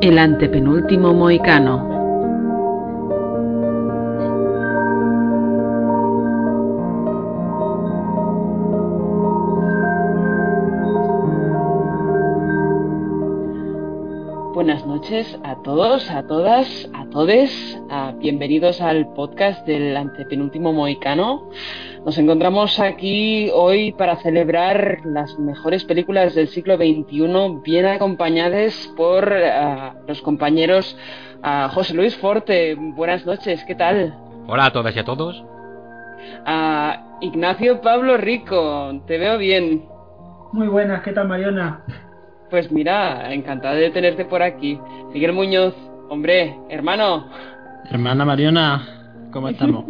El antepenúltimo moicano. Buenas noches a todos, a todas, a todes. Ah, bienvenidos al podcast del antepenúltimo moicano. Nos encontramos aquí hoy para celebrar las mejores películas del siglo XXI, bien acompañadas por ah, los compañeros ah, José Luis Forte. Buenas noches, ¿qué tal? Hola a todas y a todos. Ah, Ignacio Pablo Rico, te veo bien. Muy buenas, ¿qué tal Mariona? Pues mira, encantado de tenerte por aquí. Miguel Muñoz, hombre, hermano. Hermana Mariona, ¿cómo estamos?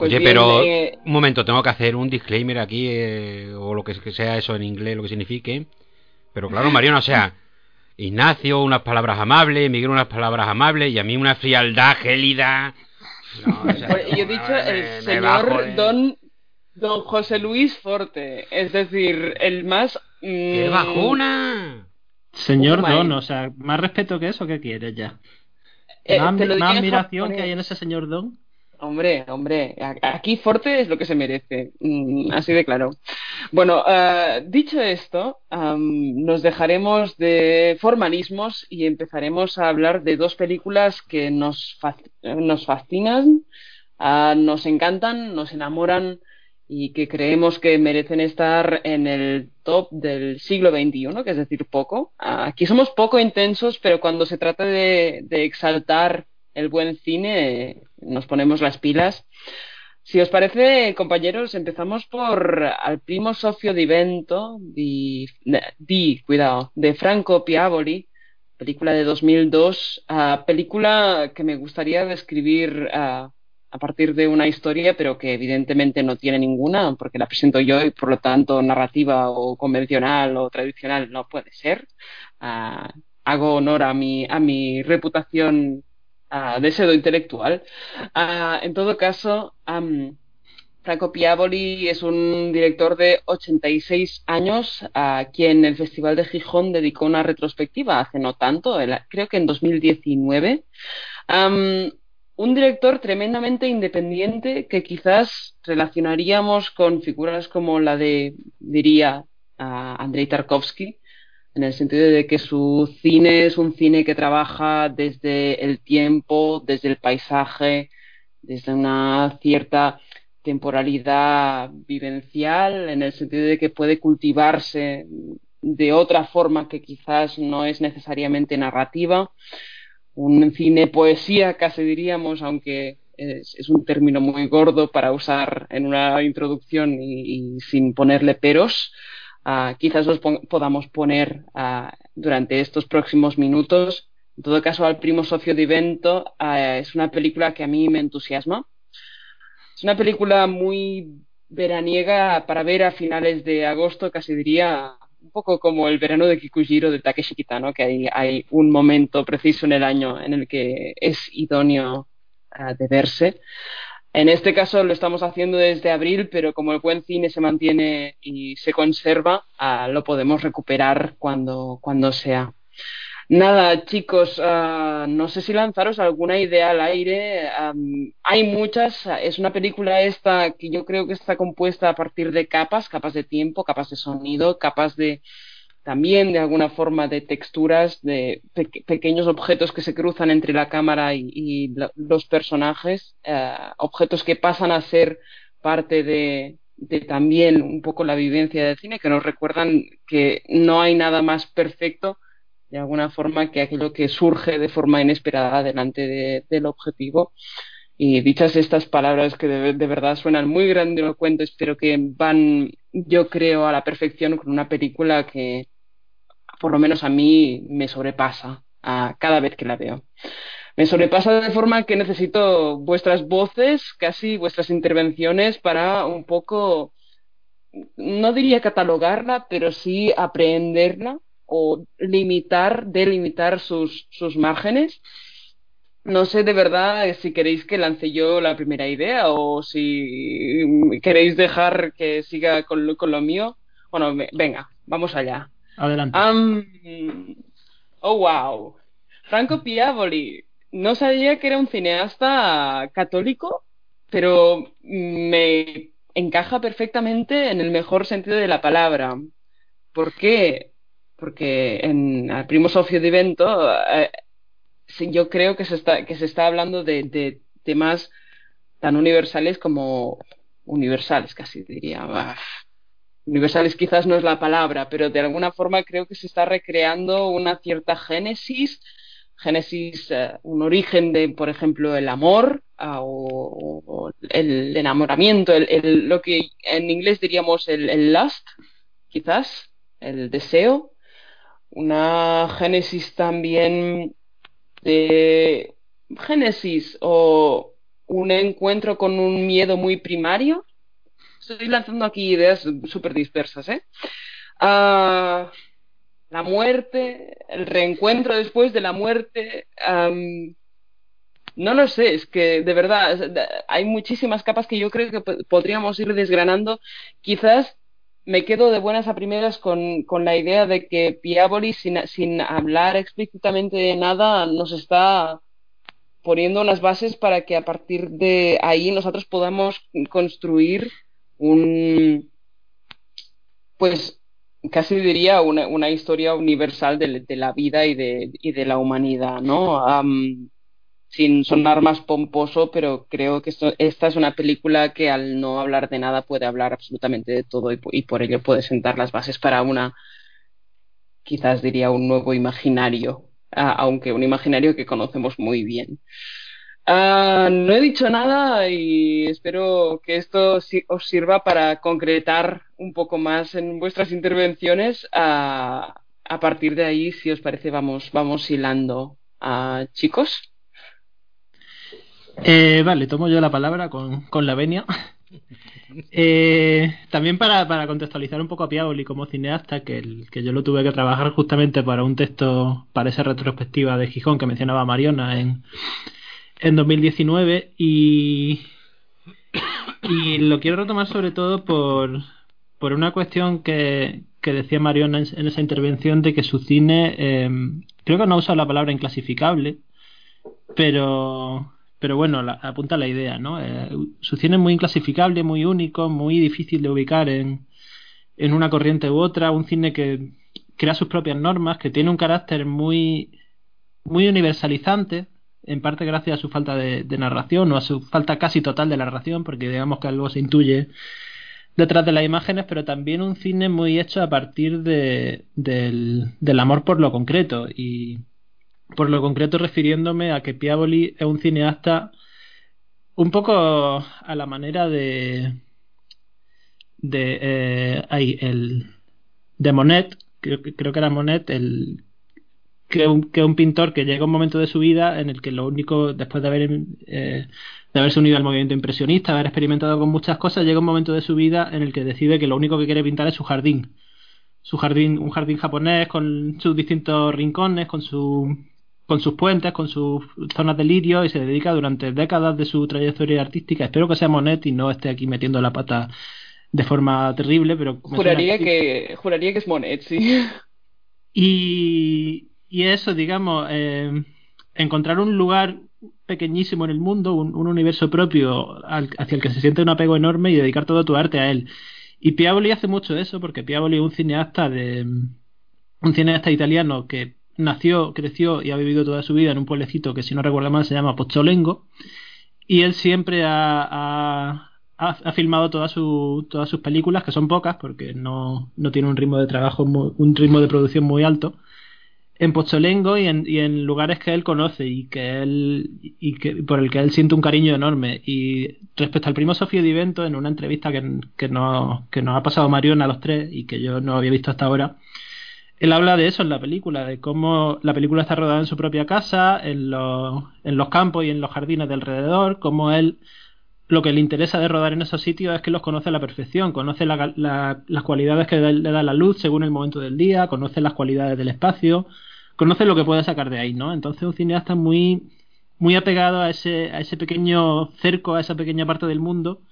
Oye, bien, pero eh, un momento, tengo que hacer un disclaimer aquí, eh, o lo que sea eso en inglés, lo que signifique. Pero claro, Mariona, o sea, Ignacio unas palabras amables, Miguel unas palabras amables, y a mí una frialdad gélida. No, o sea, Pues yo he dicho el me señor bajo, don, don José Luis Forte, es decir, el más... mm, ¡Qué bajona! Señor Oh. Don, o sea, más respeto que eso, ¿qué quieres ya? eh, más admiración que hay en ese señor Don. Hombre, hombre, aquí Forte es lo que se merece, mm, así de claro. Bueno, ah, dicho esto, am, nos dejaremos de formalismos y empezaremos a hablar de dos películas que nos, fas- nos fascinan, ah, nos encantan, nos enamoran y que creemos que merecen estar en el top del siglo XXI, que es decir, poco. Aquí somos poco intensos, pero cuando se trata de, de exaltar el buen cine, eh, nos ponemos las pilas. Si os parece, compañeros, empezamos por Al primo socio di vento di, di cuidado, de Franco Piavoli, película de 2002, ah, película que me gustaría describir ah, a partir de una historia, pero que evidentemente no tiene ninguna, porque la presento yo y por lo tanto narrativa o convencional o tradicional no puede ser. Ah, hago honor a mi, a mi reputación de pseudo intelectual. Ah, en todo caso, Franco Piavoli es un director de 86 años a quien el Festival de Gijón dedicó una retrospectiva hace no tanto, creo que en 2019. Am, un director tremendamente independiente que quizás relacionaríamos con figuras como la de, diría, Andrei Tarkovsky, en el sentido de que su cine es un cine que trabaja desde el tiempo, desde el paisaje, desde una cierta temporalidad vivencial, en el sentido de que puede cultivarse de otra forma que quizás no es necesariamente narrativa. Un cine poesía, casi diríamos, aunque es, un término muy gordo para usar en una introducción y sin ponerle peros. Ah, quizás los pon- podamos poner ah, durante estos próximos minutos. En todo caso, Al primo socio de evento es una película que a mí me entusiasma. Es una película muy veraniega para ver a finales de agosto, casi diría un poco como el verano de Kikujiro de Takeshi Kitano, que hay, hay un momento preciso en el año en el que es idóneo ah, de verse. En este caso lo estamos haciendo desde abril, pero como el buen cine se mantiene y se conserva, ah, lo podemos recuperar cuando, cuando sea. Nada, chicos, ah, no sé si lanzaros alguna idea al aire. am, hay muchas. Es una película esta que yo creo que está compuesta a partir de capas, capas de tiempo, capas de sonido, capas de también de alguna forma de texturas, de pe- pequeños objetos que se cruzan entre la cámara y, los personajes, eh, objetos que pasan a ser parte de, de también un poco la vivencia del cine, que nos recuerdan que no hay nada más perfecto de alguna forma que aquello que surge de forma inesperada delante de- del objetivo. Y dichas estas palabras que de, verdad suenan muy grandilocuentes, pero que van, yo creo, a la perfección con una película que, por lo menos a mí, me sobrepasa a cada vez que la veo. Me sobrepasa de forma que necesito vuestras voces, casi vuestras intervenciones para un poco, no diría catalogarla, pero sí aprehenderla o limitar, delimitar sus, sus márgenes. No sé de verdad si queréis que lance yo la primera idea o si queréis dejar que siga con lo, con lo mío. Bueno, ve- venga, vamos allá. Adelante. Oh, wow. Franco Piavoli. No sabía que era un cineasta católico, pero me encaja perfectamente en el mejor sentido de la palabra. ¿Por qué? Porque en el Primo Sofio di Vento eh, yo creo que se está, que se está hablando de, de temas tan universales como universales, casi diría. Universales quizás no es la palabra, pero de alguna forma creo que se está recreando una cierta génesis, génesis, eh, un origen de, por ejemplo, el amor ah, o, el enamoramiento, el, lo que en inglés diríamos el, el lust, quizás, el deseo, una génesis también de génesis o un encuentro con un miedo muy primario. Estoy lanzando aquí ideas súper dispersas, ¿eh? Ah, la muerte, el reencuentro después de la muerte. no lo sé, es que de verdad hay muchísimas capas que yo creo que podríamos ir desgranando. Quizás me quedo de buenas a primeras con, con la idea de que Piaboli, sin, sin hablar explícitamente de nada, nos está poniendo unas bases para que a partir de ahí nosotros podamos construir un, pues casi diría una, una historia universal de, de, la vida y de, y de la humanidad, ¿no? Sin sonar más pomposo, pero creo que esto, esta es una película que al no hablar de nada puede hablar absolutamente de todo y, y por ello puede sentar las bases para una, quizás diría, un nuevo imaginario aunque un imaginario que conocemos muy bien. Ah, no he dicho nada y espero que esto os sirva para concretar un poco más en vuestras intervenciones. a partir de ahí, si os parece, vamos, vamos hilando. a chicos. Eh, vale, tomo yo la palabra con, con la venia. Eh, también para, para, contextualizar un poco a Piavoli como cineasta, que, que yo lo tuve que trabajar justamente para un texto, para esa retrospectiva de Gijón que mencionaba Mariona en, en 2019 y, y lo quiero retomar sobre todo por, por una cuestión que, que decía Mariona en, esa intervención de que su cine, eh, creo que no usa la palabra inclasificable, pero pero bueno, apunta la idea, ¿no? Eh, su cine es muy inclasificable, muy único, muy difícil de ubicar en, en una corriente u otra, un cine que crea sus propias normas, que tiene un carácter muy, muy universalizante, en parte gracias a su falta de, narración o a su falta casi total de narración, porque digamos que algo se intuye detrás de las imágenes, pero también un cine muy hecho a partir de, del, del amor por lo concreto y por lo concreto refiriéndome a que Piavoli es un cineasta un poco a la manera de de eh, el de Monet creo, creo que era Monet el que un, que un pintor que llega un momento de su vida en el que lo único después de haber eh, de haberse unido al movimiento impresionista haber experimentado con muchas cosas llega un momento de su vida en el que decide que lo único que quiere pintar es su jardín. Su jardín un jardín japonés con sus distintos rincones con su con sus puentes, con sus zonas de lirio y se dedica durante décadas de su trayectoria artística. Espero que sea Monet y no esté aquí metiendo la pata de forma terrible, pero... Juraría que, juraría que es Monet, sí. Y, y eso, digamos, eh, encontrar un lugar pequeñísimo en el mundo, un, universo propio hacia el que se siente un apego enorme y dedicar todo tu arte a él. Y Piavoli hace mucho eso, porque Piavoli es un cineasta de un cineasta italiano que nació, creció y ha vivido toda su vida en un pueblecito que si no recuerdo mal se llama Pozzolengo y él siempre ha, ha, filmado todas, su, todas sus películas, que son pocas porque no, no tiene un ritmo de trabajo, un ritmo de producción muy alto, en Pozzolengo y en, y en lugares que él conoce y que él y que por el que él siente un cariño enorme. Y respecto al primo Sofía Divento, en una entrevista que, que, no, que nos ha pasado Mariona a los tres y que yo no había visto hasta ahora, él habla de eso en la película, de cómo la película está rodada en su propia casa, en los, campos y en los jardines de alrededor, cómo él lo que le interesa de rodar en esos sitios es que los conoce a la perfección, conoce las cualidades que le da la luz según el momento del día, conoce las cualidades del espacio, conoce lo que puede sacar de ahí, ¿no? Entonces un cineasta muy muy apegado a ese a ese pequeño cerco, a esa pequeña parte del mundo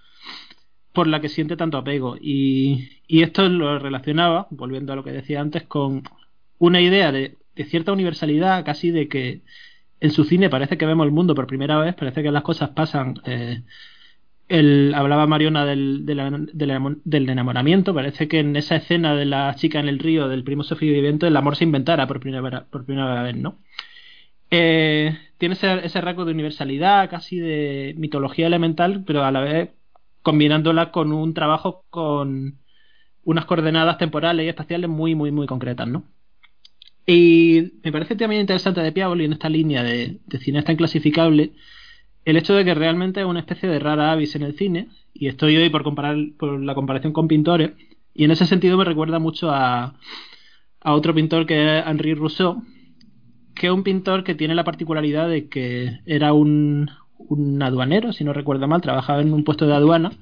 por la que siente tanto apego. Y, y esto lo relacionaba, volviendo a lo que decía antes, con una idea de, cierta universalidad, casi de que en su cine parece que vemos el mundo por primera vez, parece que las cosas pasan. Eh, hablaba Mariona del, del, enamoramiento, parece que en esa escena de la chica en el río del primo Sofía Viviente el amor se inventara por primera, por primera vez, ¿no? Eh, tiene ese, ese rasgo de universalidad, casi de mitología elemental, pero a la vez combinándola con un trabajo con unas coordenadas temporales y espaciales muy, muy, muy concretas, ¿no? Y me parece también interesante de Piavoli en esta línea de, de cineasta inclasificable el hecho de que realmente es una especie de rara avis en el cine, y estoy hoy por comparar por la comparación con pintores, y en ese sentido me recuerda mucho a, a otro pintor que es Henri Rousseau, que es un pintor que tiene la particularidad de que era un, un aduanero, si no recuerdo mal, trabajaba en un puesto de aduana,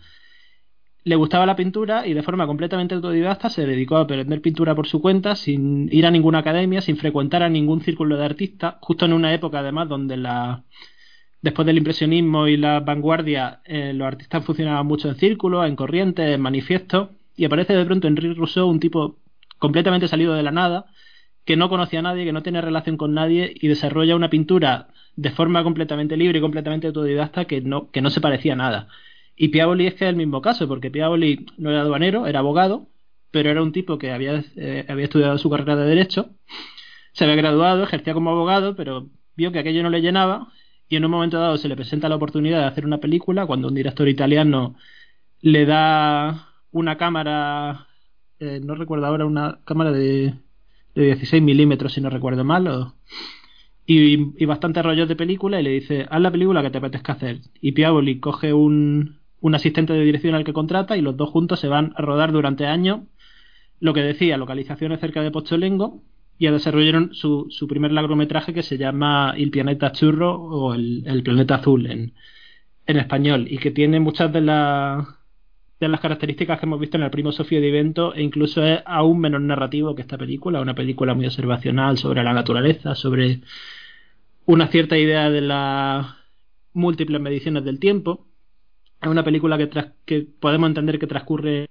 le gustaba la pintura y de forma completamente autodidacta se dedicó a aprender pintura por su cuenta, sin ir a ninguna academia, sin frecuentar a ningún círculo de artistas, justo en una época además donde la Después del impresionismo y la vanguardia, eh, los artistas funcionaban mucho en círculos, en corrientes, en manifiestos, y aparece de pronto Henri Rousseau, un tipo completamente salido de la nada, que no conocía a nadie, que no tenía relación con nadie, y desarrolla una pintura de forma completamente libre y completamente autodidacta que no, que no se parecía a nada. Y Piavoli es que es el mismo caso, porque Piavoli no era aduanero, era abogado, pero era un tipo que había, eh, había estudiado su carrera de Derecho, se había graduado, ejercía como abogado, pero vio que aquello no le llenaba y en un momento dado se le presenta la oportunidad de hacer una película cuando un director italiano le da una cámara, eh, no recuerdo ahora, una cámara de, de 16 milímetros si no recuerdo mal, y, y bastantes rollos de película y le dice, haz la película que te apetezca hacer. Y Piavoli coge un, un asistente de dirección al que contrata y los dos juntos se van a rodar durante años lo que decía, localizaciones cerca de Pocholengo y desarrollaron su, su primer largometraje que se llama El planeta churro o El, planeta azul en, en, español y que tiene muchas de, las de las características que hemos visto en el primo Sofía de Evento e incluso es aún menos narrativo que esta película, una película muy observacional sobre la naturaleza, sobre una cierta idea de las múltiples mediciones del tiempo. Es una película que, que podemos entender que transcurre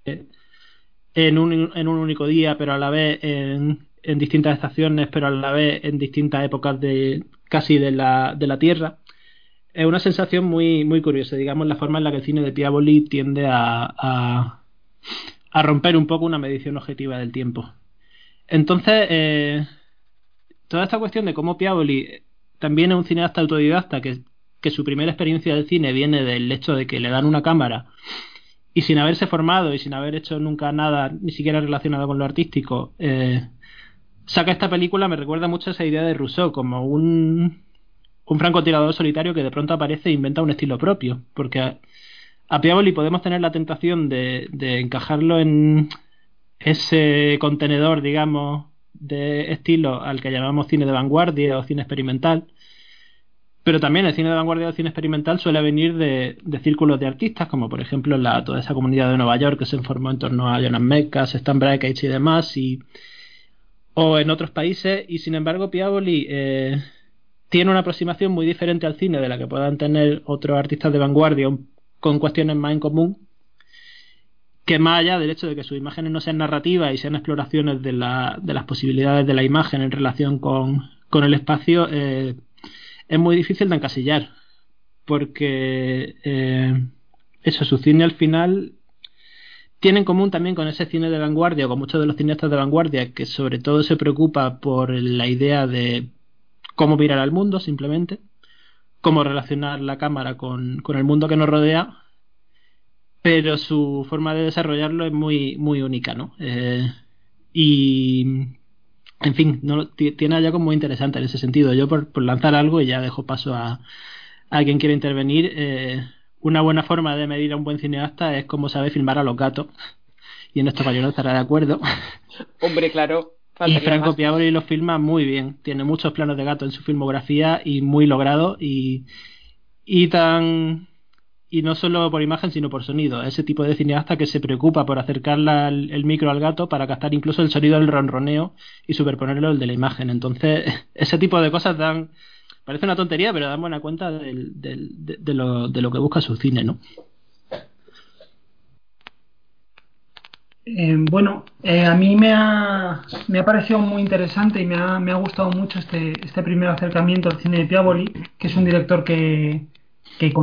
en un, en un único día, pero a la vez en, en distintas estaciones, pero a la vez en distintas épocas de casi de la, de la Tierra. Es una sensación muy, muy curiosa, digamos, la forma en la que el cine de Piavoli tiende a, a, romper un poco una medición objetiva del tiempo. Entonces, eh, toda esta cuestión de cómo Piavoli también es un cineasta autodidacta, que, que su primera experiencia del cine viene del hecho de que le dan una cámara y sin haberse formado y sin haber hecho nunca nada, ni siquiera relacionado con lo artístico, eh, saca esta película me recuerda mucho a esa idea de Rousseau, como un, un francotirador solitario que de pronto aparece e inventa un estilo propio. Porque a, Piavoli podemos tener la tentación de, encajarlo en ese contenedor, digamos, de estilo al que llamamos cine de vanguardia o cine experimental. Pero también el cine de vanguardia o cine experimental suele venir de, de círculos de artistas, como por ejemplo la, toda esa comunidad de Nueva York que se formó en torno a Jonas Mekas, Stan Brakhage y demás, y, o en otros países y sin embargo Piavoli eh, tiene una aproximación muy diferente al cine de la que puedan tener otros artistas de vanguardia con cuestiones más en común que más allá del hecho de que sus imágenes no sean narrativas y sean exploraciones de, la, de las posibilidades de la imagen en relación con, el espacio eh, es muy difícil de encasillar porque eh, eso su cine al final tiene en común también con ese cine de vanguardia, con muchos de los cineastas de vanguardia, que sobre todo se preocupa por la idea de cómo mirar al mundo, simplemente, cómo relacionar la cámara con, con el mundo que nos rodea, pero su forma de desarrollarlo es muy, muy única, ¿no? Eh, y, en fin, no, tiene algo muy interesante en ese sentido. Yo por, por lanzar algo y ya dejo paso a, a quien quiera intervenir. Eh, una buena forma de medir a un buen cineasta es cómo sabe filmar a los gatos. Y en esto no estará de acuerdo. Hombre, claro. Y Franco Piavoli lo filma muy bien. Tiene muchos planos de gato en su filmografía y muy logrado y, y tan y no solo por imagen sino por sonido. Ese tipo de cineasta que se preocupa por acercar el micro al gato para captar incluso el sonido del ronroneo y superponerlo al de la imagen. Entonces, ese tipo de cosas dan Parece una tontería, pero dan buena cuenta del, del, de, lo, de lo que busca su cine, ¿no? Eh, bueno, eh, a mí me ha, me ha parecido muy interesante y me ha, me ha gustado mucho este, este primer acercamiento al cine de Piavoli, que es un director que, que, que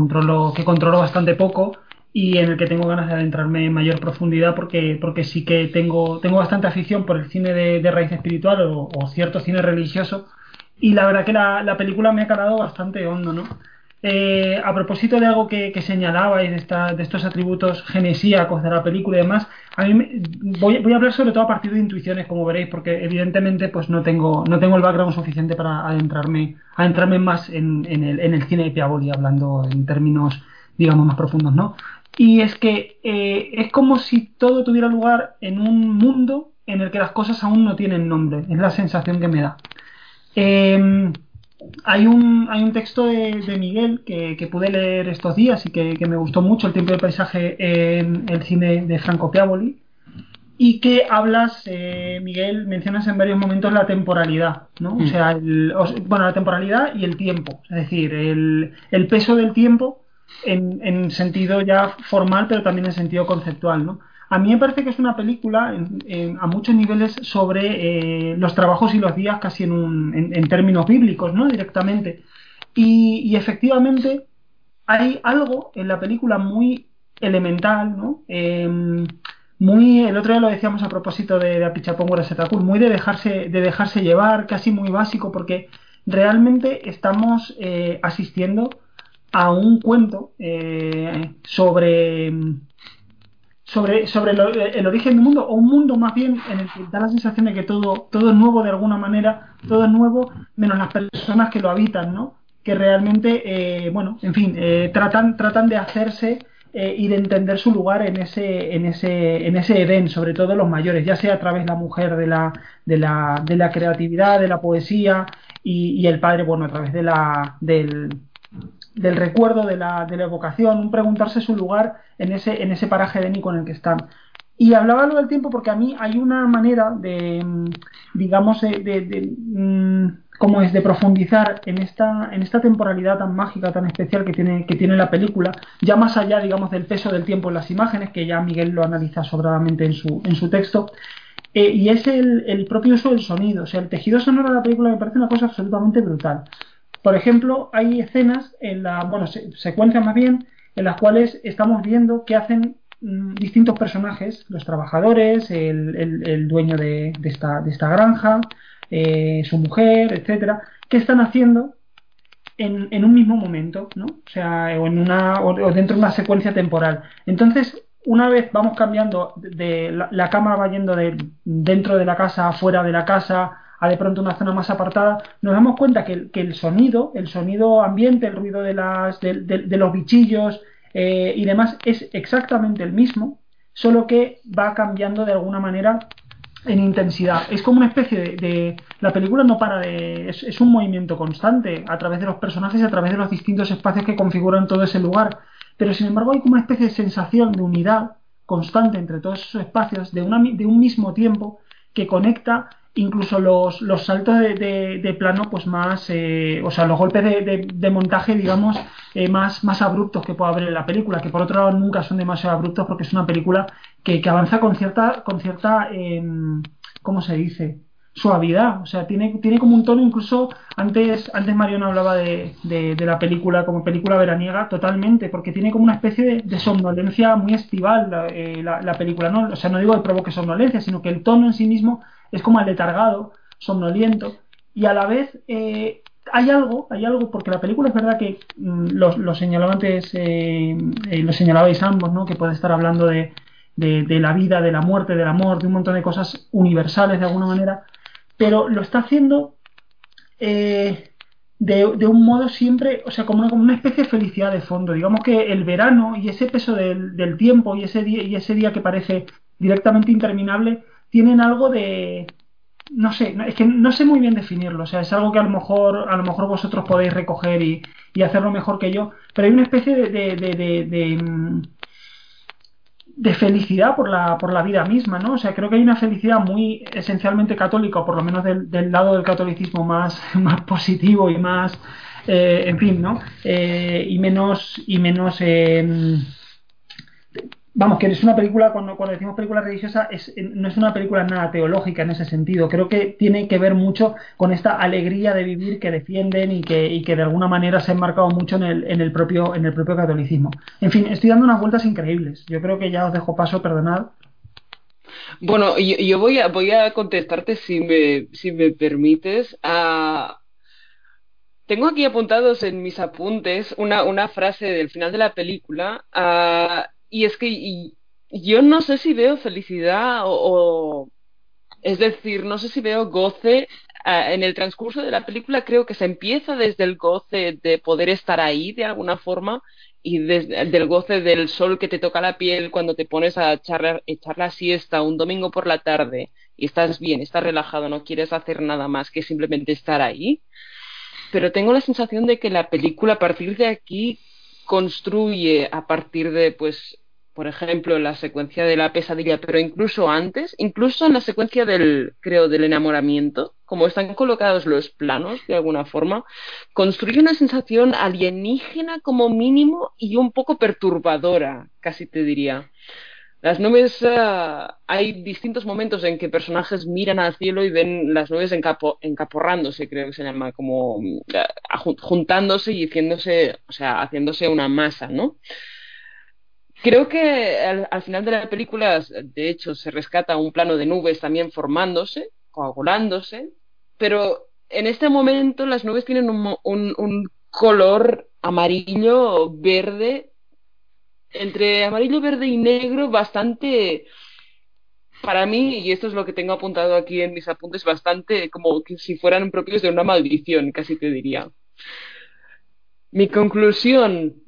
controlo bastante poco y en el que tengo ganas de adentrarme en mayor profundidad porque, porque sí que tengo, tengo bastante afición por el cine de, raíz espiritual o, o, cierto cine religioso y la verdad que la, la película me ha calado bastante hondo, ¿no? Eh, a propósito de algo que, que señalabais de, estos atributos genesíacos de la película y demás, a mí me, voy, a hablar sobre todo a partir de intuiciones, como veréis, porque evidentemente pues no tengo, no tengo el background suficiente para adentrarme, adentrarme más en, el, en el cine de Piavoli, hablando en términos, digamos, más profundos, ¿no? Y es que eh, es como si todo tuviera lugar en un mundo en el que las cosas aún no tienen nombre, es la sensación que me da. Eh, hay un, hay un texto de, de Miguel que, que, pude leer estos días y que, que, me gustó mucho, El tiempo del paisaje en el cine de Franco Piavoli, y que hablas, eh, Miguel, mencionas en varios momentos la temporalidad, ¿no? Mm. O sea, el, bueno, la temporalidad y el tiempo, es decir, el, el peso del tiempo en, en, sentido ya formal, pero también en sentido conceptual, ¿no? A mí me parece que es una película a muchos niveles sobre eh, los trabajos y los días casi en, términos bíblicos, ¿no? Directamente. Y, efectivamente hay algo en la película muy elemental, ¿no? Eh, muy, el otro día lo decíamos a propósito de, de Apichapong Setakul, muy de dejarse, de dejarse llevar, casi muy básico, porque realmente estamos eh, asistiendo a un cuento eh, sobre sobre, sobre lo, el origen del mundo, o un mundo más bien en el que da la sensación de que todo, todo es nuevo de alguna manera, todo es nuevo, menos las personas que lo habitan, ¿no? Que realmente, eh, bueno, en fin, eh, tratan, tratan de hacerse eh, y de entender su lugar en ese, en ese, en ese Edén, sobre todo los mayores, ya sea a través de la mujer de la, de la, de la creatividad, de la poesía, y, y el padre, bueno, a través de la, del, del recuerdo, de la, de la evocación, un preguntarse su lugar en ese, en ese paraje édnico en el que están. Y hablaba lo del tiempo porque a mí hay una manera de, digamos, de, de, de ¿cómo es? de profundizar en esta, en esta temporalidad tan mágica, tan especial que tiene, que tiene la película, ya más allá, digamos, del peso del tiempo en las imágenes, que ya Miguel lo analiza sobradamente en su, en su texto, eh, y es el, el propio uso del sonido. O sea, el tejido sonoro de la película me parece una cosa absolutamente brutal. Por ejemplo, hay escenas, en la, bueno, se, secuencias más bien, en las cuales estamos viendo qué hacen mmm, distintos personajes, los trabajadores, el, el, el dueño de, de, esta, de, esta, granja, eh, su mujer, etcétera, qué están haciendo en, en, un mismo momento, ¿no? O sea, o, en una, o, dentro de una secuencia temporal. Entonces, una vez vamos cambiando de, la, la, cámara va yendo de dentro de la casa fuera de la casa a de pronto una zona más apartada, nos damos cuenta que, el sonido, el sonido ambiente, el ruido de, las, de, los bichillos eh, y demás es exactamente el mismo, solo que va cambiando de alguna manera en intensidad. Es como una especie de, la película no para de es, un movimiento constante a través de los personajes y a través de los distintos espacios que configuran todo ese lugar. Pero sin embargo hay como una especie de sensación de unidad constante entre todos esos espacios de un mismo tiempo que conecta incluso los, los saltos de, plano pues más eh, o sea los golpes de, de montaje digamos eh, más, más abruptos que pueda haber en la película que por otro lado nunca son demasiado abruptos porque es una película que, que avanza con cierta con cierta eh, ¿cómo se dice? Suavidad, o sea, tiene, tiene como un tono incluso, antes, antes hablaba de, de, la película como película veraniega, totalmente, porque tiene como una especie de, somnolencia muy estival la, eh, la, la, película, ¿no? O sea, no digo que provoque somnolencia, sino que el tono en sí mismo es como aletargado, somnoliento, y a la vez eh, hay algo, hay algo, porque la película es verdad que mm, lo, lo señalaba antes, eh, eh, lo señalabais ambos, ¿no? Que puede estar hablando de, de, la vida, de la muerte, del amor, de un montón de cosas universales de alguna manera, pero lo está haciendo eh, de, de, un modo siempre, o sea, como una, como una, especie de felicidad de fondo. Digamos que el verano y ese peso del, del tiempo y ese, día, y ese día que parece directamente interminable tienen algo de, no sé, es que no sé muy bien definirlo, o sea, es algo que a lo mejor, a lo mejor vosotros podéis recoger y, y hacerlo mejor que yo, pero hay una especie de, de de felicidad por la, por la vida misma, ¿no? O sea, creo que hay una felicidad muy esencialmente católica, o por lo menos del, del lado del catolicismo más, más positivo y más, eh, en fin, ¿no? Eh, y menos, y menos, eh, Vamos, que es una película, cuando, cuando decimos película religiosa, es, no es una película nada teológica en ese sentido. Creo que tiene que ver mucho con esta alegría de vivir que defienden y que, y que de alguna manera se ha enmarcado mucho en el, en, el propio, en el propio catolicismo. En fin, estoy dando unas vueltas increíbles. Yo creo que ya os dejo paso, perdonad. Bueno, yo, yo voy, a, voy a contestarte, si me, si me permites, a, tengo aquí apuntados en mis apuntes una, una frase del final de la película uh, y es que yo no sé si veo felicidad o, es decir, no sé si veo goce ah, en el transcurso de la película. Creo que se empieza desde el goce de poder estar ahí de alguna forma y desde del goce del sol que te toca la piel cuando te pones a echar, echar la siesta un domingo por la tarde y estás bien, estás relajado, no quieres hacer nada más que simplemente estar ahí. Pero tengo la sensación de que la película a partir de aquí construye a partir de pues por ejemplo, la secuencia de la pesadilla, pero incluso antes, incluso en la secuencia del, creo, del enamoramiento, como están colocados los planos de alguna forma, construye una sensación alienígena como mínimo y un poco perturbadora, casi te diría. Las nubes, uh, hay distintos momentos en que personajes miran al cielo y ven las nubes encapo, encaporrándose, creo que se llama, como uh, juntándose y haciéndose, o sea, haciéndose una masa, ¿no? Creo que al, final de la película, de hecho, se rescata un plano de nubes también formándose, coagulándose, pero en este momento las nubes tienen un, un, color amarillo, verde, entre amarillo, verde y negro bastante, para mí, y esto es lo que tengo apuntado aquí en mis apuntes, bastante como que si fueran propios de una maldición, casi te diría. Mi conclusión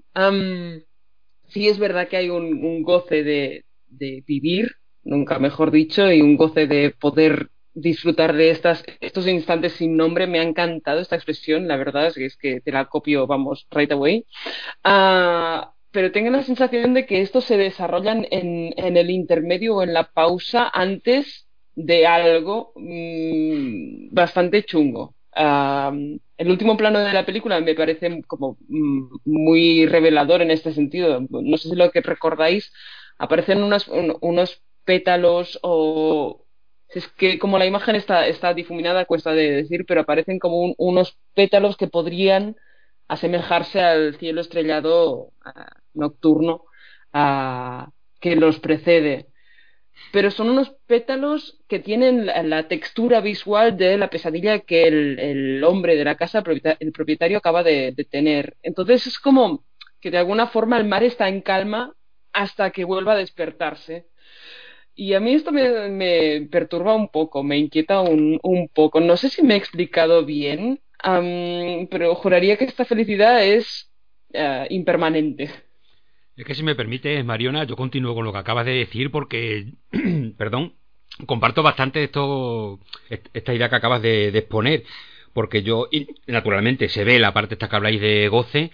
sí es verdad que hay un, goce de, vivir, nunca mejor dicho, y un goce de poder disfrutar de estas, estos instantes sin nombre. Me ha encantado esta expresión, la verdad es que, es que te la copio, vamos, right away. Uh, pero tengo la sensación de que estos se desarrollan en, el intermedio o en la pausa antes de algo mmm, bastante chungo. El último plano de la película me parece como mm, muy revelador en este sentido. No sé si lo que recordáis, aparecen unos, unos pétalos o... Es que como la imagen está, está difuminada, cuesta de decir, pero aparecen como unos pétalos que podrían asemejarse al cielo estrellado uh, nocturno uh, que los precede pero son unos pétalos que tienen la, textura visual de la pesadilla que el, hombre de la casa, el propietario, acaba de, tener. Entonces es como que de alguna forma el mar está en calma hasta que vuelva a despertarse. Y a mí esto me, perturba un poco, me inquieta un, poco. No sé si me he explicado bien, pero juraría que esta felicidad es eh, impermanente. Es que si me permite, Mariona, yo continúo con lo que acabas de decir porque, perdón, comparto bastante esto, esta idea que acabas de, exponer, porque yo, naturalmente, se ve la parte esta que habláis de goce,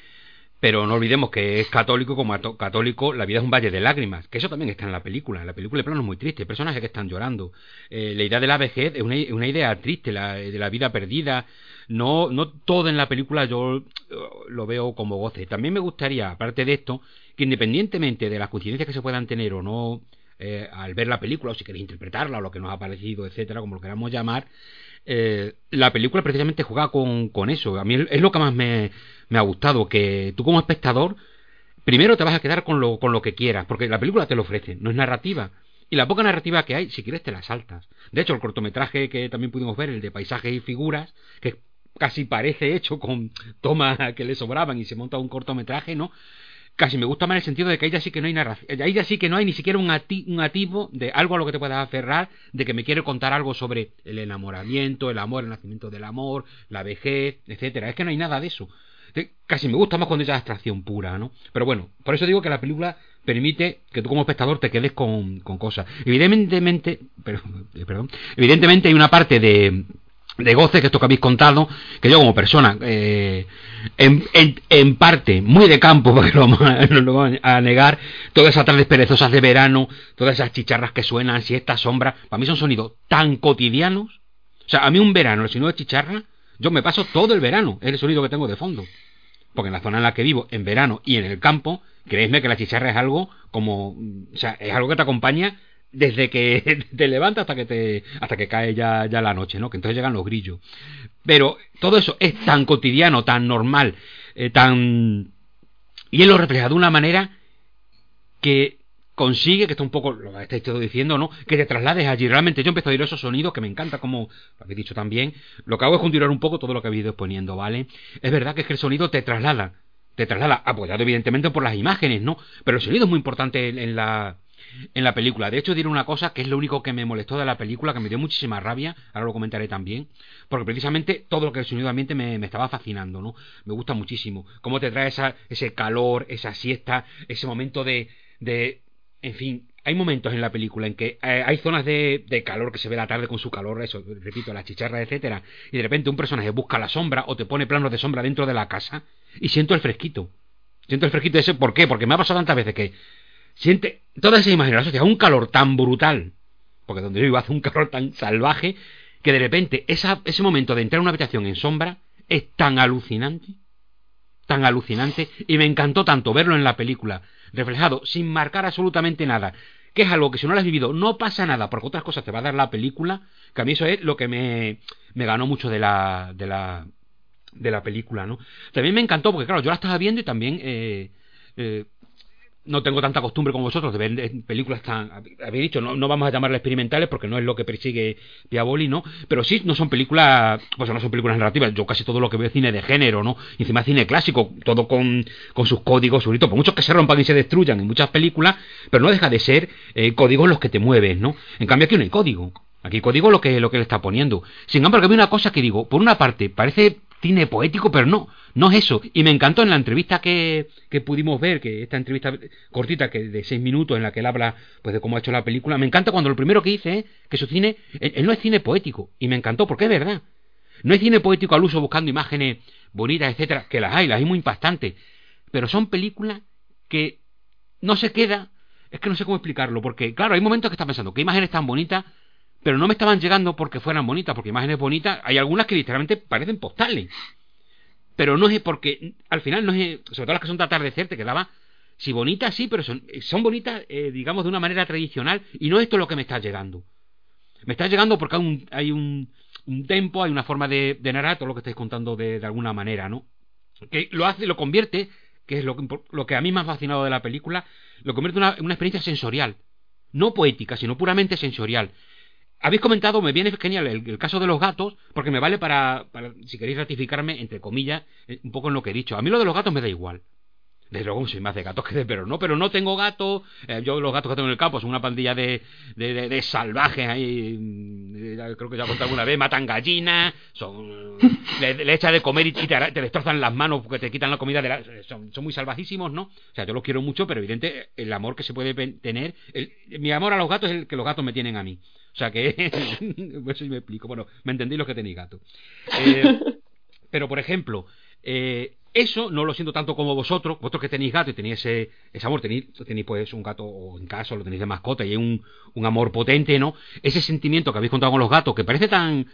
pero no olvidemos que es católico, como católico, la vida es un valle de lágrimas, que eso también está en la película. En la película, el plano es muy triste, personajes que están llorando. Eh, la idea de la vejez es una, una idea triste, la, de la vida perdida. No, no todo en la película yo eh, lo veo como goce. También me gustaría, aparte de esto, que independientemente de las coincidencias que se puedan tener o no eh, al ver la película, o si queréis interpretarla, o lo que nos ha parecido, etcétera, como lo queramos llamar, eh, la película precisamente juega con, con, eso. A mí es lo que más me, me, ha gustado, que tú como espectador, primero te vas a quedar con lo, con lo que quieras, porque la película te lo ofrece, no es narrativa. Y la poca narrativa que hay, si quieres, te la saltas. De hecho, el cortometraje que también pudimos ver, el de paisajes y figuras, que casi parece hecho con tomas que le sobraban y se monta un cortometraje, ¿no? casi me gusta más el sentido de que ahí ya sí que no hay narración, ahí ya sí que no hay ni siquiera un, ati un ativo de algo a lo que te puedas aferrar, de que me quiere contar algo sobre el enamoramiento, el amor, el nacimiento del amor, la vejez, etcétera. Es que no hay nada de eso. Casi me gusta más cuando es abstracción pura, ¿no? Pero bueno, por eso digo que la película permite que tú como espectador te quedes con, con cosas. Evidentemente, pero, eh, perdón, evidentemente hay una parte de de goce, que esto que habéis contado, que yo como persona, eh, en, en, parte, muy de campo, porque lo vamos, lo a negar, todas esas tardes perezosas de verano, todas esas chicharras que suenan, si esta sombra, para mí son sonidos tan cotidianos. O sea, a mí un verano, si no es chicharra, yo me paso todo el verano, es el sonido que tengo de fondo. porque en la zona en la que vivo, en verano y en el campo, creedme que la chicharra es algo como, o sea, es algo que te acompaña desde que te levantas hasta que te hasta que cae ya, ya la noche, ¿no? Que entonces llegan los grillos. Pero todo eso es tan cotidiano, tan normal, eh, tan y él lo refleja de una manera que consigue, que está un poco, lo estáis todo diciendo, ¿no? Que te traslades allí. Realmente yo empiezo a oír esos sonidos que me encanta, como lo habéis dicho también. Lo que hago es continuar un poco todo lo que habéis ido exponiendo, ¿vale? Es verdad que es que el sonido te traslada, te traslada, apoyado evidentemente por las imágenes, ¿no? Pero el sonido es muy importante en la, en la película. De hecho, diré una cosa que es lo único que me molestó de la película, que me dio muchísima rabia, ahora lo comentaré también, porque precisamente todo lo que el sonido ambiente me, estaba fascinando, ¿no? Me gusta muchísimo. Cómo te trae ese calor, esa siesta, ese momento de, de en fin, hay momentos en la película en que eh, hay zonas de, de, calor que se ve la tarde con su calor, eso, repito, la chicharra, etcétera, y de repente un personaje busca la sombra o te pone planos de sombra dentro de la casa y siento el fresquito. Siento el fresquito ese, ¿por qué? Porque me ha pasado tantas veces que siente toda esa imagen, asociada a un calor tan brutal, porque donde yo vivo hace un calor tan salvaje, que de repente ese momento de entrar a una habitación en sombra es tan alucinante, tan alucinante, y me encantó tanto verlo en la película, reflejado, sin marcar absolutamente nada, que es algo que si no lo has vivido no pasa nada, porque otras cosas te va a dar la película, que a mí eso es lo que me, me ganó mucho de la, de la, de la película, ¿no? También me encantó, porque claro, yo la estaba viendo y también... Eh, eh, no tengo tanta costumbre como vosotros de ver películas tan. Habéis dicho, no, no vamos a llamarlas experimentales porque no es lo que persigue Piavoli, ¿no? Pero sí, no son películas. Pues no son películas narrativas. Yo casi todo lo que veo es cine de género, ¿no? Y encima cine clásico, todo con, con sus códigos, por muchos que se rompan y se destruyan en muchas películas, pero no deja de ser eh, códigos los que te mueven, ¿no? En cambio aquí no hay código. Aquí código lo que, lo que le está poniendo. Sin embargo, hay una cosa que digo, por una parte, parece cine poético, pero no, no es eso. Y me encantó en la entrevista que, que pudimos ver, que esta entrevista cortita, que de seis minutos, en la que él habla pues de cómo ha hecho la película, me encanta cuando lo primero que dice es que su cine, él, no es cine poético, y me encantó, porque es verdad. No es cine poético al uso buscando imágenes bonitas, etcétera, que las hay, las hay muy impactantes, pero son películas que no se queda, es que no sé cómo explicarlo, porque claro, hay momentos que estás pensando, qué imágenes tan bonitas, pero no me estaban llegando porque fueran bonitas, porque imágenes bonitas, hay algunas que literalmente parecen postales. Pero no es porque, al final no es, sobre todo las que son de atardecer, te quedaba, sí, bonitas, sí, pero son, son bonitas, eh, digamos, de una manera tradicional, y no esto es lo que me está llegando. Me está llegando porque hay un, hay un, un tempo, hay una forma de, narrar todo lo que estáis contando de, alguna manera, ¿no? Que lo hace, lo convierte, que es lo que, lo que a mí me ha fascinado de la película, lo convierte en una experiencia sensorial. No poética, sino puramente sensorial habéis comentado, me viene genial el, caso de los gatos, porque me vale para, para, si queréis ratificarme, entre comillas, eh, un poco en lo que he dicho. A mí lo de los gatos me da igual. Desde luego soy más de gatos que de perros, ¿no? Pero no tengo gato. Eh, yo los gatos que tengo en el campo son una pandilla de, de, de, de salvajes ahí. Eh, creo que ya he contado alguna vez. Matan gallinas. Son, le, le echan de comer y, te, te, destrozan las manos porque te quitan la comida. De la, son, son, muy salvajísimos, ¿no? O sea, yo los quiero mucho, pero evidente el amor que se puede tener. Mi amor a los gatos es el que los gatos me tienen a mí. O sea que, eso me explico. Bueno, me entendí los que tenéis gato. Eh, pero, por ejemplo, eh, eso no lo siento tanto como vosotros, vosotros que tenéis gato y tenéis ese, ese amor, tenéis, tenéis pues un gato o en casa lo tenéis de mascota y hay un, un amor potente, ¿no? Ese sentimiento que habéis contado con los gatos, que parece tan,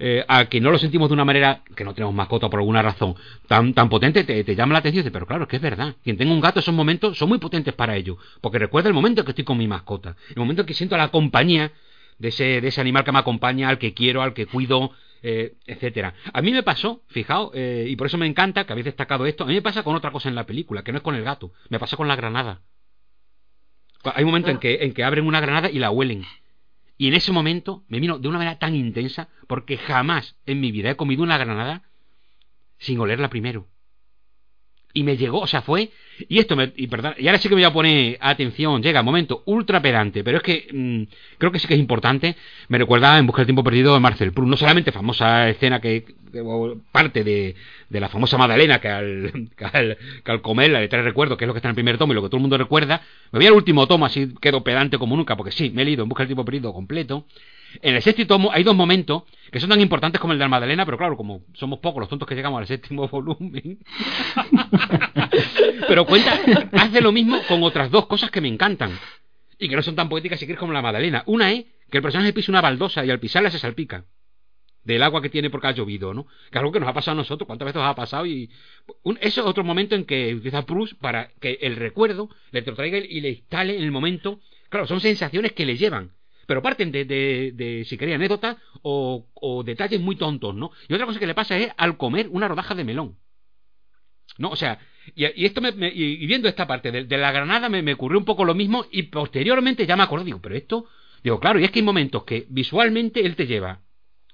eh, a que no lo sentimos de una manera que no tenemos mascota por alguna razón tan, tan potente, te, te llama la atención y dices, pero claro, es que es verdad. Quien tenga un gato, esos momentos son muy potentes para ellos, porque recuerda el momento en que estoy con mi mascota, el momento en que siento la compañía de ese, de ese animal que me acompaña, al que quiero, al que cuido, eh, etcétera. A mí me pasó, fijaos, eh, y por eso me encanta que habéis destacado esto, a mí me pasa con otra cosa en la película, que no es con el gato, me pasa con la granada. Hay un momento en que, en que abren una granada y la huelen. Y en ese momento me vino de una manera tan intensa, porque jamás en mi vida he comido una granada sin olerla primero y me llegó, o sea, fue. Y esto me. Y, perdón, y ahora sí que me voy a poner atención, llega un momento ultra pedante, pero es que mmm, creo que sí que es importante. Me recuerda en Busca del Tiempo Perdido de Marcel Proust, no solamente famosa escena que. parte de, de, la famosa Madalena, que al, que al, que al comerla le trae recuerdo, que es lo que está en el primer tomo y lo que todo el mundo recuerda. Me voy al último tomo, así quedo pedante como nunca, porque sí, me he leído en Busca del Tiempo Perdido completo. En el sexto tomo hay dos momentos que son tan importantes como el de la Magdalena, pero claro, como somos pocos los tontos que llegamos al séptimo volumen. pero cuenta, hace lo mismo con otras dos cosas que me encantan. Y que no son tan poéticas si quieres como la Magdalena. Una es que el personaje pisa una baldosa y al pisarla se salpica. del agua que tiene porque ha llovido, ¿no? Que es algo que nos ha pasado a nosotros, cuántas veces nos ha pasado y eso es otro momento en que utiliza Proust para que el recuerdo le traiga y le instale en el momento. Claro, son sensaciones que le llevan, pero parten de, de, de si quería anécdotas o, o, detalles muy tontos, ¿no? Y otra cosa que le pasa es al comer una rodaja de melón. ¿No? O sea, y, y esto me, y viendo esta parte de, de la granada me, me, ocurrió un poco lo mismo y posteriormente ya me acordé, digo, pero esto, digo, claro, y es que hay momentos que visualmente él te lleva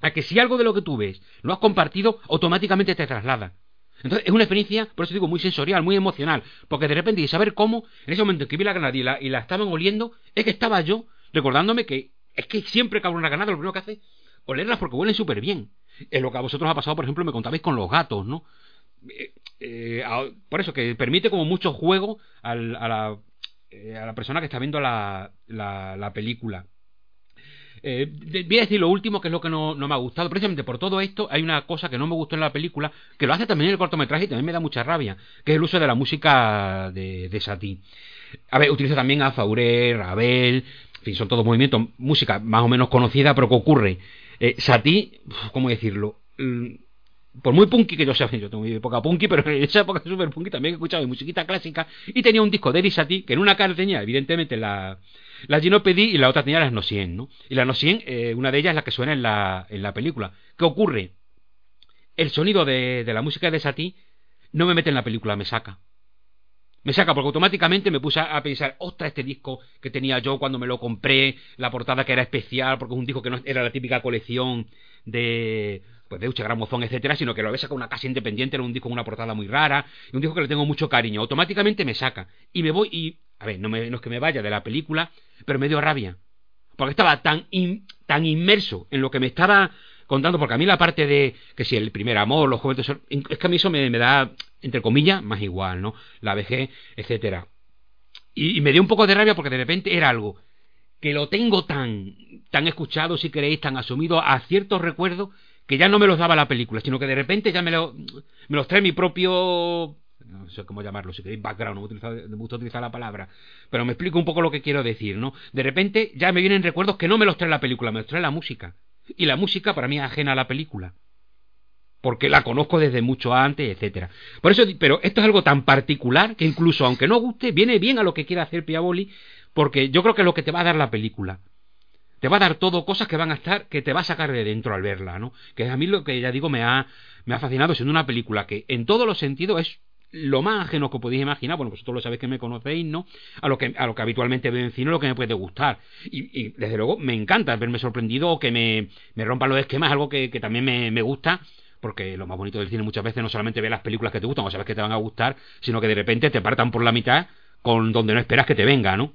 a que si algo de lo que tú ves lo has compartido, automáticamente te traslada. Entonces es una experiencia, por eso digo, muy sensorial, muy emocional, porque de repente y saber cómo, en ese momento en que vi la granada y la, y la estaban oliendo, es que estaba yo recordándome que es que siempre que abro una granada lo primero que hace olerlas porque huelen súper bien. Es lo que a vosotros os ha pasado, por ejemplo, me contabais con los gatos, ¿no? Eh, eh, por eso, que permite como mucho juego la, eh, a la persona que está viendo la, la, la película. Voy a decir lo último, que es lo que no, no, me ha gustado. Precisamente por todo esto, hay una cosa que no me gustó en la película, que lo hace también en el cortometraje y también me da mucha rabia, que es el uso de la música de, de Satie. A ver, utiliza también a Fauré, Ravel, en fin, son todos movimientos, música más o menos conocida, pero ¿qué ocurre? Eh, Satie, ¿cómo decirlo? por muy punky que yo sea, yo tengo mi época punky, pero en esa época super punky también he escuchado musiquita clásica y tenía un disco de Eddie Satie que en una cara tenía evidentemente la, la Ginopédie y la otra tenía las Nocien, ¿no? Y la Nocien, eh, una de ellas es la que suena en la, en la película. ¿Qué ocurre? El sonido de, de la música de Satie no me mete en la película, me saca. Me saca porque automáticamente me puse a pensar, ostras, este disco que tenía yo cuando me lo compré, la portada que era especial, porque es un disco que no era la típica colección de pues de Uche Gramozón, etcétera, sino que lo había sacado una casa independiente, era un disco con una portada muy rara, y un disco que le tengo mucho cariño. Automáticamente me saca. Y me voy y. A ver, no, me, no es que me vaya de la película, pero me dio rabia. Porque estaba tan, in, tan inmerso en lo que me estaba contando, porque a mí la parte de que si el primer amor, los juguetes, es que a mí eso me, me da, entre comillas, más igual, ¿no? La vejez, etcétera. Y, me dio un poco de rabia porque de repente era algo que lo tengo tan, tan escuchado, si queréis, tan asumido a ciertos recuerdos que ya no me los daba la película, sino que de repente ya me, lo, me los trae mi propio no sé cómo llamarlo, si queréis background, no me, utilizar, me gusta utilizar la palabra, pero me explico un poco lo que quiero decir, ¿no? De repente ya me vienen recuerdos que no me los trae la película, me los trae la música. Y la música para mí es ajena a la película. Porque la conozco desde mucho antes, etcétera. Por eso, pero esto es algo tan particular que incluso aunque no guste, viene bien a lo que quiere hacer Piavoli, porque yo creo que es lo que te va a dar la película te va a dar todo cosas que van a estar, que te va a sacar de dentro al verla, ¿no? Que a mí lo que ya digo me ha, me ha fascinado siendo una película que en todos los sentidos es lo más ajeno que podéis imaginar, bueno, vosotros lo sabéis que me conocéis, ¿no? A lo que, a lo que habitualmente veo en cine, lo que me puede gustar. Y, y desde luego me encanta verme sorprendido o que me, me rompan los esquemas, algo que, que también me, me gusta porque lo más bonito del cine muchas veces no solamente ver las películas que te gustan o sabes que te van a gustar, sino que de repente te partan por la mitad con donde no esperas que te venga, ¿no?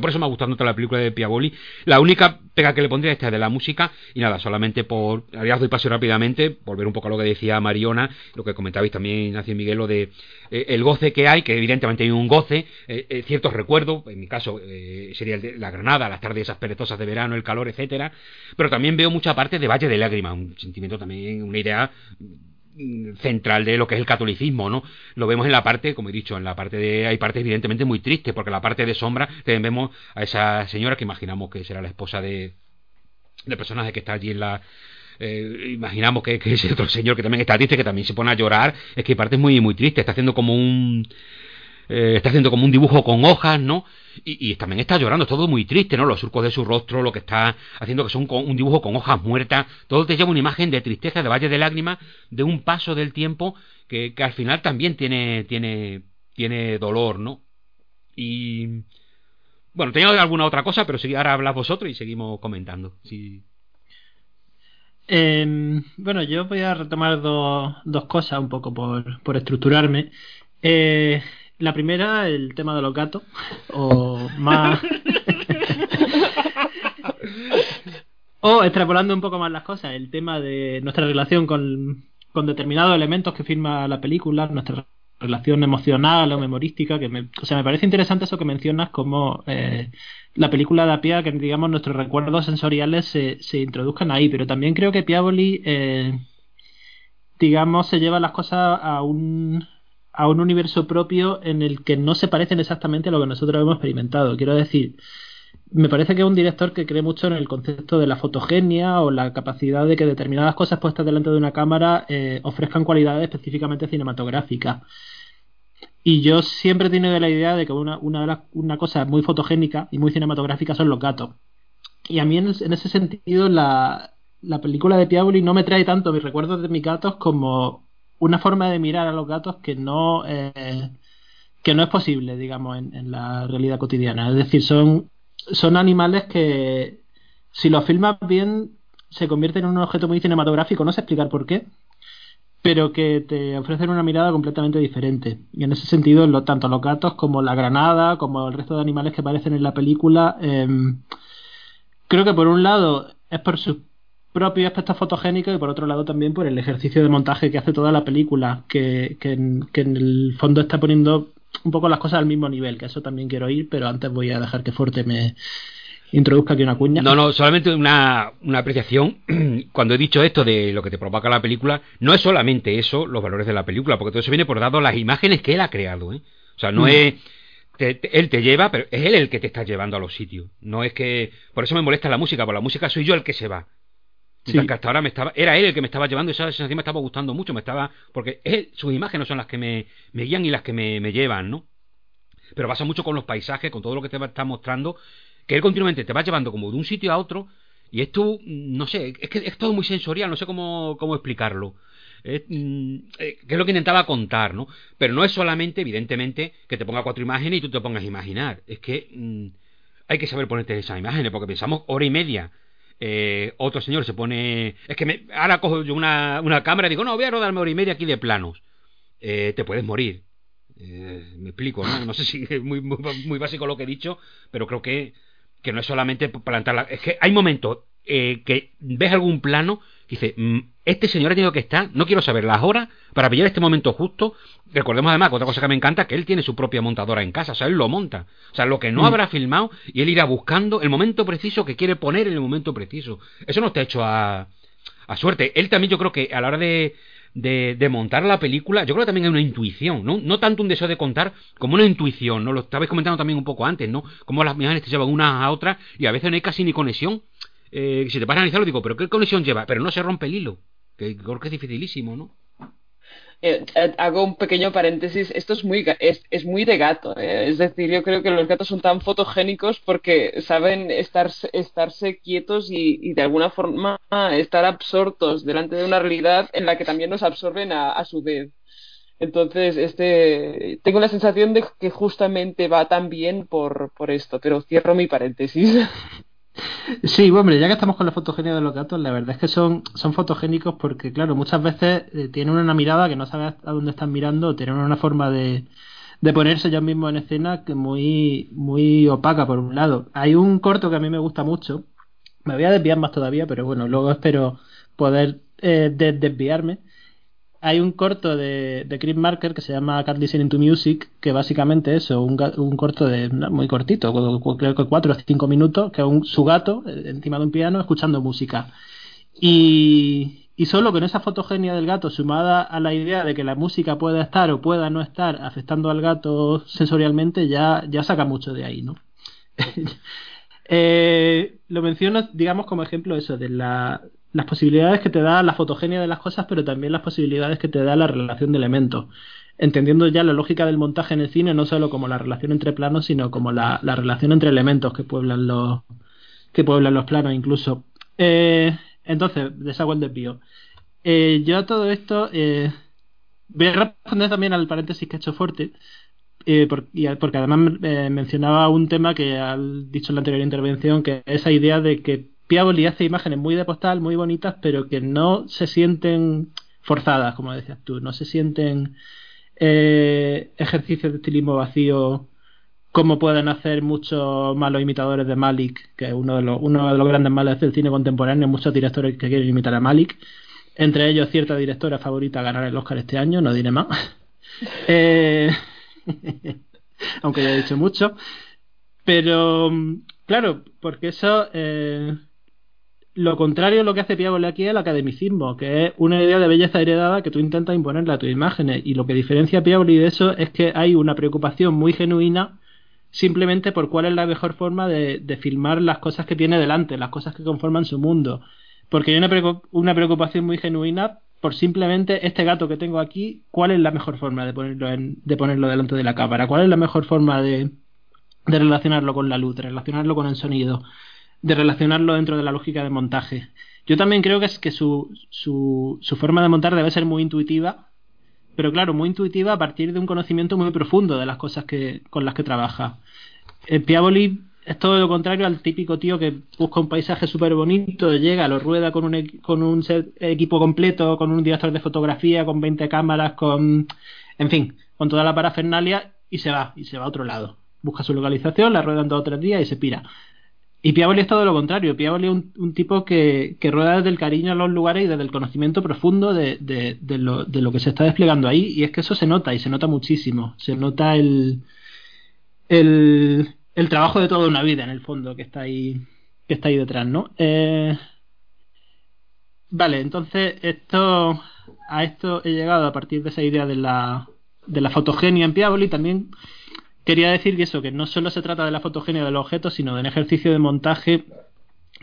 Por eso me ha gustado tanto la película de Piavoli. La única pega que le pondría esta es de la música. Y nada, solamente por. Ahora doy paso rápidamente, volver un poco a lo que decía Mariona, lo que comentabais también, Ignacio Miguel, lo de eh, el goce que hay, que evidentemente hay un goce, eh, eh, ciertos recuerdos, en mi caso sería el de la Granada, las tardes esas perezosas de verano, el calor, etcétera. Pero también veo mucha parte de Valle de Lágrimas, un sentimiento también, una idea central de lo que es el catolicismo, ¿no? Lo vemos en la parte, como he dicho, en la parte de hay partes evidentemente muy tristes, porque la parte de sombra también vemos a esa señora que imaginamos que será la esposa de del personaje que está allí en la eh, imaginamos que, que ese otro señor que también está triste, que también se pone a llorar, es que hay partes muy muy tristes, está haciendo como un eh, está haciendo como un dibujo con hojas, ¿no? Y, también está llorando, todo muy triste, ¿no? Los surcos de su rostro, lo que está haciendo que son un dibujo con hojas muertas, todo te lleva una imagen de tristeza, de valle de lágrimas, de un paso del tiempo que, al final también tiene, tiene, tiene dolor, ¿no? Y bueno, tenía alguna otra cosa, pero ahora hablas vosotros y seguimos comentando. Sí. Eh, bueno, yo voy a retomar do, dos cosas un poco por, por estructurarme. Eh, la primera, el tema de los gatos. O más. o extrapolando un poco más las cosas, el tema de nuestra relación con, con determinados elementos que firma la película, nuestra relación emocional o memorística, que me, o sea, me parece interesante eso que mencionas como eh, la película da pie a que digamos nuestros recuerdos sensoriales se, se introduzcan ahí, pero también creo que Piavoli eh, digamos se lleva las cosas a un a un universo propio en el que no se parecen exactamente a lo que nosotros hemos experimentado. Quiero decir, me parece que es un director que cree mucho en el concepto de la fotogenia o la capacidad de que determinadas cosas puestas delante de una cámara eh, ofrezcan cualidades específicamente cinematográficas. Y yo siempre he tenido la idea de que una, una, una cosa muy fotogénica y muy cinematográfica son los gatos. Y a mí en, ese sentido la, la película de Piavoli no me trae tanto mis recuerdos de mis gatos como una forma de mirar a los gatos que no, eh, que no es posible, digamos, en, la realidad cotidiana. Es decir, son son animales que, si los filmas bien, se convierten en un objeto muy cinematográfico, no sé explicar por qué, pero que te ofrecen una mirada completamente diferente. Y en ese sentido, tanto los gatos como la granada, como el resto de animales que aparecen en la película, em, creo que por un lado es por su propio aspecto fotogénico y por otro lado también por el ejercicio de montaje que hace toda la película, que, que, en, que en el fondo está poniendo un poco las cosas al mismo nivel, que eso también quiero ir, pero antes voy a dejar que Forte me introduzca aquí una cuña. No, no, solamente una, una apreciación. Cuando he dicho esto de lo que te provoca la película, no es solamente eso, los valores de la película, porque todo eso viene por dado las imágenes que él ha creado. ¿eh? O sea, no mm. es... Te, él te lleva, pero es él el que te está llevando a los sitios. No es que... Por eso me molesta la música, por la música soy yo el que se va. Sí. ahora me estaba, era él el que me estaba llevando esa sensación me estaba gustando mucho, me estaba, porque sus imágenes son las que me, guían y las que me, llevan, ¿no? Pero pasa mucho con los paisajes, con todo lo que te está mostrando, que él continuamente te va llevando como de un sitio a otro y esto, no sé, es que es todo muy sensorial, no sé cómo, cómo explicarlo. Es, mm, eh, que es lo que intentaba contar, ¿no? Pero no es solamente, evidentemente, que te ponga cuatro imágenes y tú te pongas a imaginar. Es que mmm, hay que saber ponerte esas imágenes, porque pensamos hora y media eh, otro señor se pone. Es que me, ahora cojo yo una, una cámara y digo, no, voy a rodarme hora y media aquí de planos. Eh, te puedes morir. Eh, me explico, ¿no? No sé si es muy, muy, muy, básico lo que he dicho, pero creo que, que no es solamente plantar la. Es que hay momentos eh, que ves algún plano Dice, mm, este señor ha tenido que estar, no quiero saber las horas, para pillar este momento justo. Recordemos además que otra cosa que me encanta, que él tiene su propia montadora en casa, o sea, él lo monta. O sea, lo que no mm. habrá filmado y él irá buscando el momento preciso que quiere poner en el momento preciso. Eso no está hecho a, a suerte. Él también yo creo que a la hora de, de, de, montar la película, yo creo que también hay una intuición, ¿no? No tanto un deseo de contar como una intuición, ¿no? Lo estabais comentando también un poco antes, ¿no? Como las imágenes te llevan unas a otras y a veces no hay casi ni conexión eh, si te vas a analizarlo, digo, ¿pero qué conexión lleva? Pero no se rompe el hilo, que creo que es dificilísimo, ¿no? Eh, eh, hago un pequeño paréntesis. Esto es muy, es, es muy de gato. ¿eh? Es decir, yo creo que los gatos son tan fotogénicos porque saben estar, estarse quietos y, y, de alguna forma estar absortos delante de una realidad en la que también nos absorben a, a su vez. Entonces, este, tengo la sensación de que justamente va tan bien por, por esto, pero cierro mi paréntesis. Sí, hombre, ya que estamos con la fotogenia de los gatos, la verdad es que son, son fotogénicos porque, claro, muchas veces eh, tienen una mirada que no sabes a dónde están mirando, tienen una forma de, de ponerse ellos mismos en escena que muy, muy opaca, por un lado. Hay un corto que a mí me gusta mucho, me voy a desviar más todavía, pero bueno, luego espero poder eh, desviarme hay un corto de, de Chris Marker que se llama Cat Listening to Music, que básicamente es un, un corto de muy cortito, creo que cuatro o cinco minutos, que un, su gato eh, encima de un piano escuchando música. Y, y solo con esa fotogenia del gato, sumada a la idea de que la música pueda estar o pueda no estar afectando al gato sensorialmente, ya, ya saca mucho de ahí, ¿no? eh, lo menciono, digamos, como ejemplo eso, de la, las posibilidades que te da la fotogenia de las cosas, pero también las posibilidades que te da la relación de elementos. Entendiendo ya la lógica del montaje en el cine, no solo como la relación entre planos, sino como la, la relación entre elementos que pueblan los, que pueblan los planos incluso. Eh, entonces, deshago el desvío. Eh, yo a todo esto eh, voy a responder también al paréntesis que ha hecho Forte, eh, porque, porque además eh, mencionaba un tema que ha dicho en la anterior intervención, que esa idea de que Piavoli hace imágenes muy de postal, muy bonitas, pero que no se sienten forzadas, como decías tú, no se sienten eh, ejercicios de estilismo vacío como pueden hacer muchos malos imitadores de Malik, que es uno de los, uno de los grandes males del cine contemporáneo, muchos directores que quieren imitar a Malik, entre ellos cierta directora favorita a ganar el Oscar este año, no diré más. eh, aunque ya he dicho mucho. Pero, claro, porque eso eh, lo contrario a lo que hace Piagole aquí es el academicismo, que es una idea de belleza heredada que tú intentas imponerle a tus imágenes. Y lo que diferencia a de eso es que hay una preocupación muy genuina simplemente por cuál es la mejor forma de, de filmar las cosas que tiene delante, las cosas que conforman su mundo. Porque hay una, una preocupación muy genuina por simplemente este gato que tengo aquí, cuál es la mejor forma de ponerlo, en, de ponerlo delante de la cámara, cuál es la mejor forma de, de relacionarlo con la luz, de relacionarlo con el sonido, de relacionarlo dentro de la lógica de montaje. Yo también creo que es que su, su, su forma de montar debe ser muy intuitiva, pero claro, muy intuitiva a partir de un conocimiento muy profundo de las cosas que, con las que trabaja. El Piavoli es todo lo contrario al típico tío que busca un paisaje súper bonito, llega, lo rueda con un, con un equipo completo, con un director de fotografía, con 20 cámaras, con, en fin, con toda la parafernalia y se va, y se va a otro lado. Busca su localización, la rueda en dos o tres días y se pira. Y Piavoli es todo lo contrario. Piavoli es un, tipo que, que, rueda desde el cariño a los lugares y desde el conocimiento profundo de, de, lo, de lo que se está desplegando ahí. Y es que eso se nota, y se nota muchísimo. Se nota el, el, el trabajo de toda una vida, en el fondo, que está ahí, que está ahí detrás, ¿no? Eh, vale, entonces esto a esto he llegado a partir de esa idea de la, de la fotogenia en Piavoli. También quería decir que eso, que no solo se trata de la fotogenia del objeto, sino de un ejercicio de montaje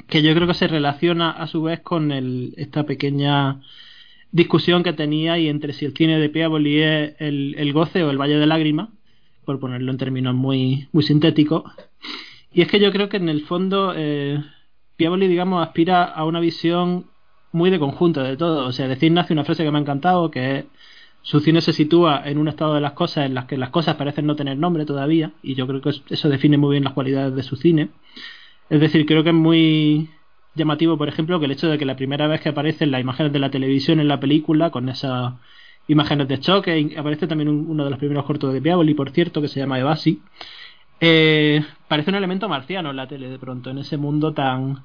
que yo creo que se relaciona a su vez con el, esta pequeña discusión que tenía y entre si el cine de Piavoli es el, el goce o el valle de lágrimas, por ponerlo en términos muy, muy sintéticos. Y es que yo creo que en el fondo eh, Piavoli, digamos, aspira a una visión muy de conjunto de todo. O sea, decir nace una frase que me ha encantado, que es su cine se sitúa en un estado de las cosas en las que las cosas parecen no tener nombre todavía, y yo creo que eso define muy bien las cualidades de su cine. Es decir, creo que es muy llamativo, por ejemplo, que el hecho de que la primera vez que aparecen las imágenes de la televisión en la película, con esas imágenes de choque, aparece también uno de los primeros cortos de Piavoli, por cierto, que se llama Evasi, eh, parece un elemento marciano en la tele de pronto, en ese mundo tan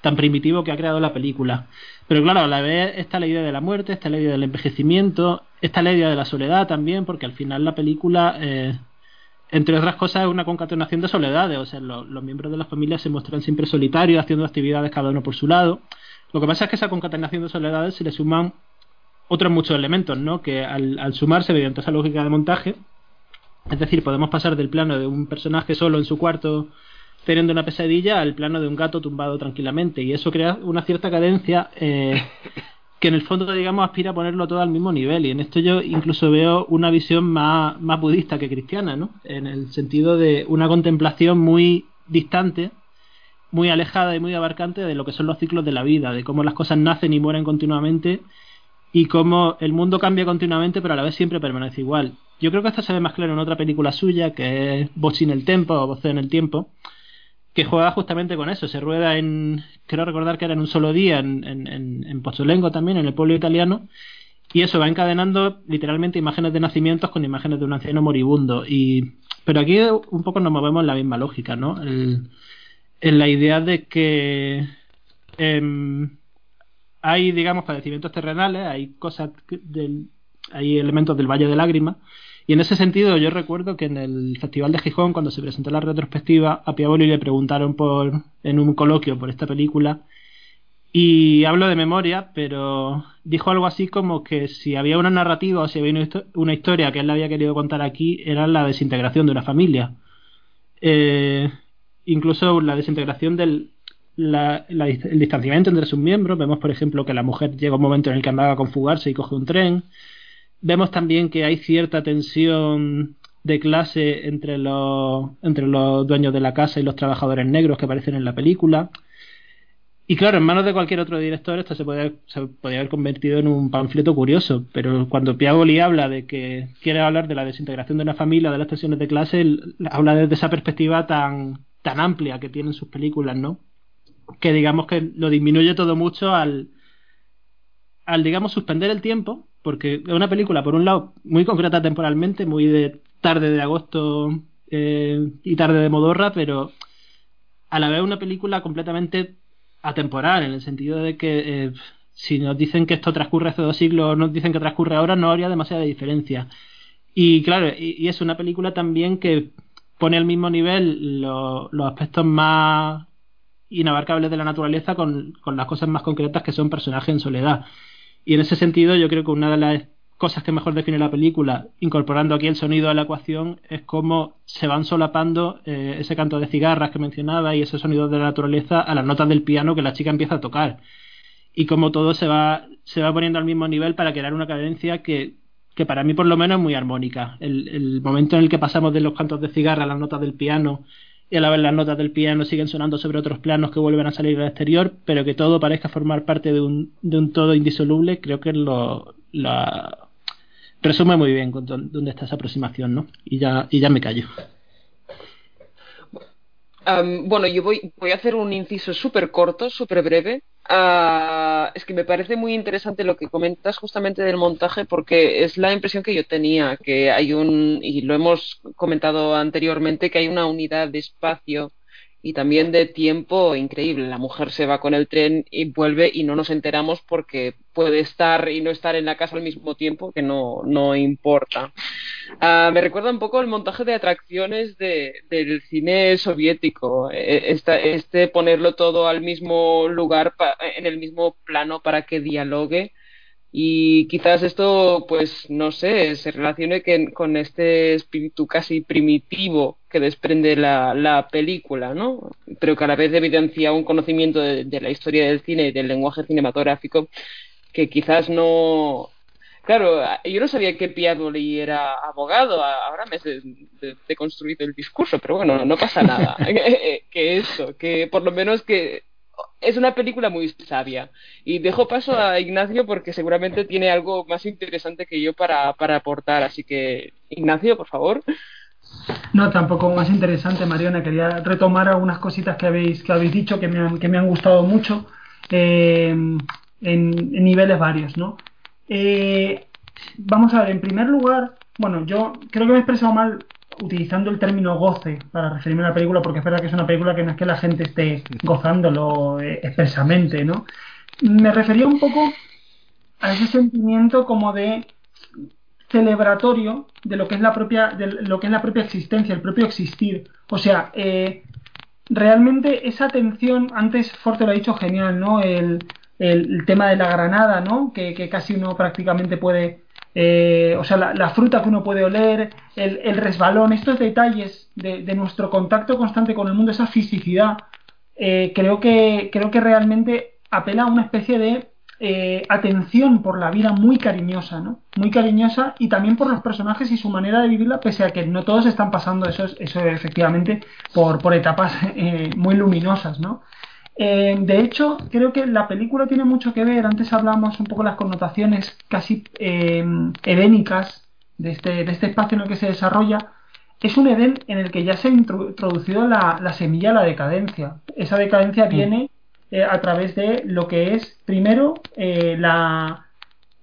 tan primitivo que ha creado la película. Pero claro, a la vez está la idea de la muerte, está la idea del envejecimiento, está la idea de la soledad también, porque al final la película, eh, entre otras cosas, es una concatenación de soledades. O sea, los miembros de la familia se muestran siempre solitarios, haciendo actividades cada uno por su lado. Lo que pasa es que esa concatenación de soledades se le suman otros muchos elementos, ¿no? Que al, al sumarse mediante esa lógica de montaje, es decir, podemos pasar del plano de un personaje solo en su cuarto teniendo una pesadilla al plano de un gato tumbado tranquilamente. Y eso crea una cierta cadencia eh, que en el fondo digamos aspira a ponerlo todo al mismo nivel. Y en esto yo incluso veo una visión más, más budista que cristiana ¿no? en el sentido de una contemplación muy distante muy alejada y muy abarcante de lo que son los ciclos de la vida de cómo las cosas nacen y mueren continuamente y cómo el mundo cambia continuamente pero a la vez siempre permanece igual. Yo creo que esto se ve más claro en otra película suya que es Voz en el Tiempo o Voz en el Tiempo que juega justamente con eso. Se rueda en, quiero recordar que era en un solo día, en, en, en también, en el pueblo italiano, y eso va encadenando literalmente imágenes de nacimientos con imágenes de un anciano moribundo. Y, pero aquí un poco nos movemos en la misma lógica, ¿no? en la idea de que em, hay, digamos, padecimientos terrenales, hay cosas del, hay elementos del Valle de Lágrimas, y en ese sentido, yo recuerdo que en el Festival de Gijón, cuando se presentó la retrospectiva, a Piavoli le preguntaron por, en un coloquio por esta película. Y hablo de memoria, pero dijo algo así como que si había una narrativa o si había una historia que él había querido contar aquí, era la desintegración de una familia. Eh, incluso la desintegración del el distanciamiento entre sus miembros. Vemos, por ejemplo, que la mujer llega un momento en el que andaba con fugarse y coge un tren. Vemos también que hay cierta tensión de clase entre los, entre los dueños de la casa y los trabajadores negros que aparecen en la película. Y claro, en manos de cualquier otro director esto se podría, se podría haber convertido en un panfleto curioso, pero cuando Piavoli habla de que quiere hablar de la desintegración de una familia, de las tensiones de clase, habla desde esa perspectiva tan, tan amplia que tienen sus películas, ¿no? Que digamos que lo disminuye todo mucho al, al digamos, suspender el tiempo porque es una película, por un lado, muy concreta temporalmente, muy de tarde de agosto eh, y tarde de modorra, pero a la vez una película completamente atemporal, en el sentido de que eh, si nos dicen que esto transcurre hace dos siglos, nos dicen que transcurre ahora, no habría demasiada diferencia. Y claro, y, es una película también que pone al mismo nivel los aspectos más inabarcables de la naturaleza con, con las cosas más concretas que son personajes en soledad. Y en ese sentido yo creo que una de las cosas que mejor define la película, incorporando aquí el sonido a la ecuación, es cómo se van solapando eh, ese canto de cigarras que mencionaba y ese sonido de la naturaleza a las notas del piano que la chica empieza a tocar. Y cómo todo se va, se va poniendo al mismo nivel para crear una cadencia que, que para mí por lo menos es muy armónica. El, el momento en el que pasamos de los cantos de cigarra a las notas del piano y a la vez las notas del piano siguen sonando sobre otros planos que vuelven a salir al exterior, pero que todo parezca formar parte de un, de un todo indisoluble, creo que lo la resume muy bien dónde está esa aproximación, ¿no? Y ya, y ya me callo bueno, yo voy, voy a hacer un inciso súper corto, súper breve. Uh, es que me parece muy interesante lo que comentas justamente del montaje porque es la impresión que yo tenía, que hay un, y lo hemos comentado anteriormente, que hay una unidad de espacio y también de tiempo increíble. La mujer se va con el tren y vuelve y no nos enteramos porque puede estar y no estar en la casa al mismo tiempo, que no, no importa. Uh, me recuerda un poco el montaje de atracciones de, del cine soviético, e, este, este ponerlo todo al mismo lugar, en el mismo plano para que dialogue y quizás esto, pues, no sé, se relacione con este espíritu casi primitivo que desprende la, la, película, ¿no? Pero que a la vez evidencia un conocimiento de, la historia del cine y del lenguaje cinematográfico que quizás no. Claro, yo no sabía que Piadoli era abogado, ahora me he deconstruido el discurso, pero bueno, no pasa nada. que eso, que por lo menos que es una película muy sabia. Y dejo paso a Ignacio porque seguramente tiene algo más interesante que yo para, para aportar. Así que, Ignacio, por favor. No, tampoco más interesante, Mariana. Quería retomar algunas cositas que habéis, que habéis dicho que me han, que me han gustado mucho eh, en, niveles varios, ¿no? Eh, vamos a ver, en primer lugar, bueno, yo creo que me he expresado mal utilizando el término goce para referirme a la película, porque es verdad que es una película que no es que la gente esté gozándolo eh, expresamente, ¿no? Me refería un poco a ese sentimiento como de celebratorio de lo que es la propia, de lo que es la propia existencia, el propio existir. O sea, eh, realmente esa atención, antes Forte lo ha dicho genial, ¿no? El, el, tema de la granada, ¿no? Que, casi uno prácticamente puede eh, o sea, la, fruta que uno puede oler, el, resbalón, estos detalles de, nuestro contacto constante con el mundo, esa fisicidad, eh, creo, que, creo que realmente apela a una especie de eh, atención por la vida muy cariñosa, ¿no? Muy cariñosa y también por los personajes y su manera de vivirla, pese a que no todos están pasando eso, eso efectivamente por, por etapas muy luminosas, ¿no? Eh, de hecho, creo que la película tiene mucho que ver, antes hablamos un poco de las connotaciones casi eh, edénicas de este, de este espacio en el que se desarrolla. Es un Edén en el que ya se ha introducido la, la semilla de la decadencia. Esa decadencia mm. viene eh, a través de lo que es, primero, la,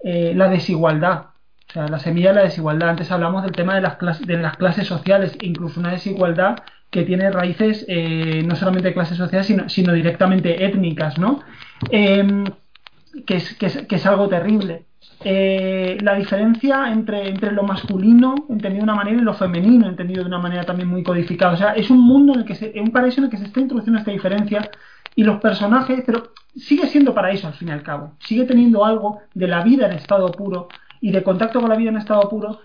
la desigualdad. O sea, la semilla de la desigualdad. Antes hablamos del tema de las, clases, de las clases sociales, incluso una desigualdad que tiene raíces eh, no solamente de clases sociales, sino, sino directamente étnicas, ¿no? Em, que, es, que, es, que, es, algo terrible. Eh, la diferencia entre, entre lo masculino, entendido de una manera, y lo femenino, entendido de una manera también muy codificada. O sea, es un mundo en el que se, un paraíso en el que se está introduciendo esta diferencia y los personajes, pero sigue siendo paraíso al fin y al cabo. Sigue teniendo algo de la vida en estado puro y de contacto con la vida en estado puro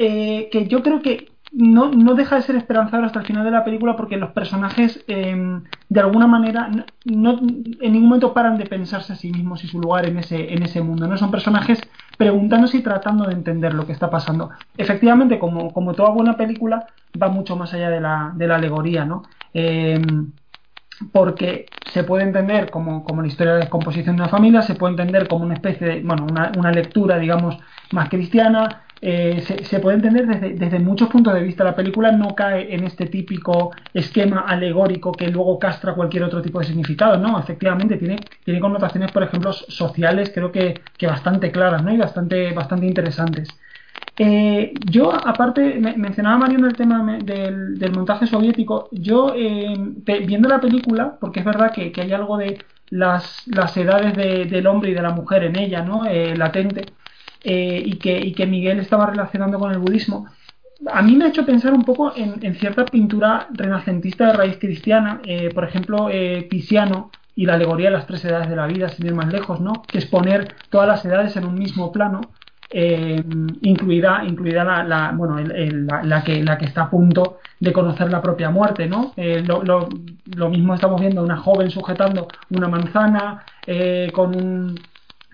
eh, que yo creo que no, no, deja de ser esperanzador hasta el final de la película porque los personajes em, de alguna manera no, en ningún momento paran de pensarse a sí mismos y su lugar en ese, en ese mundo. No son personajes preguntándose y tratando de entender lo que está pasando. Efectivamente, como, como toda buena película, va mucho más allá de la, de la alegoría, ¿no? Em, porque se puede entender como, como la historia de descomposición de una familia, se puede entender como una especie de, bueno, una, una lectura, digamos, más cristiana, eh, se, puede entender desde, desde, muchos puntos de vista. La película no cae en este típico esquema alegórico que luego castra cualquier otro tipo de significado, ¿no? Efectivamente, tiene, tiene connotaciones, por ejemplo, sociales, creo que, que bastante claras, ¿no? Y bastante, bastante interesantes. Eh, yo, aparte, mencionaba Mario en el tema del, del montaje soviético. Yo, eh, viendo la película, porque es verdad que, que hay algo de las, las edades de, del hombre y de la mujer en ella, ¿no? latente eh, y, que, y que Miguel estaba relacionando con el budismo, a mí me ha hecho pensar un poco en, cierta pintura renacentista de raíz cristiana, eh, por ejemplo, eh, y la alegoría de las tres edades de la vida, sin ir más lejos, ¿no? Que es poner todas las edades en un mismo plano. eh, incluida, incluida la, bueno, la, que, la que está a punto de conocer la propia muerte, ¿no? Eh, lo, mismo estamos viendo una joven sujetando una manzana eh, con un,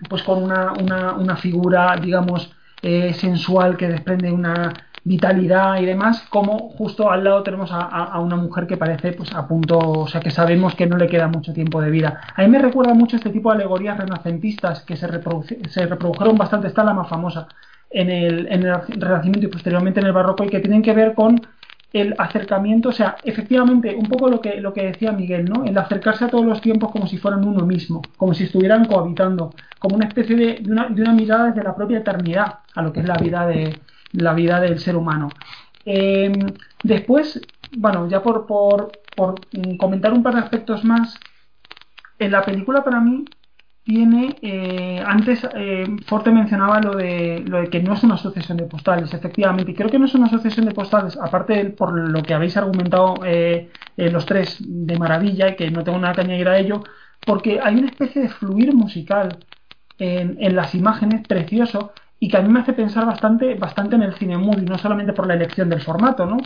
pues con una, una, una figura, digamos, sensual que desprende una vitalidad y demás, como justo al lado tenemos a, una mujer que parece pues a punto, o sea que sabemos que no le queda mucho tiempo de vida. A mí me recuerda mucho este tipo de alegorías renacentistas que se, se reprodujeron bastante, está la más famosa en el, en el Renacimiento y posteriormente en el Barroco y que tienen que ver con el acercamiento, o sea, efectivamente, un poco lo que, lo que decía Miguel, ¿no? El acercarse a todos los tiempos como si fueran uno mismo, como si estuvieran cohabitando, como una especie de, de, una, mirada desde la propia eternidad a lo que es la vida de, la vida del ser humano. Eh, después, bueno, ya por, por, comentar un par de aspectos más, en la película para mí tiene, eh, antes eh, Forte mencionaba lo de, lo de que no es una asociación de postales, efectivamente, y creo que no es una asociación de postales, aparte por lo que habéis argumentado los tres de maravilla y que no tengo nada que añadir a ello, porque hay una especie de fluir musical en, las imágenes precioso y que a mí me hace pensar bastante, bastante en el cine movie, no solamente por la elección del formato, ¿no?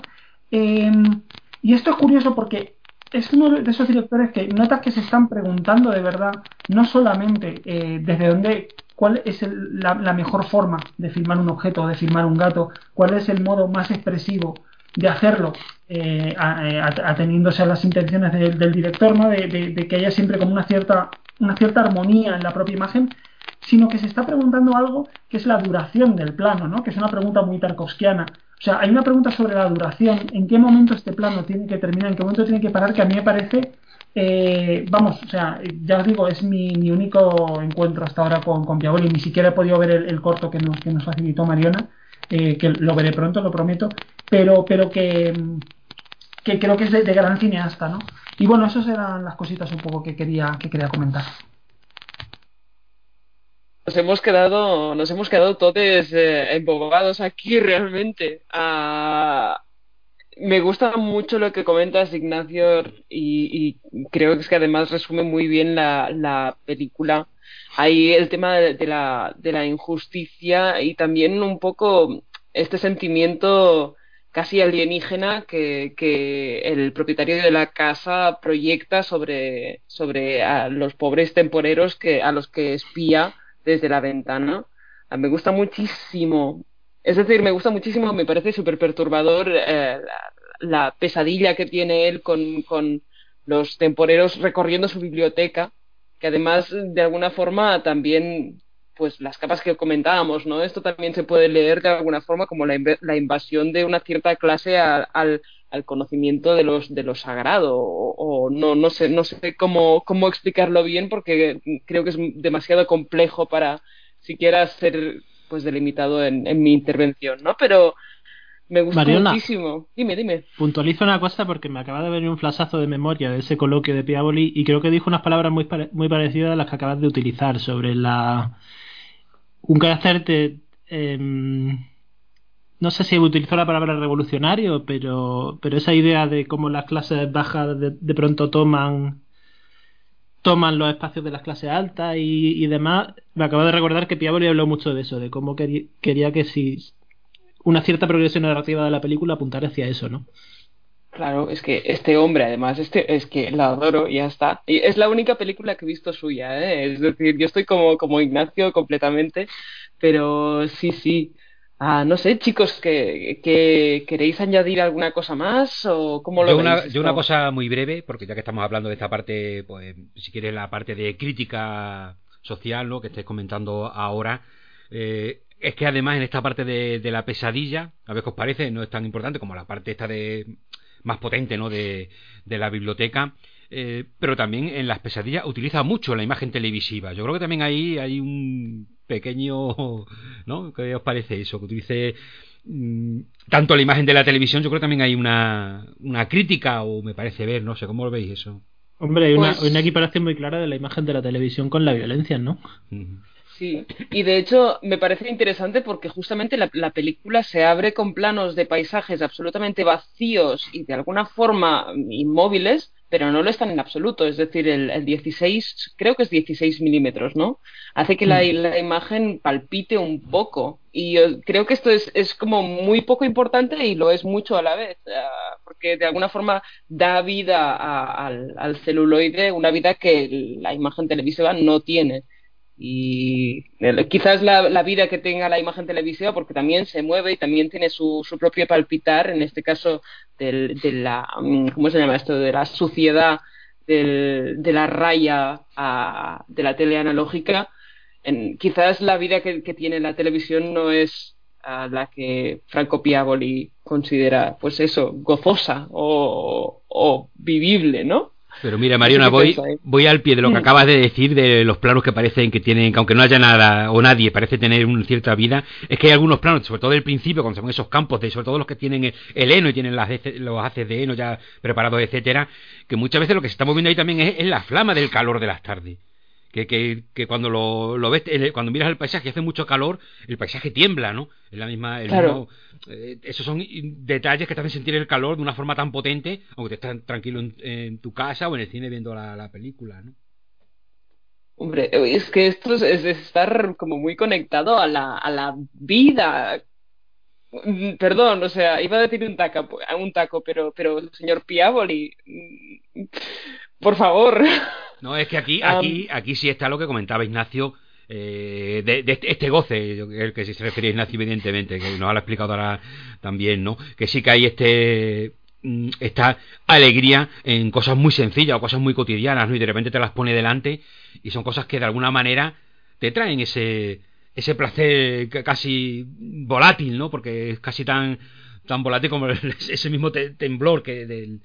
Em, y esto es curioso porque es uno de esos directores que notas que se están preguntando de verdad, no solamente eh, desde dónde, cuál es la, mejor forma de filmar un objeto de filmar un gato, cuál es el modo más expresivo de hacerlo, eh, eh, ateniéndose a las intenciones del director, ¿no? De, de, que haya siempre como una cierta, una cierta armonía en la propia imagen, sino que se está preguntando algo que es la duración del plano, ¿no? que es una pregunta muy tarkovskiana. O sea, hay una pregunta sobre la duración, en qué momento este plano tiene que terminar, en qué momento tiene que parar, que a mí me parece, eh, vamos, o sea, ya os digo, es mi, único encuentro hasta ahora con, con Piavoli, ni siquiera he podido ver el, corto que nos, que nos facilitó Mariona, eh, que lo veré pronto, lo prometo, pero, pero que, que creo que es de, de gran cineasta, ¿no? Y bueno, esas eran las cositas un poco que quería, que quería comentar nos hemos quedado, nos hemos quedado todos eh, embobados aquí realmente. Ah, me gusta mucho lo que comentas, Ignacio, y, creo que es que además resume muy bien la, película. Ahí el tema de, la, de la injusticia y también un poco este sentimiento casi alienígena que, que, el propietario de la casa proyecta sobre, sobre a los pobres temporeros que, a los que espía desde la ventana. Ah, me gusta muchísimo. Es decir, me gusta muchísimo, me parece súper perturbador eh, la, pesadilla que tiene él con, con los temporeros recorriendo su biblioteca, que además de alguna forma también pues las capas que comentábamos, ¿no? Esto también se puede leer de alguna forma como la, la invasión de una cierta clase al, al, conocimiento de los de lo sagrado o, o, no no sé no sé cómo cómo explicarlo bien porque creo que es demasiado complejo para siquiera ser pues delimitado en, en mi intervención, ¿no? Pero me gusta muchísimo. Dime, dime. Puntualizo una cosa porque me acaba de venir un flasazo de memoria de ese coloquio de Piavoli y creo que dijo unas palabras muy, muy parecidas a las que acabas de utilizar sobre la un carácter de, em, no sé si utilizó la palabra revolucionario, pero, pero esa idea de cómo las clases bajas de, pronto toman toman los espacios de las clases altas y, demás, me acabo de recordar que Piavoli habló mucho de eso, de cómo quería que si una cierta progresión narrativa de la película apuntara hacia eso, ¿no? Claro, es que este hombre, además, este, es que la adoro y ya está. Y es la única película que he visto suya, ¿eh? Es decir, yo estoy como, como Ignacio completamente, pero sí, sí. Ah, no sé, chicos, que, ¿queréis añadir alguna cosa más o cómo lo yo una, yo una cosa muy breve, porque ya que estamos hablando de esta parte, pues si quieres la parte de crítica social, ¿no? Que estés comentando ahora, eh, es que además en esta parte de, de la pesadilla, a ver qué os parece, no es tan importante como la parte esta de más potente ¿no? de, de la biblioteca. Eh, pero también en las pesadillas utiliza mucho la imagen televisiva. Yo creo que también ahí hay un pequeño, ¿no? ¿Qué os parece eso? Que utilice mm, tanto la imagen de la televisión, yo creo que también hay una, una crítica, o me parece ver, no sé, ¿cómo lo veis eso? Hombre, hay una, pues equiparación muy clara de la imagen de la televisión con la violencia, ¿no? Sí, y de hecho me parece interesante porque justamente la, película se abre con planos de paisajes absolutamente vacíos y de alguna forma inmóviles, pero no lo están en absoluto. Es decir, el, 16, creo que es 16 milímetros, ¿no? Hace que la, mm. la, imagen palpite un poco. Y yo creo que esto es, es, como muy poco importante y lo es mucho a la vez, porque de alguna forma da vida al, al celuloide, una vida que la imagen televisiva no tiene y quizás la, vida que tenga la imagen televisiva porque también se mueve y también tiene su, su propio palpitar en este caso del, de la mm, cómo se llama esto de la suciedad del, de la raya a, de la tele analógica. En, quizás la vida que, tiene la televisión no es la que Franco Piavoli considera pues eso gozosa o, o vivible no pero mira, Mariona, voy, voy al pie de lo que acabas de decir, de los planos que parecen que tienen, que aunque no haya nada o nadie, parece tener una cierta vida. Es que hay algunos planos, sobre todo del principio, cuando se ven esos campos, de, sobre todo los que tienen el, heno y tienen las, los haces de heno ya preparados, etcétera, que muchas veces lo que se está moviendo ahí también es la flama del calor de las tardes que, que, que cuando lo, lo, ves, cuando miras el paisaje y hace mucho calor, el paisaje tiembla, ¿no? Es la misma, el eh, esos son detalles que te hacen sentir el calor de una forma tan potente, aunque te estás tranquilo en, tu casa o en el cine viendo la, la película, ¿no? Hombre, es que esto es, estar como muy conectado a la, a la vida. Mm, perdón, o sea, iba a decir un taco, un taco, pero, pero señor Piavoli, mm, por favor. No, es que aquí, aquí, aquí sí está lo que comentaba Ignacio. Eh, de, este, este goce, el que se refería a Ignacio, evidentemente, que nos lo ha explicado ahora también, ¿no? Que sí que hay este mm, esta alegría en cosas muy sencillas o cosas muy cotidianas, ¿no? Y de repente te las pone delante y son cosas que de alguna manera te traen ese ese placer casi volátil, ¿no? Porque es casi tan tan volátil como ese mismo temblor que del,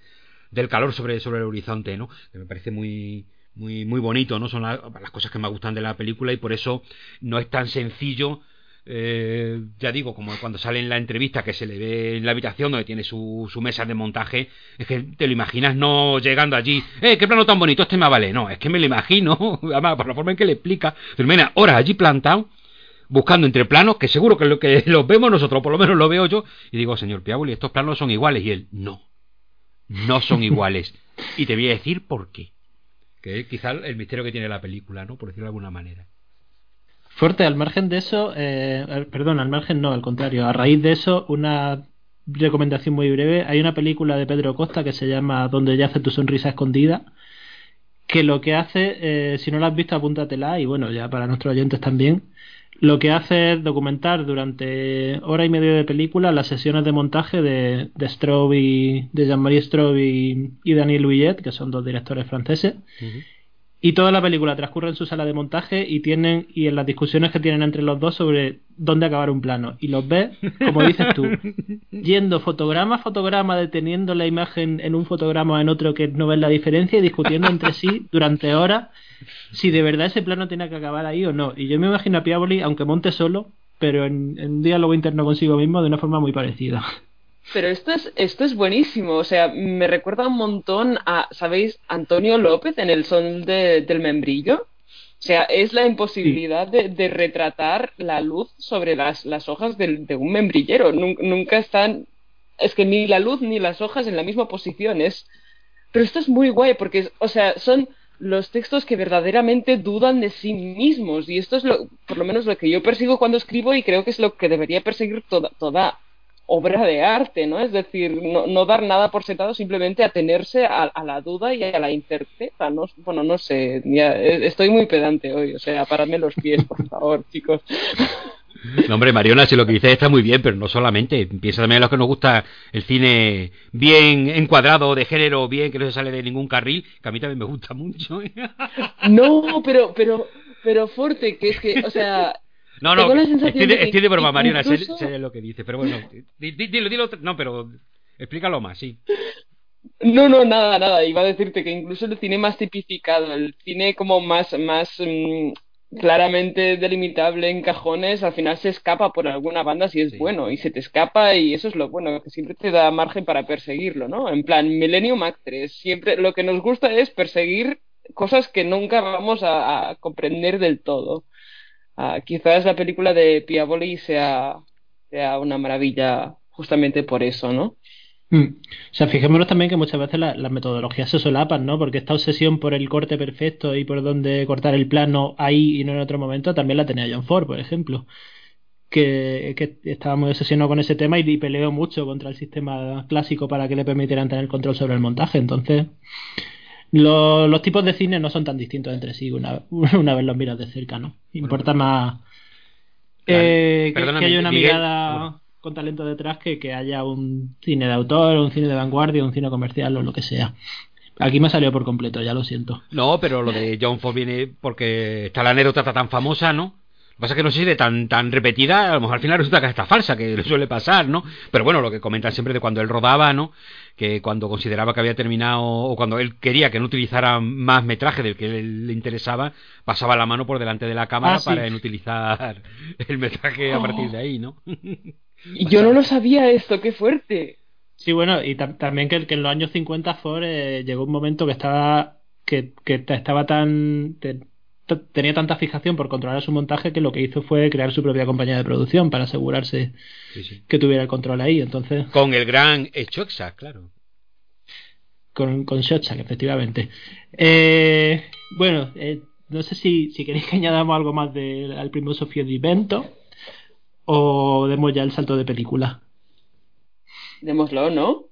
del calor sobre, sobre el horizonte, ¿no? Que me parece muy muy, muy bonito, ¿no? Son las cosas que me gustan de la película y por eso no es tan sencillo. Eh, ya digo, como cuando sale en la entrevista que se le ve en la habitación donde tiene su, su mesa de montaje, es que te lo imaginas no llegando allí, ¡eh, qué plano tan bonito! Este me vale. No, es que me lo imagino, además, por la forma en que le explica. Pero mira, horas allí plantado, buscando entre planos, que seguro que, lo, que los vemos nosotros, por lo menos lo veo yo, y digo, señor Piaboli, estos planos son iguales. Y él, no, no son iguales. y te voy a decir por qué que es quizá el misterio que tiene la película, ¿no? Por decirlo de alguna manera. Fuerte, al margen de eso, eh, perdón, al margen no, al contrario, a raíz de eso, una recomendación muy breve, hay una película de Pedro Costa que se llama Donde yace tu sonrisa escondida, que lo que hace, eh, si no la has visto, apúntatela, y bueno, ya para nuestros oyentes también, lo que hace es documentar durante hora y media de película las sesiones de montaje de, de y, de Jean-Marie Straub y, Daniel Villet, que son dos directores franceses. Y toda la película transcurre en su sala de montaje y tienen y en las discusiones que tienen entre los dos sobre dónde acabar un plano. Y los ves, como dices tú, yendo fotograma a fotograma, deteniendo la imagen en un fotograma o en otro que no ves la diferencia y discutiendo entre sí durante horas si de verdad ese plano tiene que acabar ahí o no. Y yo me imagino a Piavoli, aunque monte solo, pero en, en un diálogo interno consigo mismo de una forma muy parecida. Pero esto es, esto es buenísimo, o sea, me recuerda un montón a, ¿sabéis? Antonio López en El Sol del Membrillo. O sea, es la imposibilidad de, retratar la luz sobre las, las hojas de, un membrillero. Nunca, están, es que ni la luz ni las hojas en la misma posición. Es, pero esto es muy guay porque, o sea, son los textos que verdaderamente dudan de sí mismos y esto es lo, por lo menos lo que yo persigo cuando escribo y creo que es lo que debería perseguir toda, toda obra de arte, ¿no? Es decir, no, no dar nada por sentado, simplemente atenerse a, a, la duda y a la incerteza, ¿no? Bueno, no sé, eh, estoy muy pedante hoy, o sea, paradme los pies, por favor, chicos. No, hombre, Mariona, si lo que dices está muy bien, pero no solamente. Piensa también en los que nos gusta el cine bien encuadrado, de género, bien, que no se sale de ningún carril, que a mí también me gusta mucho. No, pero, pero, pero fuerte, que es que, o sea, no, no, estoy de, estoy de broma, Mariona, sé, lo que dice, pero bueno, dilo, dilo, no, pero explícalo más, sí. No, no, nada, nada, iba a decirte que incluso el cine más tipificado, el cine como más, más mm, claramente delimitable en cajones, al final se escapa por alguna banda si es bueno, y se te escapa y eso es lo bueno, que siempre te da margen para perseguirlo, ¿no? En plan, Millennium Actress, siempre lo que nos gusta es perseguir cosas que nunca vamos a comprender del todo. Ah, quizás la película de Piavoli sea, sea una maravilla justamente por eso, ¿no? Mm. O sea, fijémonos también que muchas veces las metodologías se solapan, ¿no? Porque esta obsesión por el corte perfecto y por dónde cortar el plano ahí y no en otro momento también la tenía John Ford, por ejemplo. Que, que estaba muy obsesionado con ese tema y, peleó mucho contra el sistema clásico para que le permitieran tener control sobre el montaje. Entonces, los tipos de cine no son tan distintos entre sí una, una vez los miras de cerca, ¿no? Importa más eh, que, haya una mirada con talento detrás que, que haya un cine de autor, un cine de vanguardia, un cine comercial o lo que sea. Aquí me ha salido por completo, ya lo siento. No, pero lo de John Ford viene porque está la anécdota tan famosa, ¿no? Lo que pasa es que no sé si de tan, tan repetida, a lo mejor al final resulta que está falsa, que le suele pasar, ¿no? Pero bueno, lo que comentan siempre de cuando él rodaba, ¿no? Que cuando consideraba que había terminado, o cuando él quería que no utilizara más metraje del que le interesaba, pasaba la mano por delante de la cámara ah, para utilizar el metraje a partir de ahí, ¿no? Y yo no lo sabía esto, qué fuerte. Sí, bueno, y también que, en los años 50 Ford eh, llegó un momento que estaba que, que estaba tan tenía tanta fijación por controlar su montaje que lo que hizo fue crear su propia compañía de producción para asegurarse que tuviera el control ahí. Entonces con el gran Shocksack, claro. Con, con efectivamente. Eh, bueno, eh, no sé si, si queréis que añadamos algo más de, al primo Sofía de Evento o demos ya el salto de película. Démoslo, ¿no?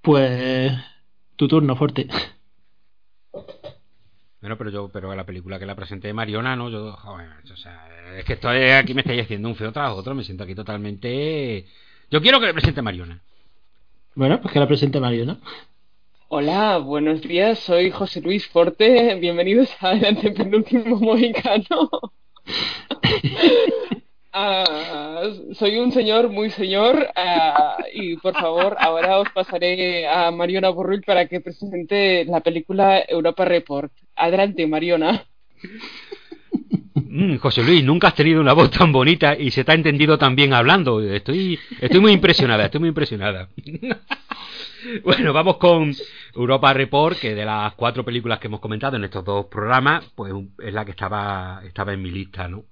Pues tu turno, fuerte. Bueno, pero yo, pero la película que la presenté de Mariona, no, yo, joder, o sea, es que estoy aquí me estáis haciendo un feo tras otro, me siento aquí totalmente. Yo quiero que le presente Mariona. Bueno, pues que la presente Mariona. Hola, buenos días, soy José Luis Forte, bienvenidos a El Antepenúltimo Mohicano. Ah, soy un señor muy señor ah, y por favor ahora os pasaré a Mariona Borrull para que presente la película Europa Report. Adelante, Mariona. Mm, José Luis, nunca has tenido una voz tan bonita y se te ha entendido tan bien hablando. Estoy, estoy muy impresionada, estoy muy impresionada. bueno, vamos con Europa Report, que de las cuatro películas que hemos comentado en estos dos programas, pues es la que estaba, estaba en mi lista, ¿no?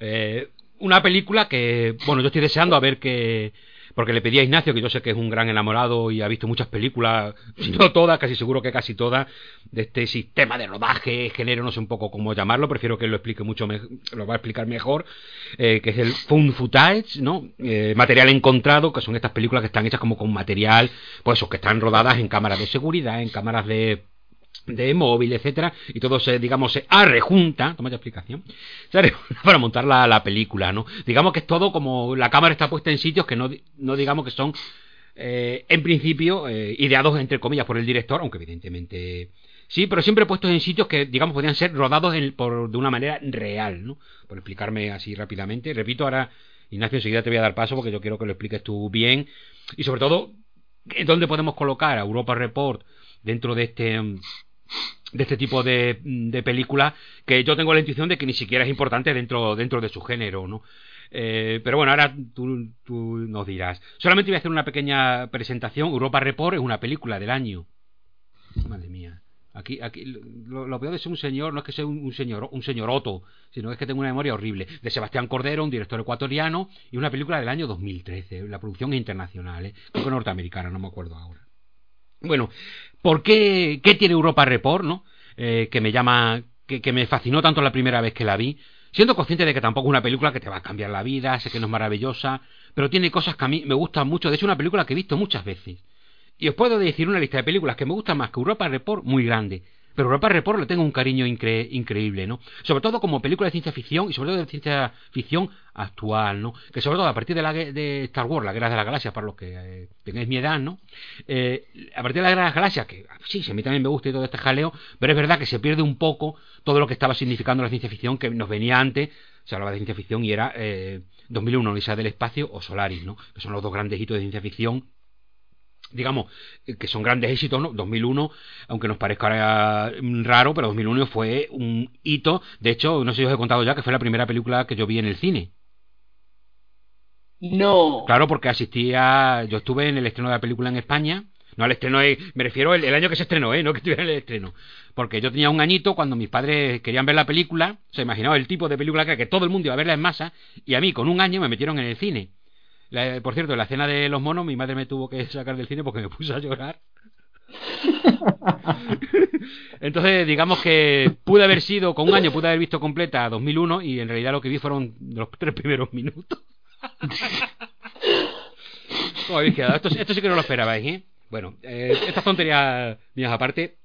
Eh, una película que, bueno, yo estoy deseando a ver que... Porque le pedí a Ignacio, que yo sé que es un gran enamorado y ha visto muchas películas, si no todas, casi seguro que casi todas, de este sistema de rodaje, género, no sé un poco cómo llamarlo, prefiero que él lo explique mucho, lo va a explicar mejor, eh, que es el found footage, ¿no? Eh, material encontrado, que son estas películas que están hechas como con material, pues eso, que están rodadas en cámaras de seguridad, en cámaras de de móvil, etcétera, y todo se, digamos, se arrejunta, toma ya explicación, para montar la, la, película, ¿no? Digamos que es todo como la cámara está puesta en sitios que no, no digamos que son, eh, en principio, eh, ideados entre comillas por el director, aunque evidentemente sí, pero siempre puestos en sitios que, digamos, podrían ser rodados por, de una manera real, ¿no? Por explicarme así rápidamente. Repito, ahora, Ignacio, enseguida te voy a dar paso porque yo quiero que lo expliques tú bien, y sobre todo, ¿dónde podemos colocar a Europa Report dentro de este de este tipo de, de película que yo tengo la intuición de que ni siquiera es importante dentro, dentro de su género, ¿no? Eh, pero bueno, ahora tú, tú, nos dirás. Solamente voy a hacer una pequeña presentación. Europa Report es una película del año. Madre mía. Aquí, aquí lo, peor de ser un señor no es que sea un, señor, un señoroto, sino es que tengo una memoria horrible. De Sebastián Cordero, un director ecuatoriano, y una película del año 2013. La producción internacional, ¿eh? creo que norteamericana, no me acuerdo ahora. Bueno, ¿por qué, qué tiene Europa Report, no? Eh, que me llama, que, que, me fascinó tanto la primera vez que la vi, siendo consciente de que tampoco es una película que te va a cambiar la vida, sé que no es maravillosa, pero tiene cosas que a mí me gustan mucho, de hecho es una película que he visto muchas veces. Y os puedo decir una lista de películas que me gustan más que Europa Report muy grande. Pero Europa Report le tengo un cariño increíble, ¿no? Sobre todo como película de ciencia ficción y sobre todo de ciencia ficción actual, ¿no? Que sobre todo a partir de, la, de Star Wars, la Guerra de la Galaxia, para los que eh, tengáis mi edad, ¿no? Eh, a partir de la Guerra de la Galaxia, que sí, a mí también me gusta y todo este jaleo, pero es verdad que se pierde un poco todo lo que estaba significando la ciencia ficción que nos venía antes, se hablaba de ciencia ficción y era eh, 2001, Odisea del Espacio o Solaris, ¿no? Que son los dos grandes hitos de ciencia ficción digamos, eh, que son grandes éxitos, ¿no? 2001, aunque nos parezca mm, raro, pero 2001 fue un hito. De hecho, no sé si os he contado ya que fue la primera película que yo vi en el cine. No. Claro, porque asistía, yo estuve en el estreno de la película en España. No al estreno, me refiero el, año que se estrenó, ¿eh? No que estuviera en el estreno. Porque yo tenía un añito cuando mis padres querían ver la película, se imaginaba el tipo de película que, que todo el mundo iba a verla en masa, y a mí con un año me metieron en el cine. Por cierto, en la escena de los monos, mi madre me tuvo que sacar del cine porque me puso a llorar. Entonces, digamos que pude haber sido, con un año pude haber visto completa 2001 y en realidad lo que vi fueron los tres primeros minutos. Esto, esto sí que no lo esperabais, ¿eh? Bueno, eh, estas tonterías mías aparte,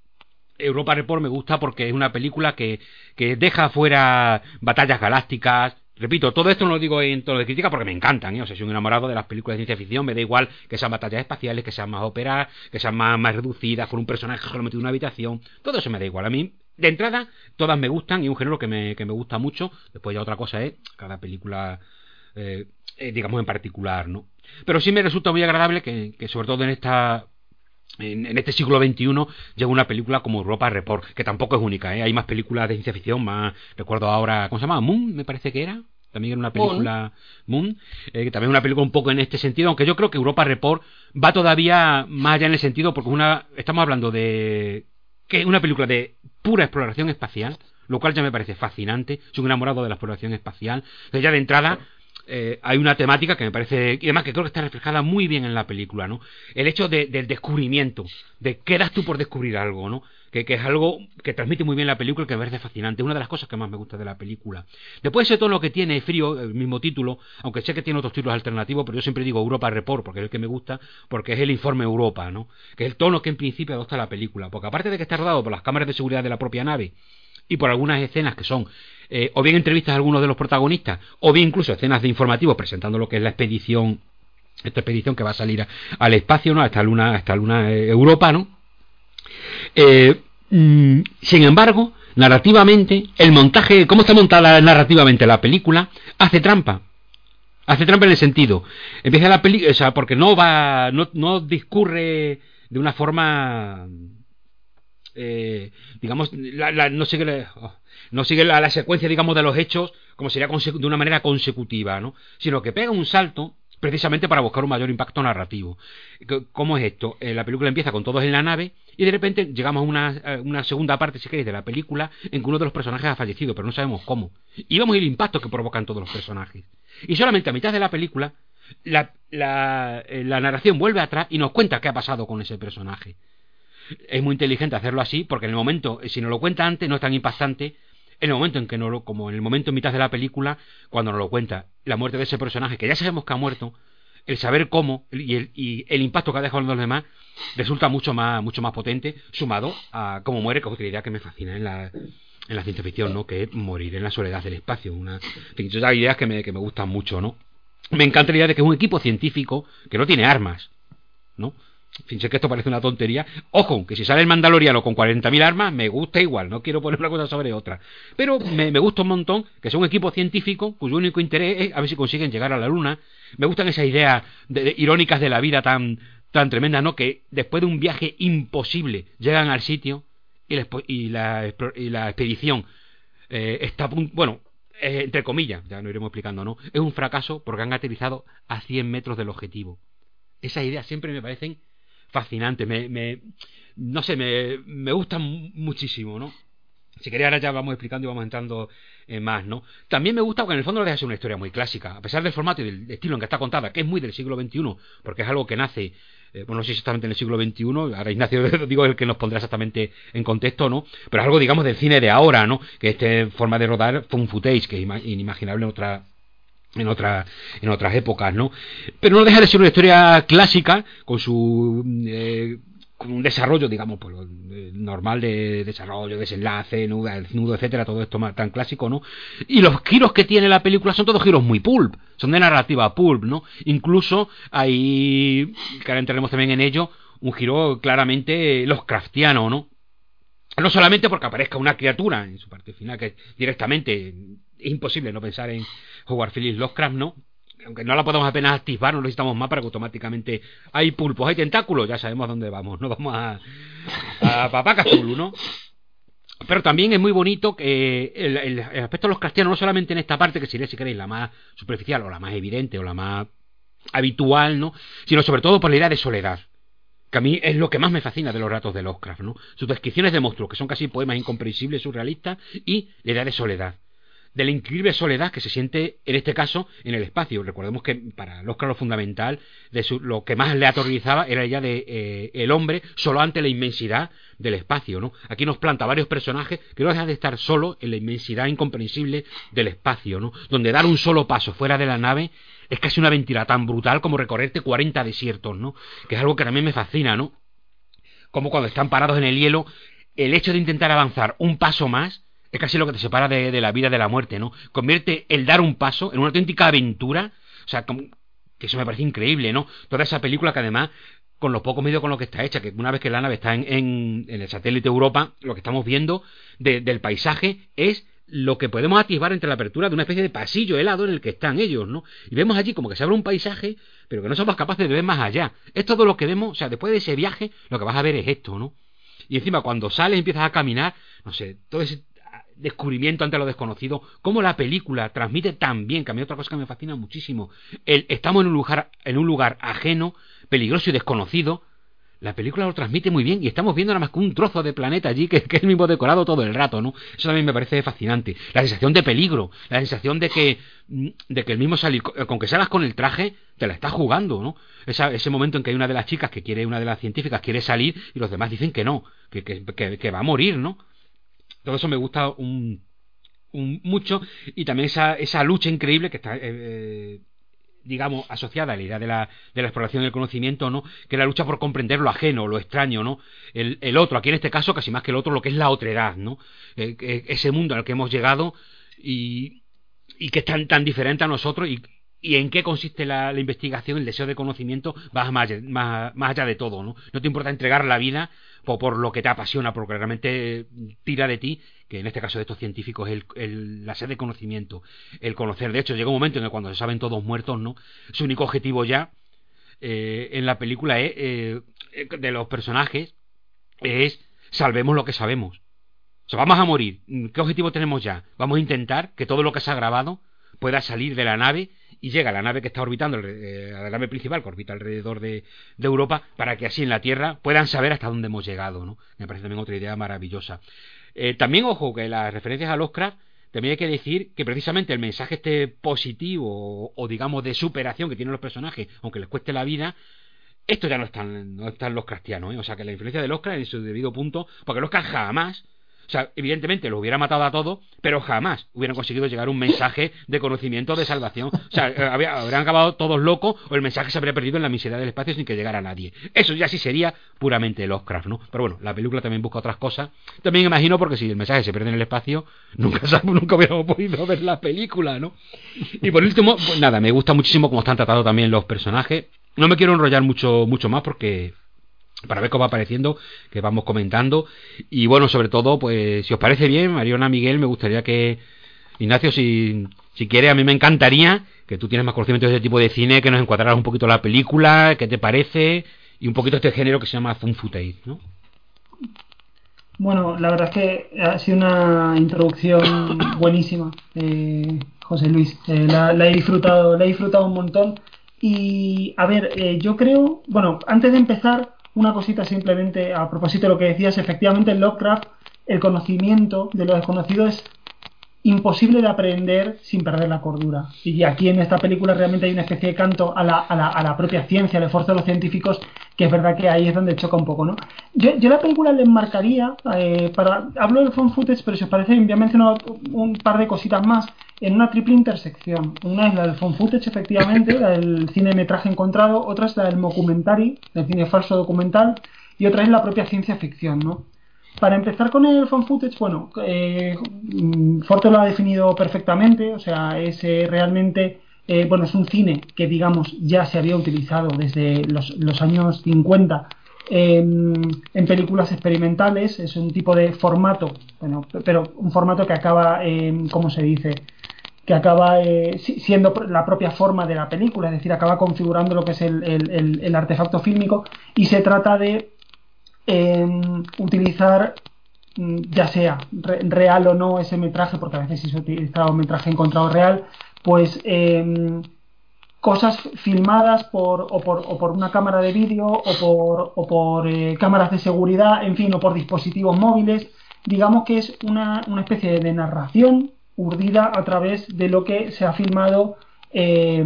Europa Report me gusta porque es una película que, que deja fuera batallas galácticas, Repito, todo esto no lo digo en tono de crítica porque me encantan, ¿eh? o sea, soy un enamorado de las películas de ciencia ficción, me da igual que sean batallas espaciales, que sean más óperas, que sean más, más reducidas, con un personaje solo metido en una habitación, todo eso me da igual. A mí, de entrada, todas me gustan y un género que me, que me gusta mucho, después ya otra cosa es cada película, eh, eh, digamos en particular, ¿no? Pero sí me resulta muy agradable que, que sobre todo en esta en, este siglo XXI llega una película como Europa Report, que tampoco es única, ¿eh? hay más películas de ciencia ficción, más, recuerdo ahora, ¿cómo se llama? Moon, me parece que era, también era una película Moon, eh, que también es una película un poco en este sentido, aunque yo creo que Europa Report va todavía más allá en el sentido, porque una, estamos hablando de que una película de pura exploración espacial, lo cual ya me parece fascinante, soy un enamorado de la exploración espacial, entonces ya de entrada eh, hay una temática que me parece, y además que creo que está reflejada muy bien en la película, ¿no? El hecho del descubrimiento, de quedas tú por descubrir algo, ¿no? Que, que, es algo que transmite muy bien la película y que me parece fascinante. Una de las cosas que más me gusta de la película. Después ese tono que tiene Frío, el mismo título, aunque sé que tiene otros títulos alternativos, pero yo siempre digo Europa Report, porque es el que me gusta, porque es el informe Europa, ¿no? Que es el tono que en principio adopta la película. Porque aparte de que está rodado por las cámaras de seguridad de la propia nave y por algunas escenas que son eh, o bien entrevistas a algunos de los protagonistas, o bien incluso escenas de informativos presentando lo que es la expedición, esta expedición que va a salir al espacio, ¿no? Hasta Luna, hasta Luna eh, Europa, ¿no? Eh, mm, sin embargo, narrativamente, el montaje, cómo está montada narrativamente la película, hace trampa. Hace trampa en el sentido. Empieza la película, o sea, porque no va, no, no discurre de una forma, digamos, la, no sé qué, oh, no sigue la, secuencia, digamos, de los hechos como sería de una manera consecutiva, ¿no? Sino que pega un salto precisamente para buscar un mayor impacto narrativo. ¿Cómo es esto? Eh, la película empieza con todos en la nave y de repente llegamos a una, segunda parte, si queréis, de la película en que uno de los personajes ha fallecido, pero no sabemos cómo. Y vemos el impacto que provocan todos los personajes. Y solamente a mitad de la película la, la, eh, la narración vuelve atrás y nos cuenta qué ha pasado con ese personaje. Es muy inteligente hacerlo así porque en el momento, si nos lo cuenta antes, no es tan impactante en el momento en que no lo, como en el momento en mitad de la película, cuando nos lo cuenta, la muerte de ese personaje, que ya sabemos que ha muerto, el saber cómo y el, y el impacto que ha dejado en los demás resulta mucho más, mucho más potente, sumado a cómo muere, que es otra idea que me fascina en la, en la ciencia ficción, ¿no? Que es morir en la soledad del espacio. Una, son ideas que me, que me gustan mucho, ¿no? Me encanta la idea de que es un equipo científico que no tiene armas, ¿no? Fíjense que esto parece una tontería. Ojo, que si sale el Mandaloriano con 40.000 armas, me gusta igual, no quiero poner una cosa sobre otra. Pero me, gusta un montón que sea un equipo científico cuyo único interés es a ver si consiguen llegar a la Luna. Me gustan esas ideas irónicas de la vida tan, tan tremendas, ¿no? Que después de un viaje imposible llegan al sitio y, la, y la, expedición eh, está bueno, entre comillas, ya no iremos explicando, ¿no? Es un fracaso porque han aterrizado a 100 metros del objetivo. Esas ideas siempre me parecen fascinante, me, me no sé, me, me gusta muchísimo, ¿no? Si queréis ahora ya vamos explicando y vamos entrando en más, ¿no? También me gusta porque en el fondo deja ser una historia muy clásica, a pesar del formato y del estilo en que está contada, que es muy del siglo XXI, porque es algo que nace, eh, bueno, no sé exactamente en el siglo XXI, ahora Ignacio digo el que nos pondrá exactamente en contexto, ¿no? Pero es algo, digamos, del cine de ahora, ¿no? Que este forma de rodar fue un footage que es inimaginable en otra en, otra, en otras épocas, ¿no? Pero no deja de ser una historia clásica con su eh, con un desarrollo, digamos, pues, normal de desarrollo, desenlace, nudo, nudo, etcétera, todo esto tan clásico, ¿no? Y los giros que tiene la película son todos giros muy pulp, son de narrativa pulp, ¿no? Incluso hay, que ahora entraremos también en ello, un giro claramente los craftiano, ¿no? No solamente porque aparezca una criatura en su parte final, que directamente es imposible no pensar en Howard Phillips Lovecraft, ¿no? Aunque no la podemos apenas activar, no necesitamos más para que automáticamente hay pulpos, hay tentáculos, ya sabemos dónde vamos, no vamos a, a Papá ¿no? Pero también es muy bonito que el, aspecto de los castellanos, no solamente en esta parte, que sería, si queréis, la más superficial o la más evidente o la más habitual, ¿no? Sino sobre todo por la idea de soledad. Que a mí es lo que más me fascina de los ratos de Lovecraft, ¿no? Sus descripciones de monstruos, que son casi poemas incomprensibles, surrealistas, y la idea de soledad de la increíble soledad que se siente en este caso en el espacio. Recordemos que para Oscar lo fundamental, de lo que más le aterrorizaba era ella de eh, el hombre solo ante la inmensidad del espacio. ¿no? Aquí nos planta varios personajes que no dejan de estar solo en la inmensidad incomprensible del espacio, ¿no? donde dar un solo paso fuera de la nave es casi una aventura tan brutal como recorrerte 40 desiertos, ¿no? que es algo que también me fascina, ¿no? como cuando están parados en el hielo, el hecho de intentar avanzar un paso más es casi lo que te separa de, la vida de la muerte, ¿no? Convierte el dar un paso en una auténtica aventura, o sea, que eso me parece increíble, ¿no? Toda esa película que además con lo poco medio con lo que está hecha, que una vez que la nave está en, el satélite Europa, lo que estamos viendo del paisaje es lo que podemos activar entre la apertura de una especie de pasillo helado en el que están ellos, ¿no? Y vemos allí como que se abre un paisaje, pero que no somos capaces de ver más allá. Es todo lo que vemos, o sea, después de ese viaje, lo que vas a ver es esto, ¿no? Y encima cuando sales y empiezas a caminar, no sé, todo ese descubrimiento ante lo desconocido, cómo la película transmite tan bien, que a mí otra cosa que me fascina muchísimo, el, estamos en un lugar, en un lugar ajeno, peligroso y desconocido, la película lo transmite muy bien y estamos viendo nada más que un trozo de planeta allí que, es el mismo decorado todo el rato, ¿no? Eso también me parece fascinante. La sensación de peligro, la sensación de que, mm, de que el mismo salir, con que salgas con el traje, te la estás jugando, ¿no? ese momento en que hay una de las chicas que quiere, una de las científicas quiere salir y los demás dicen que no, que, que, que va a morir, ¿no? Todo eso me gusta un, mucho y también esa, esa lucha increíble que está, eh, eh, digamos, asociada a la idea de la, de la exploración del conocimiento, ¿no? Que es la lucha por comprender lo ajeno, lo extraño, ¿no? El, el otro, aquí en este caso casi más que el otro, lo que es la otredad, ¿no? Eh, ese mundo al que hemos llegado y, y que es tan, tan diferente a nosotros y en qué consiste la, investigación, el deseo de conocimiento, vas más, allá de todo, ¿no? No te importa entregar la vida por, por, lo que te apasiona, porque realmente tira de ti, que en este caso de estos científicos es el, la sed de conocimiento, el conocer. De hecho, llega un momento en que cuando se saben todos muertos, ¿no? Su único objetivo ya eh, en la película es, eh, de los personajes es salvemos lo que sabemos. O sea, vamos a morir. ¿Qué objetivo tenemos ya? Vamos a intentar que todo lo que se ha grabado pueda salir de la nave y llega la nave que está orbitando, eh, la nave principal que orbita alrededor de, Europa, para que así en la Tierra puedan saber hasta dónde hemos llegado. ¿no? Me parece también otra idea maravillosa. Eh, también, ojo, que las referencias a Lovecraft también hay que decir que precisamente el mensaje este positivo o, digamos de superación que tienen los personajes, aunque les cueste la vida, esto ya no están, no están los cristianos, ¿eh? o sea que la influencia de Lovecraft en su debido punto, porque Lovecraft jamás o sea, evidentemente lo hubiera matado a todo, pero jamás hubieran conseguido llegar un mensaje de conocimiento, de salvación. O sea, eh, habrían acabado todos locos o el mensaje se habría perdido en la miseria del espacio sin que llegara nadie. Eso ya sí sería puramente Lovecraft, ¿no? Pero bueno, la película también busca otras cosas. También imagino porque si el mensaje se pierde en el espacio, nunca, nunca hubiéramos podido ver la película, ¿no? Y por último, pues nada, me gusta muchísimo cómo están tratados también los personajes. No me quiero enrollar mucho, mucho más porque para ver cómo va apareciendo, que vamos comentando. Y bueno, sobre todo, pues si os parece bien, Mariona Miguel, me gustaría que, Ignacio, si, si quiere, a mí me encantaría que tú tienes más conocimiento de este tipo de cine, que nos encuadraras un poquito la película, qué te parece, y un poquito este género que se llama Fun Footage, ¿no? Bueno, la verdad es que ha sido una introducción buenísima, eh, José Luis. Eh, la, he disfrutado, la he disfrutado un montón. Y a ver, eh, yo creo, bueno, antes de empezar, una cosita simplemente a propósito de lo que decías, efectivamente en Lovecraft el conocimiento de lo desconocido es imposible de aprender sin perder la cordura. Y aquí en esta película realmente hay una especie de canto a la, a la, a la propia ciencia, al esfuerzo de los científicos, que es verdad que ahí es donde choca un poco, ¿no? Yo, la película le enmarcaría, eh, para, hablo del phone footage, pero si os parece, voy a un par de cositas más, en una triple intersección. Una es la del phone footage, efectivamente, la del cine metraje encontrado, otra es la del documentary, el cine falso documental, y otra es la propia ciencia ficción, ¿no? Para empezar con el fan footage, bueno, eh, Forte lo ha definido perfectamente, o sea, es eh, realmente, eh, bueno, es un cine que, digamos, ya se había utilizado desde los, años 50 en, películas experimentales, es un tipo de formato, bueno, pero un formato que acaba, ¿cómo se dice? que acaba eh, siendo la propia forma de la película, es decir, acaba configurando lo que es el, el artefacto fílmico y se trata de utilizar mm, ya sea real o no ese metraje, porque a veces se utiliza un metraje encontrado real, pues em, cosas filmadas por o, por, o por una cámara de vídeo o por, o por eh, cámaras de seguridad, en fin, o por dispositivos móviles. Digamos que es una, una especie de narración urdida a través de lo que se ha filmado eh,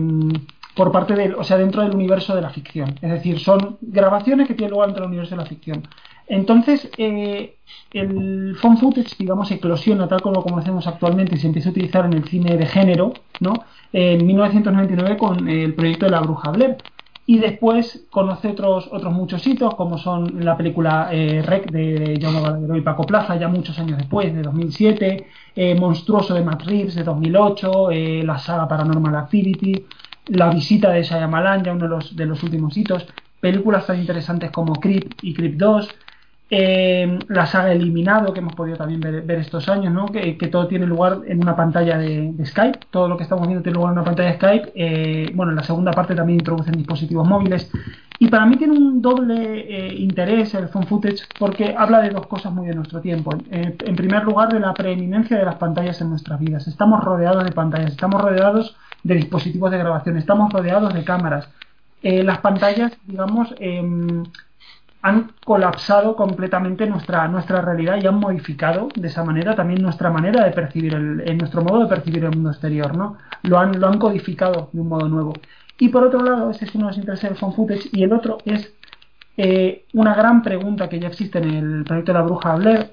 por parte del, o sea, dentro del universo de la ficción. Es decir, son grabaciones que tienen lugar dentro del universo de la ficción. Entonces, eh, el phone footage, digamos, eclosiona tal como lo conocemos actualmente y se empieza a utilizar en el cine de género, ¿no? En 1999 con el proyecto de la Bruja Blair. Y después conoce otros, otros muchos hitos, como son la película eh, Rec de John Balagueró y Paco Plaza, ya muchos años después, de 2007, eh, Monstruoso de Matt Reeves de 2008, eh, la saga Paranormal Activity, La visita de Shyamalan, ya uno de los, de los últimos hitos, películas tan interesantes como Creep y Creep 2, eh, la saga Eliminado, que hemos podido también ver, estos años, ¿no? que, todo tiene lugar en una pantalla de, Skype, todo lo que estamos viendo tiene lugar en una pantalla de Skype. Eh, bueno, en la segunda parte también introducen dispositivos móviles. Y para mí tiene un doble eh, interés el phone footage porque habla de dos cosas muy de nuestro tiempo. en primer lugar, de la preeminencia de las pantallas en nuestras vidas. Estamos rodeados de pantallas, estamos rodeados de dispositivos de grabación, estamos rodeados de cámaras. las pantallas, digamos, em, han colapsado completamente nuestra, nuestra realidad y han modificado de esa manera también nuestra manera de percibir, el, nuestro modo de percibir el mundo exterior, ¿no? Lo han, lo han codificado de un modo nuevo. Y por otro lado, ese es uno de los intereses del y el otro es eh, una gran pregunta que ya existe en el proyecto de la bruja Blair,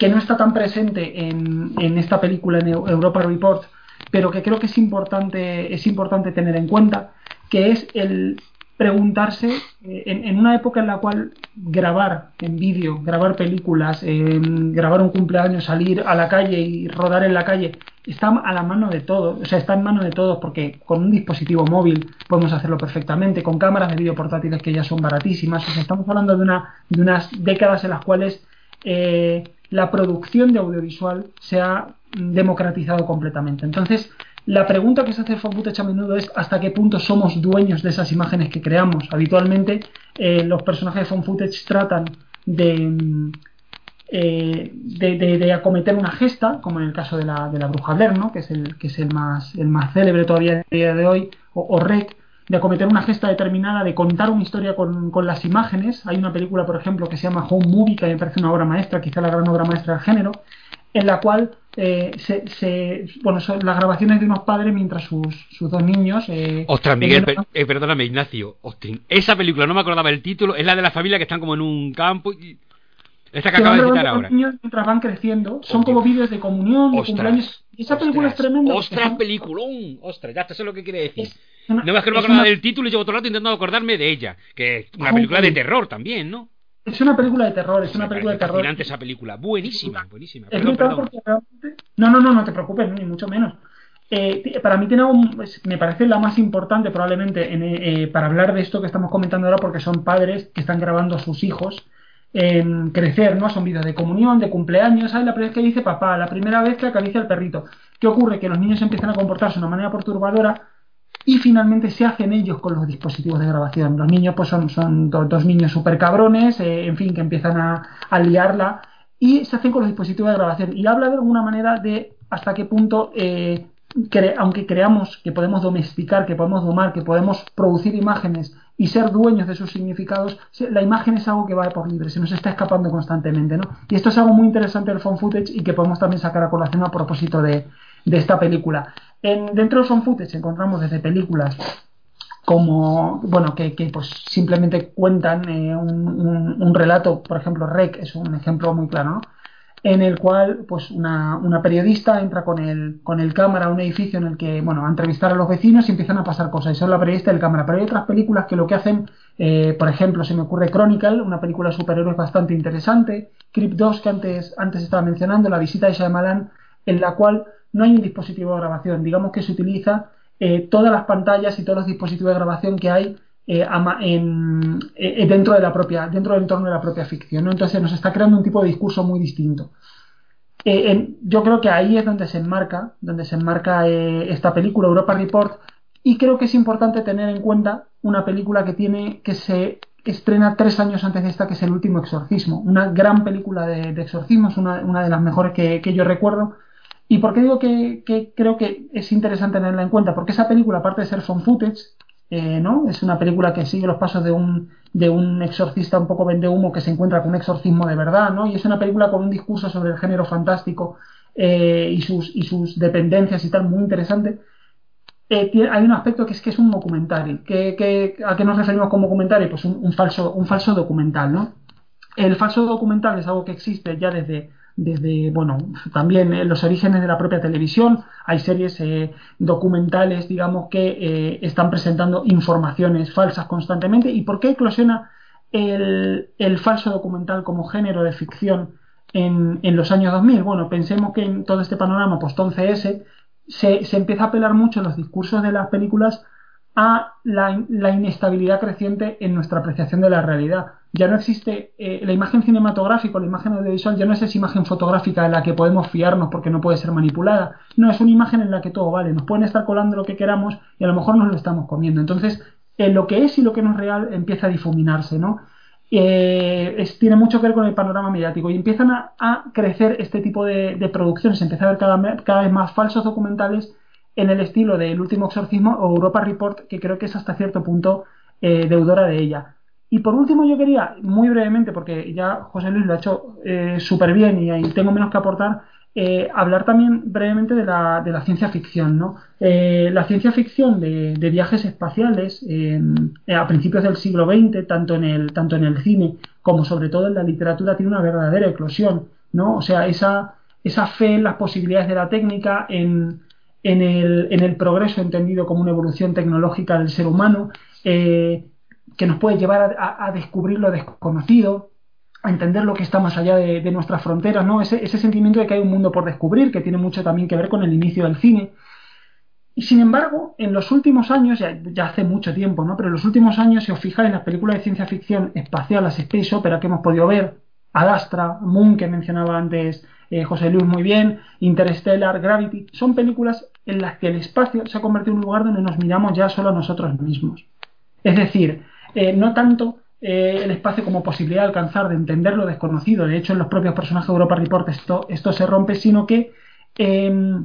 que no está tan presente en, en esta película en Europa Report, pero que creo que es importante, es importante tener en cuenta, que es el preguntarse, eh, en, una época en la cual grabar en vídeo, grabar películas, grabar un cumpleaños, salir a la calle y rodar en la calle, está a la mano de todos, o sea, está en mano de todos porque con un dispositivo móvil podemos hacerlo perfectamente, con cámaras de vídeo portátiles que ya son baratísimas, o estamos hablando de, una, de unas décadas en las cuales eh, la producción de audiovisual se ha democratizado completamente. Entonces, la pregunta que se hace footage a menudo es hasta qué punto somos dueños de esas imágenes que creamos. Habitualmente eh, los personajes de footage tratan mm, eh, de, de, acometer una gesta, como en el caso de la, de la bruja Blair, ¿no? que es, el, que es el, más, el más célebre todavía a día de hoy, o, Rec, de acometer una gesta determinada, de contar una historia con, con, las imágenes. Hay una película, por ejemplo, que se llama Home Movie, que me parece una obra maestra, quizá la gran obra maestra del género, en la cual eh, se, bueno, son las grabaciones de unos padres mientras sus, sus dos niños. Eh, Ostras, Miguel, eh, perdóname, Ignacio. esa película, no me acordaba el título, es la de la familia que están como en un campo. Y... Esta que acaba de citar ahora. niños mientras van creciendo, son como vídeos de comunión, de cumpleaños. Y esa película es tremenda. ¡Ostras, peliculón! ¡Ostras, ya, esto es lo que quiere decir! no más que no me acordaba del título y llevo todo el rato intentando acordarme de ella. Que es una película de terror también, ¿no? Es una película de terror, es una película de terror. esa película, buenísima, buenísima. No, no, no, no te preocupes, ni mucho menos. Eh, para mí tiene me parece la más importante probablemente eh, para hablar de esto que estamos comentando ahora porque son padres que están grabando a sus hijos en crecer, ¿no? Son vídeos de comunión, de cumpleaños, ¿sabes? La primera vez que dice papá, la primera vez que acaricia al perrito. ¿Qué ocurre? Que los niños empiezan a comportarse de una manera perturbadora y finalmente se hacen ellos con los dispositivos de grabación. Los niños pues son, dos, niños súper cabrones, eh, en fin, que empiezan a, liarla y se hacen con los dispositivos de grabación. Y habla de alguna manera de hasta qué punto, eh, aunque creamos que podemos domesticar, que podemos domar, que podemos producir imágenes y ser dueños de sus significados, la imagen es algo que va por libre, se nos está escapando constantemente. ¿no? Y esto es algo muy interesante del phone footage y que podemos también sacar a colación a propósito de, de esta película. En, dentro de Son Footage encontramos desde películas como, bueno, que, pues simplemente cuentan eh, un, relato, por ejemplo, Rec es un ejemplo muy claro, ¿no? en el cual pues una, una, periodista entra con el, con el cámara a un edificio en el que, bueno, a entrevistar a los vecinos y empiezan a pasar cosas, y son la periodista del cámara, pero hay otras películas que lo que hacen, eh, por ejemplo, se me ocurre Chronicle, una película de superhéroes bastante interesante, Crypt 2 que antes, antes estaba mencionando, La visita de Shyamalan, en la cual no hay un dispositivo de grabación. Digamos que se utiliza eh, todas las pantallas y todos los dispositivos de grabación que hay eh, eh, dentro de la propia, dentro del entorno de la propia ficción. Entonces nos está creando un tipo de discurso muy distinto. yo creo que ahí es donde se enmarca, donde se enmarca esta película, Europa Report, y creo que es importante tener en cuenta una película que tiene, que se estrena tres años antes de esta, que es El último exorcismo. Una gran película de, exorcismos, una, una, de las mejores que yo recuerdo, ¿Y por qué digo que, creo que es interesante tenerla en cuenta? Porque esa película, aparte de ser phone footage, eh, ¿no? Es una película que sigue los pasos de un, de un exorcista un poco vende humo que se encuentra con un exorcismo de verdad, ¿no? Y es una película con un discurso sobre el género fantástico eh, y, sus, dependencias y tal, muy interesante. Eh, hay un aspecto que es que es un documental. ¿Qué, a qué nos referimos como documental? Pues un, falso, un falso documental, ¿no? El falso documental es algo que existe ya desde, desde bueno, también en los orígenes de la propia televisión. Hay series eh, documentales, digamos, que están presentando informaciones falsas constantemente. ¿Y por qué eclosiona el, el falso documental como género de ficción en, en, los años 2000? Bueno, pensemos que en todo este panorama post-11S se, se, empieza a apelar mucho en los discursos de las películas a la, la, inestabilidad creciente en nuestra apreciación de la realidad. Ya no existe eh, la imagen cinematográfica, la imagen audiovisual, ya no es esa imagen fotográfica en la que podemos fiarnos porque no puede ser manipulada. No, es una imagen en la que todo vale. Nos pueden estar colando lo que queramos y a lo mejor nos lo estamos comiendo. Entonces, eh, lo que es y lo que no es real empieza a difuminarse, ¿no? Eh, tiene mucho que ver con el panorama mediático y empiezan a, crecer este tipo de, producciones, empieza a haber cada, vez más falsos documentales en el estilo del último exorcismo o Europa Report, que creo que es hasta cierto punto eh, deudora de ella. Y por último yo quería, muy brevemente, porque ya José Luis lo ha hecho eh, súper bien y ahí tengo menos que aportar, eh, hablar también brevemente de la, de la ciencia ficción. ¿no? Eh, la ciencia ficción de, viajes espaciales eh, a principios del siglo XX, tanto en, el, tanto en el cine como sobre todo en la literatura, tiene una verdadera eclosión. ¿no? O sea, esa, esa fe en las posibilidades de la técnica, en, en, el, progreso entendido como una evolución tecnológica del ser humano, que nos puede llevar a descubrir lo desconocido, a entender lo que está más allá de, nuestras fronteras, ¿no? Ese, sentimiento de que hay un mundo por descubrir, que tiene mucho también que ver con el inicio del cine. Y sin embargo, en los últimos años, ya, hace mucho tiempo, ¿no? Pero en los últimos años, si os fijáis las películas de ciencia ficción espacial, las space opera que hemos podido ver, Adastra, Moon, que mencionaba antes eh, José Luis muy bien, Interstellar, Gravity, son películas en las que el espacio se ha convertido en un lugar donde nos miramos ya solo a nosotros mismos. Es decir, eh, no tanto eh, el espacio como posibilidad de alcanzar, de entender lo desconocido. De hecho, en los propios personajes de Europa Report esto, se rompe, sino que, em,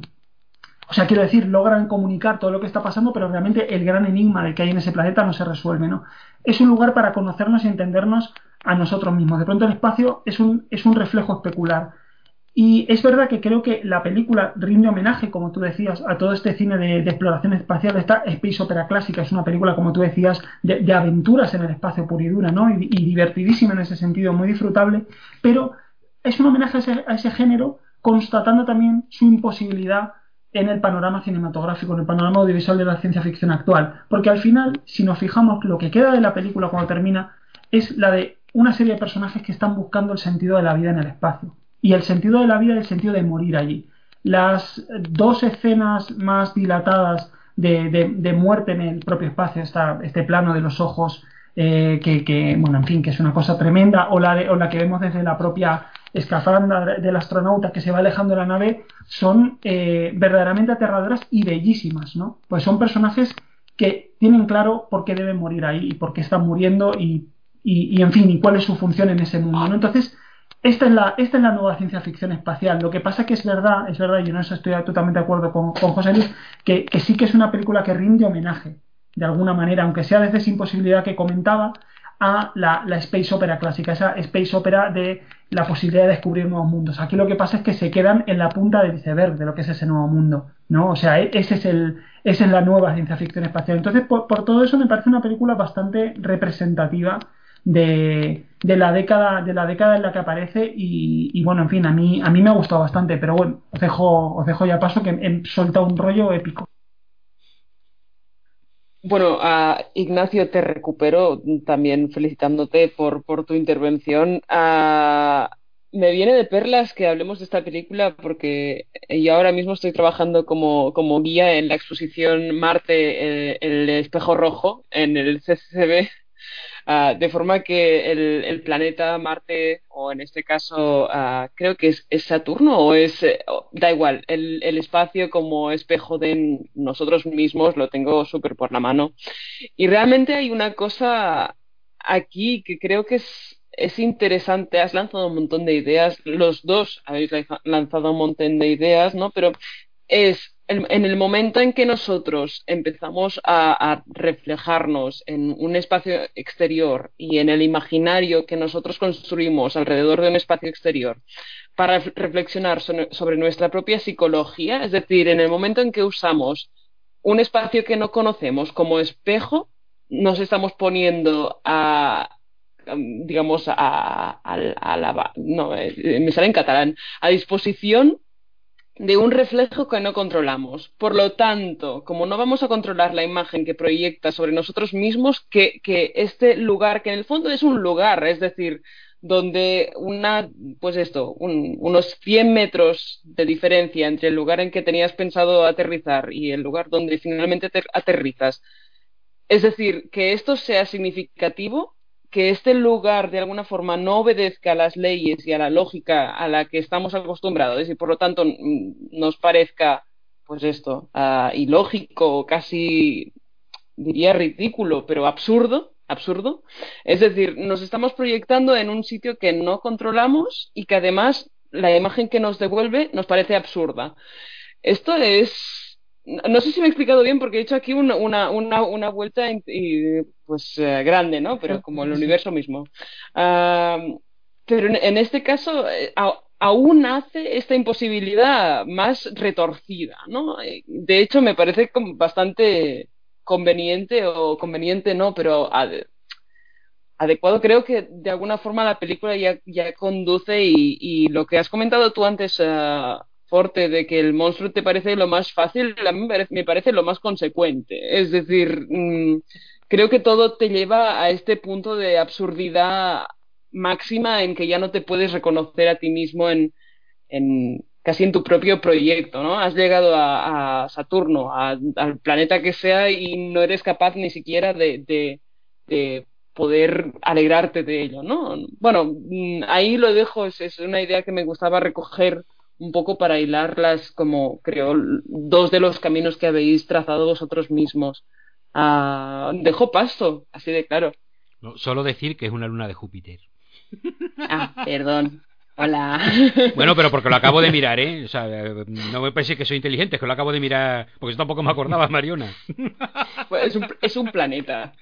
o sea, quiero decir, logran comunicar todo lo que está pasando, pero realmente el gran enigma de que hay en ese planeta no se resuelve, ¿no? Es un lugar para conocernos y entendernos a nosotros mismos. De pronto el espacio es un, es un reflejo especular. Y es verdad que creo que la película rinde homenaje, como tú decías, a todo este cine de, exploración espacial. Esta Space Opera clásica es una película, como tú decías, de, aventuras en el espacio puro y dura, ¿no? Y, divertidísima en ese sentido, muy disfrutable. Pero es un homenaje a ese, género, constatando también su imposibilidad en el panorama cinematográfico, en el panorama audiovisual de la ciencia ficción actual. Porque al final, si nos fijamos, lo que queda de la película cuando termina es la de una serie de personajes que están buscando el sentido de la vida en el espacio y el sentido de la vida y el sentido de morir allí. Las dos escenas más dilatadas de, muerte en el propio espacio, este plano de los ojos, eh, que, bueno, en fin, que es una cosa tremenda, o la, o la que vemos desde la propia escafandra del astronauta que se va alejando de la nave, son eh, verdaderamente aterradoras y bellísimas, ¿no? Pues son personajes que tienen claro por qué deben morir ahí y por qué están muriendo y, y, y en fin, y cuál es su función en ese mundo, ¿no? Entonces, esta es, la, esta es la nueva ciencia ficción espacial. Lo que pasa que es verdad, es verdad, y en eso estoy totalmente de acuerdo con, José Luis, que, sí que es una película que rinde homenaje, de alguna manera, aunque sea desde esa imposibilidad que comentaba, a la, Space Opera clásica, esa Space Opera de la posibilidad de descubrir nuevos mundos. Aquí lo que pasa es que se quedan en la punta del iceberg de lo que es ese nuevo mundo, ¿no? O sea, e, ese es el, esa es la nueva ciencia ficción espacial. Entonces, por todo eso me parece una película bastante representativa de, de, la década de la década en la que aparece y, bueno en fin a mí a mí me ha gustado bastante pero bueno os dejo os dejo ya paso que he soltado un rollo épico bueno, Ignacio, te recupero también felicitándote por, por tu intervención. me viene de perlas que hablemos de esta película porque yo ahora mismo estoy trabajando como, como guía en la exposición Marte, eh, el espejo rojo, en el CCCB Ah, de forma que el, planeta Marte, o en este caso ah, creo que es, Saturno, o es, eh, da igual, el, espacio como espejo de nosotros mismos lo tengo súper por la mano. Y realmente hay una cosa aquí que creo que es, es interesante. Has lanzado un montón de ideas, los dos habéis lanzado un montón de ideas, ¿no? Pero es en el momento en que nosotros empezamos a, reflejarnos en un espacio exterior y en el imaginario que nosotros construimos alrededor de un espacio exterior para reflexionar sobre nuestra propia psicología, es decir, en el momento en que usamos un espacio que no conocemos como espejo, nos estamos poniendo a, digamos, a, la, no, eh, me sale en catalán, a disposición de un reflejo que no controlamos. Por lo tanto, como no vamos a controlar la imagen que proyecta sobre nosotros mismos, que, este lugar, que en el fondo es un lugar, es decir, donde una, pues esto, unos 100 metros de diferencia entre el lugar en que tenías pensado aterrizar y el lugar donde finalmente aterrizas. Es decir, que esto sea significativo que este lugar de alguna forma no obedezca a las leyes y a la lógica a la que estamos acostumbrados y por lo tanto nos parezca pues esto uh, ilógico casi diría ridículo pero absurdo absurdo. Es decir nos estamos proyectando en un sitio que no controlamos y que además la imagen que nos devuelve nos parece absurda. Esto es no sé si me he explicado bien porque he hecho aquí una, una, una, vuelta pues eh, grande, ¿no? Pero como el universo mismo. pero en, este caso eh, aún hace esta imposibilidad más retorcida, ¿no? Eh, de hecho me parece bastante conveniente o conveniente no, pero adecuado. Creo que de alguna forma la película ya, ya conduce y, y lo que has comentado tú antes, de que el monstruo te parece lo más fácil, a mí me parece lo más consecuente. Es decir, mm, creo que todo te lleva a este punto de absurdidad máxima en que ya no te puedes reconocer a ti mismo en, casi en tu propio proyecto, ¿no? Has llegado a, Saturno, al planeta que sea, y no eres capaz ni siquiera de, de, poder alegrarte de ello, ¿no? Bueno, mm, ahí lo dejo, es una idea que me gustaba recoger un poco para hilarlas como creo dos de los caminos que habéis trazado vosotros mismos. Ah, dejo pasto, así de claro. solo decir que es una luna de Júpiter. Ah, perdón. Hola. Bueno, pero porque lo acabo de mirar, ¿eh? O sea, no me parece que soy inteligente, es que lo acabo de mirar, porque yo tampoco me acordaba, Mariona. Pues es, un, es un planeta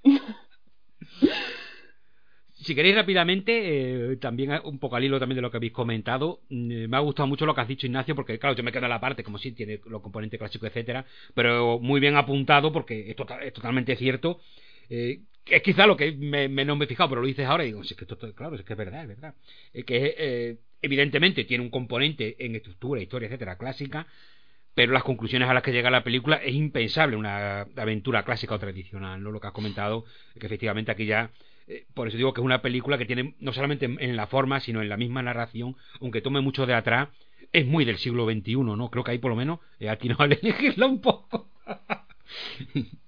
si queréis rápidamente, eh, también un poco al hilo también de lo que habéis comentado, mm, me ha gustado mucho lo que has dicho Ignacio, porque claro, yo me quedo en la parte, como si tiene los componentes clásicos, etcétera, pero muy bien apuntado porque es, tota-, totalmente cierto. Eh, es quizá lo que me, no me he fijado, pero lo dices ahora y digo, sí, es que esto, claro, es que es verdad, es verdad. que eh, evidentemente tiene un componente en estructura, historia, etcétera, clásica, pero las conclusiones a las que llega la película es impensable una aventura clásica o tradicional, ¿no? Lo que has comentado, que efectivamente aquí ya eh, por eso digo que es una película que tiene, no solamente en, la forma, sino en la misma narración, aunque tome mucho de atrás, es muy del siglo XXI, ¿no? Creo que ahí por lo menos eh, aquí no vale elegirla un poco.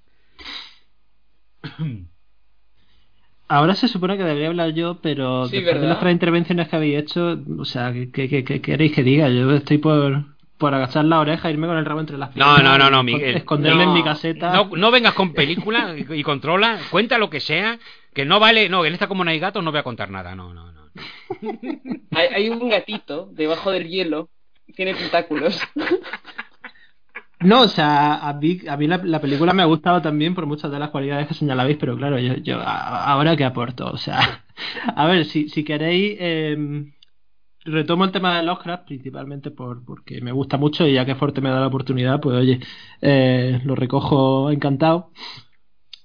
Ahora se supone que debería hablar yo, pero después de las tres intervenciones que habéis hecho, o sea, ¿qué, queréis que diga? Yo estoy por, por agachar la oreja, irme con el rabo entre las piernas. No, no, no, no, Miguel. Esconderme en mi caseta. No, no vengas con película y, y, controla, cuenta lo que sea, que no vale, no, en esta como no hay gatos no voy a contar nada, no, no, no. hay, un gatito debajo del hielo, tiene tentáculos. No, o sea, a mí, a mí la, película me ha gustado también por muchas de las cualidades que señalabais, pero claro, yo, yo ahora que aporto, o sea, a ver, si, si queréis, em, retomo el tema de Lovecraft principalmente por, porque me gusta mucho y ya que Forte me da la oportunidad, pues oye, eh, lo recojo encantado.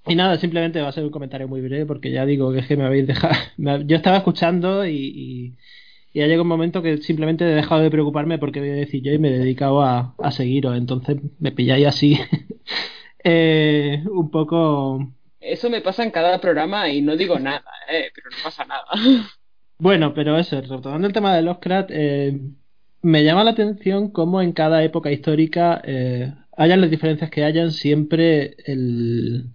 Y nada, simplemente va a ser un comentario muy breve porque ya digo que es que me habéis dejado. Yo estaba escuchando y, y, ha llegado un momento que simplemente he dejado de preocuparme porque voy a decir yo y me he dedicado a, a seguiros. Entonces me pilláis así. eh, un poco. Eso me pasa en cada programa y no digo nada, eh, pero no pasa nada. Bueno, pero eso, retomando el tema de los eh, me llama la atención cómo en cada época histórica, eh, hayan las diferencias que hayan, siempre el,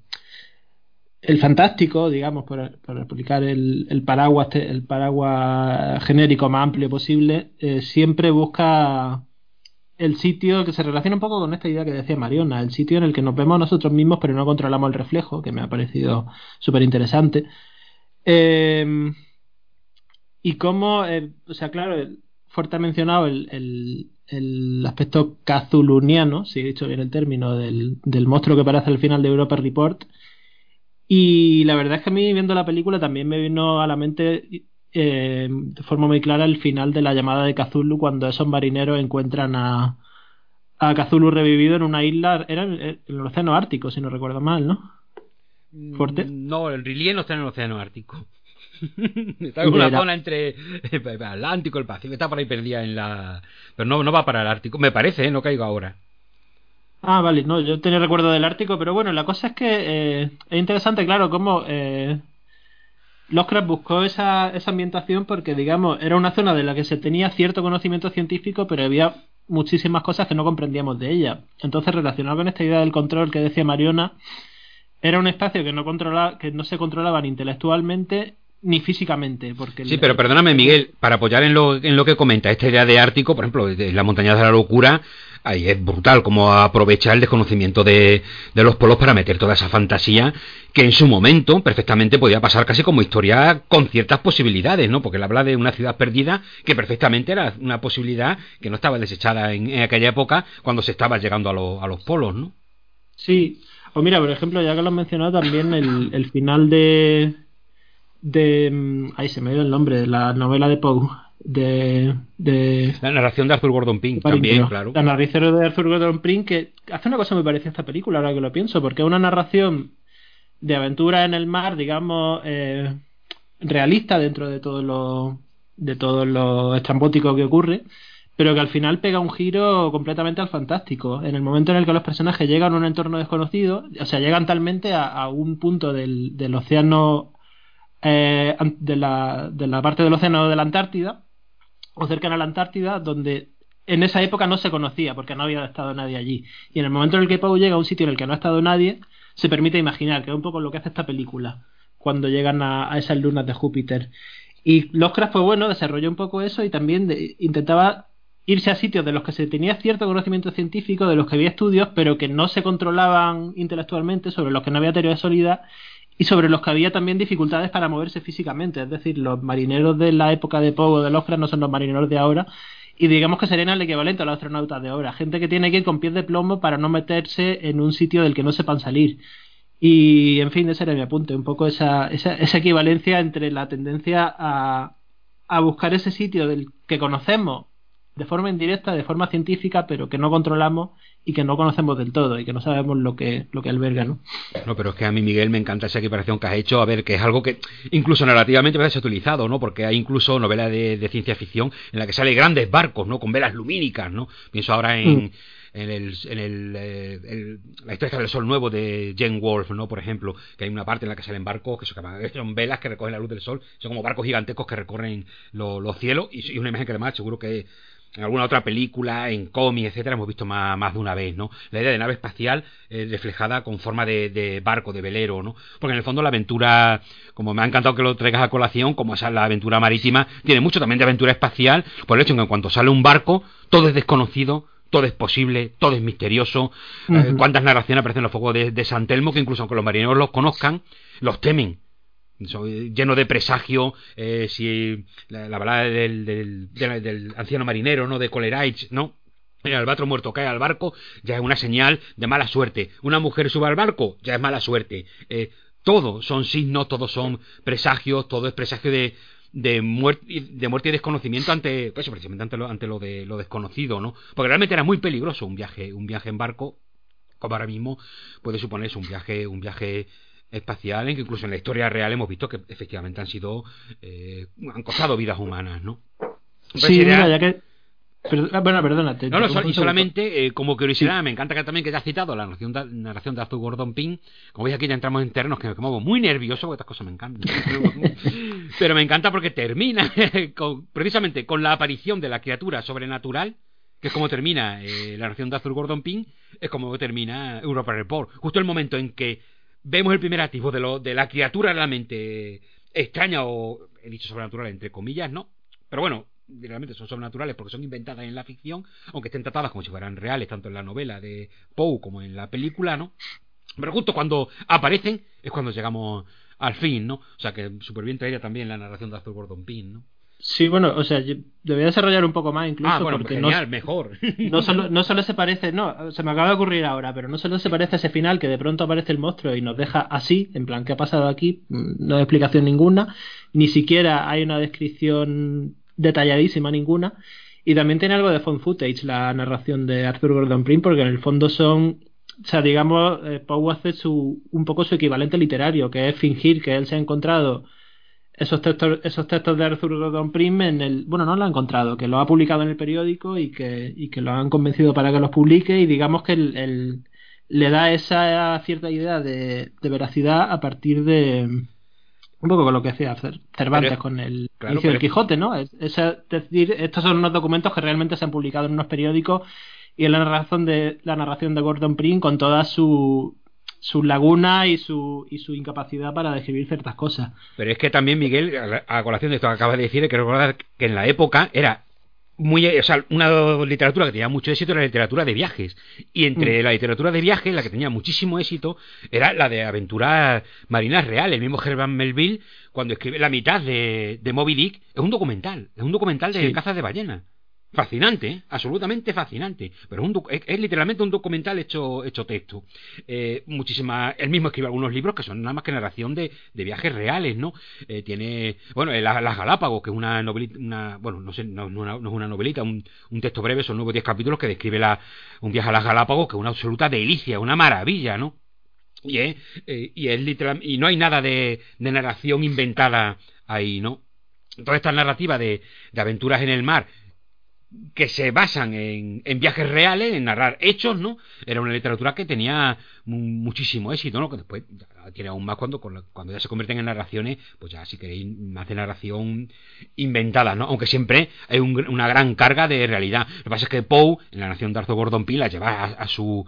el fantástico, digamos, por, aplicar el, el, paraguas, el paraguas genérico más amplio posible, eh, siempre busca el sitio que se relaciona un poco con esta idea que decía Mariona, el sitio en el que nos vemos nosotros mismos pero no controlamos el reflejo, que me ha parecido súper interesante. Eh, y cómo, eh, o sea, claro, Fuerte ha mencionado el, el aspecto cazuluniano, si he dicho bien el término, del, del monstruo que aparece al final de Europa Report. Y la verdad es que a mí viendo la película también me vino a la mente eh, de forma muy clara el final de la llamada de Cthulhu cuando esos marineros encuentran a, a Cthulhu revivido en una isla, era en el océano Ártico, si no recuerdo mal, ¿no? ¿Fuerte? Mm, no, el Rilien no está en el océano Ártico. está en una zona entre el Atlántico y el Pacífico, está por ahí perdida en la... Pero no, no va para el Ártico, me parece, ¿eh? no caigo ahora. Ah, vale, no, yo tenía recuerdo del Ártico, pero bueno, la cosa es que eh, es interesante, claro, cómo eh, Lovecraft buscó esa, esa ambientación porque, digamos, era una zona de la que se tenía cierto conocimiento científico, pero había muchísimas cosas que no comprendíamos de ella. Entonces, relacionado con esta idea del control que decía Mariona, era un espacio que no, controla, que no se controlaba ni intelectualmente ni físicamente. Porque sí, pero perdóname, Miguel, para apoyar en lo, en lo que comenta esta idea de Ártico, por ejemplo, de la montaña de la locura, ahí es brutal como aprovecha el desconocimiento de, de, los polos para meter toda esa fantasía que en su momento perfectamente podía pasar casi como historia con ciertas posibilidades, ¿no? Porque él habla de una ciudad perdida que perfectamente era una posibilidad que no estaba desechada en, aquella época cuando se estaba llegando a, a los polos, ¿no? Sí, o mira, por ejemplo, ya que lo has mencionado también el, el final de, de. Mm, ahí se me dio el nombre, de la novela de Poe. De, de, La narración de Arthur Gordon Pym también, claro. La narración de Arthur Gordon Pym que hace una cosa muy parecida a esta película, ahora que lo pienso, porque es una narración de aventura en el mar, digamos, eh, realista dentro de todo lo, de todo lo estrambótico que ocurre, pero que al final pega un giro completamente al fantástico. En el momento en el que los personajes llegan a un entorno desconocido, o sea, llegan talmente a, a un punto del, del océano eh, de, la, de parte del océano de la Antártida, o cercana a la Antártida, donde en esa época no se conocía porque no había estado nadie allí. Y en el momento en el que Poe llega a un sitio en el que no ha estado nadie, se permite imaginar, que es un poco lo que hace esta película, cuando llegan a, esas lunas de Júpiter. Y Lovecraft, fue bueno, desarrolló un poco eso y también intentaba irse a sitios de los que se tenía cierto conocimiento científico, de los que había estudios, pero que no se controlaban intelectualmente, sobre los que no había teoría sólida y sobre los que había también dificultades para moverse físicamente. Es decir, los marineros de la época de Pogo de Lovecraft no son los marineros de ahora. Y digamos que serían el equivalente a los astronautas de ahora. Gente que tiene que ir con pies de plomo para no meterse en un sitio del que no sepan salir. Y, en fin, ese era mi apunte. Un poco esa, esa, esa equivalencia entre la tendencia a, a buscar ese sitio del que conocemos de forma indirecta, de forma científica, pero que no controlamos y que no conocemos del todo y que no sabemos lo que, lo que alberga, ¿no? No, pero es que a mí, Miguel, me encanta esa equiparación que has hecho, a ver, que es algo que incluso narrativamente se ha utilizado, ¿no? Porque hay incluso novelas de, ciencia ficción en la que salen grandes barcos, ¿no? Con velas lumínicas, ¿no? Pienso ahora en... Mm. en, el, en el, eh, la historia del sol nuevo de Jane Wolf, ¿no? Por ejemplo, que hay una parte en la que salen barcos que son, velas que recogen la luz del sol, son como barcos gigantescos que recorren los cielos y, y, una imagen que además seguro que en alguna otra película, en cómics, etcétera, hemos visto más, más, de una vez, ¿no? La idea de nave espacial eh, reflejada con forma de, de, barco, de velero, ¿no? Porque en el fondo la aventura, como me ha encantado que lo traigas a colación, como esa la aventura marítima, tiene mucho también de aventura espacial, por el hecho en que en cuanto sale un barco, todo es desconocido, todo es posible, todo es misterioso. Eh, ¿Cuántas narraciones aparecen en los fuegos de, de San Telmo que incluso aunque los marineros los conozcan, los temen? Lleno de presagio, eh, si la, la balada del, del, anciano marinero, ¿no? De Coleridge, ¿no? El albatro muerto cae al barco, ya es una señal de mala suerte. Una mujer sube al barco, ya es mala suerte. Eh, todo son signos, todos son presagios, todo es presagio de, de, muerte, de muerte y desconocimiento ante, pues, precisamente ante lo, ante lo de lo desconocido, ¿no? Porque realmente era muy peligroso un viaje, un viaje en barco, como ahora mismo puede suponerse un viaje, un viaje espacial en que incluso en la historia real hemos visto que efectivamente han sido eh, han costado vidas humanas no sí mira, ya que ah, bueno, perdónate. No, no, y solamente eh, como curiosidad, me encanta que también que ya has citado la narración de, narración de Arthur Gordon Pym. Como veis aquí ya entramos en terrenos que me pongo muy nervioso porque estas cosas me encantan. Pero me encanta porque termina precisamente con la aparición de la criatura sobrenatural, que es como termina eh, la narración de Arthur Gordon Pym, es como termina Europa Report. Justo el momento en que vemos el primer activo de, lo, de la criatura realmente extraña o, he dicho sobrenatural entre comillas, ¿no? Pero bueno, realmente son sobrenaturales porque son inventadas en la ficción, aunque estén tratadas como si fueran reales, tanto en la novela de Poe como en la película, ¿no? Pero justo cuando aparecen es cuando llegamos al fin, ¿no? O sea que súper bien traída también la narración de Arthur Gordon Pym, ¿no? Sí, bueno, o sea, yo debería desarrollar un poco más incluso Ah, bueno, porque genial, no, mejor. no solo, no solo se parece, no, se me acaba de ocurrir ahora, pero no solo se parece a ese final que de pronto aparece el monstruo y nos deja así, en plan, ¿qué ha pasado aquí? Mm, No hay explicación ninguna, ni siquiera hay una descripción detalladísima ninguna, y también tiene algo de phone footage la narración de Arthur Gordon Pym, porque en el fondo son, o sea, digamos, eh, Poe hace su, un poco su equivalente literario, que es fingir que él se ha encontrado esos textos, esos textos de Arthur Gordon Pym en el, bueno, no lo ha encontrado, que lo ha publicado en el periódico y que, y que lo han convencido para que los publique y digamos que el, el- le da esa cierta idea de, de veracidad a partir de un poco con lo que decía Cer- Cervantes Pero- con el claro, inicio del Quijote, ¿no? Es, es decir, estos son unos documentos que realmente se han publicado en unos periódicos y en la narración de la narración de Gordon Pym con toda su su laguna y su y su incapacidad para describir ciertas cosas. Pero es que también, Miguel, a a colación de esto que acabas de decir, hay que recordar que en la época era muy, o sea, una literatura que tenía mucho éxito era la literatura de viajes. Y entre Mm. la literatura de viajes, la que tenía muchísimo éxito era la de aventuras marinas reales. El mismo Herman Melville, cuando escribe la mitad de, de Moby Dick, es un documental. Es un documental de Sí. cazas de ballenas. Fascinante, ¿eh? absolutamente fascinante. Pero es, un es, es literalmente un documental hecho, hecho texto. Eh, muchísima, él mismo escribe algunos libros que son nada más que narración de, de viajes reales, ¿no? Eh, tiene, bueno, eh, la- Las Galápagos, que es una novelita, una, bueno, no sé, no, no no es una novelita, un, un texto breve, son nueve o diez capítulos que describe la, un viaje a las Galápagos, que es una absoluta delicia, una maravilla, ¿no? Y es, y es literal, y no hay nada de, de narración inventada ahí, ¿no? Toda esta narrativa de, de aventuras en el mar que se basan en, en viajes reales, en narrar hechos, ¿no? Era una literatura que tenía mu- muchísimo éxito, ¿no? Que después tiene aún más cuando, cuando ya se convierten en narraciones, pues ya si queréis más de narración inventada, ¿no? Aunque siempre hay un una gran carga de realidad. Lo que pasa es que Poe, en la nación de Arthur Gordon Pym, la lleva a su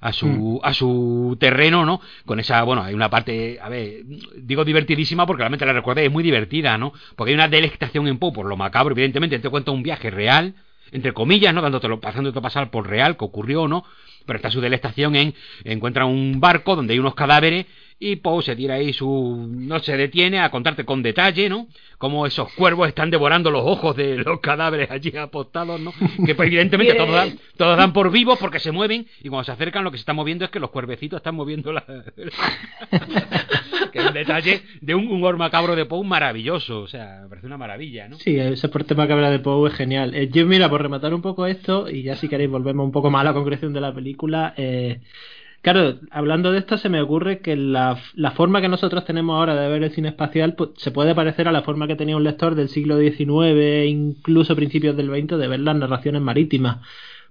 a su, a su terreno, ¿no? Con esa, bueno, hay una parte, a ver, digo divertidísima porque realmente la recuerdo y es muy divertida, ¿no? Porque hay una delectación en Poe por lo macabro, evidentemente, te cuenta un viaje real, entre comillas, ¿no? Dándotelo, pasándote pasar por real, que ocurrió, ¿no? Pero está su delectación en, encuentra un barco donde hay unos cadáveres y Poe se tira ahí su, no se detiene a contarte con detalle, ¿no? Cómo esos cuervos están devorando los ojos de los cadáveres allí apostados, ¿no? Que pues, evidentemente todos dan, todos dan por vivos porque se mueven y cuando se acercan lo que se está moviendo es que los cuervecitos están moviendo la... que es un detalle de un humor macabro de Poe maravilloso, o sea, me parece una maravilla, ¿no? Sí, ese por tema que habla de Poe es genial. Eh, yo, mira, por rematar un poco esto, y ya si queréis volvemos un poco más a la concreción de la película, eh, claro, hablando de esto se me ocurre que la, la forma que nosotros tenemos ahora de ver el cine espacial pues, se puede parecer a la forma que tenía un lector del siglo XIX, incluso principios del XX, de ver las narraciones marítimas.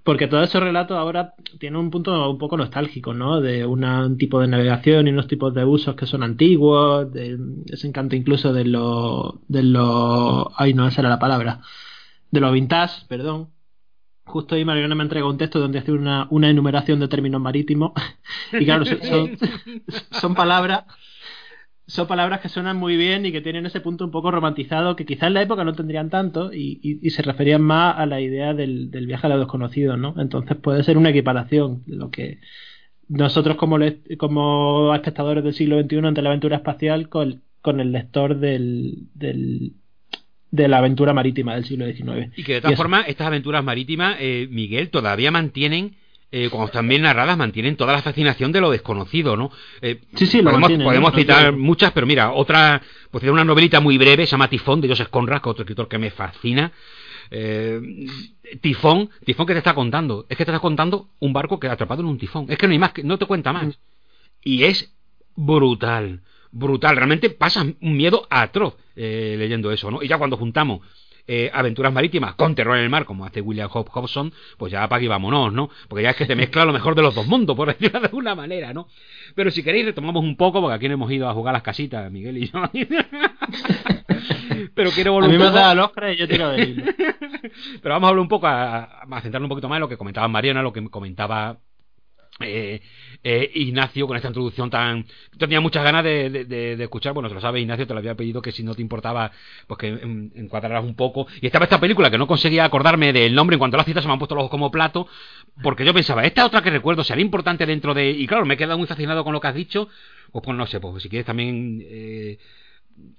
Porque todos esos relatos ahora tienen un punto un poco nostálgico, ¿no? De un tipo de navegación y unos tipos de usos que son antiguos, de ese encanto incluso de los... De los ay, no, esa era la palabra. De los vintage, perdón. Justo ahí Mariana me entrega un texto donde hace una, una enumeración de términos marítimos. y claro, son, son, palabras son palabras que suenan muy bien y que tienen ese punto un poco romantizado que quizás en la época no tendrían tanto y, se referían más a la idea del, del viaje a lo desconocido, ¿no? Entonces puede ser una equiparación, lo que nosotros como, le- como espectadores del siglo XXI ante la aventura espacial con, con el lector del, del- de la aventura marítima del siglo XIX. Y que de todas formas, estas aventuras marítimas, eh, Miguel, todavía mantienen, eh, cuando están bien narradas, mantienen toda la fascinación de lo desconocido, ¿no? Eh, Sí, sí, lo podemos, mantienen, podemos ¿no? citar muchas, pero mira, otra, pues una novelita muy breve, se llama Tifón, de Joseph Conrad, que es otro escritor que me fascina. Eh, tifón, tifón que te está contando, es que te está contando un barco que atrapado en un tifón, es que no hay más, que no te cuenta Mm. más. Y es brutal, brutal, realmente pasa un miedo atroz eh, leyendo eso, ¿no? Y ya cuando juntamos eh, aventuras marítimas con terror en el mar, como hace William Hobson, pues ya para aquí vámonos, ¿no? Porque ya es que te mezcla lo mejor de los dos mundos, por decirlo de alguna manera, ¿no? Pero si queréis retomamos un poco, porque aquí no hemos ido a jugar a las casitas, Miguel y yo. Pero quiero A volver mí un me poco... da el Oscar y yo tiro hilo. Pero vamos a hablar un poco, a, a centrarnos un poquito más en lo que comentaba Mariana, lo que comentaba eh, eh, Ignacio con esta introducción tan... Tenía muchas ganas de, de- de- de escuchar, bueno, se lo sabes Ignacio, te lo había pedido que si no te importaba, pues que en- encuadraras un poco. Y estaba esta película que no conseguía acordarme del nombre en cuanto a las citas, se me han puesto los ojos como plato, porque yo pensaba, esta otra que recuerdo será importante dentro de... Y claro, me he quedado muy fascinado con lo que has dicho, pues, pues no sé, pues si quieres también... eh,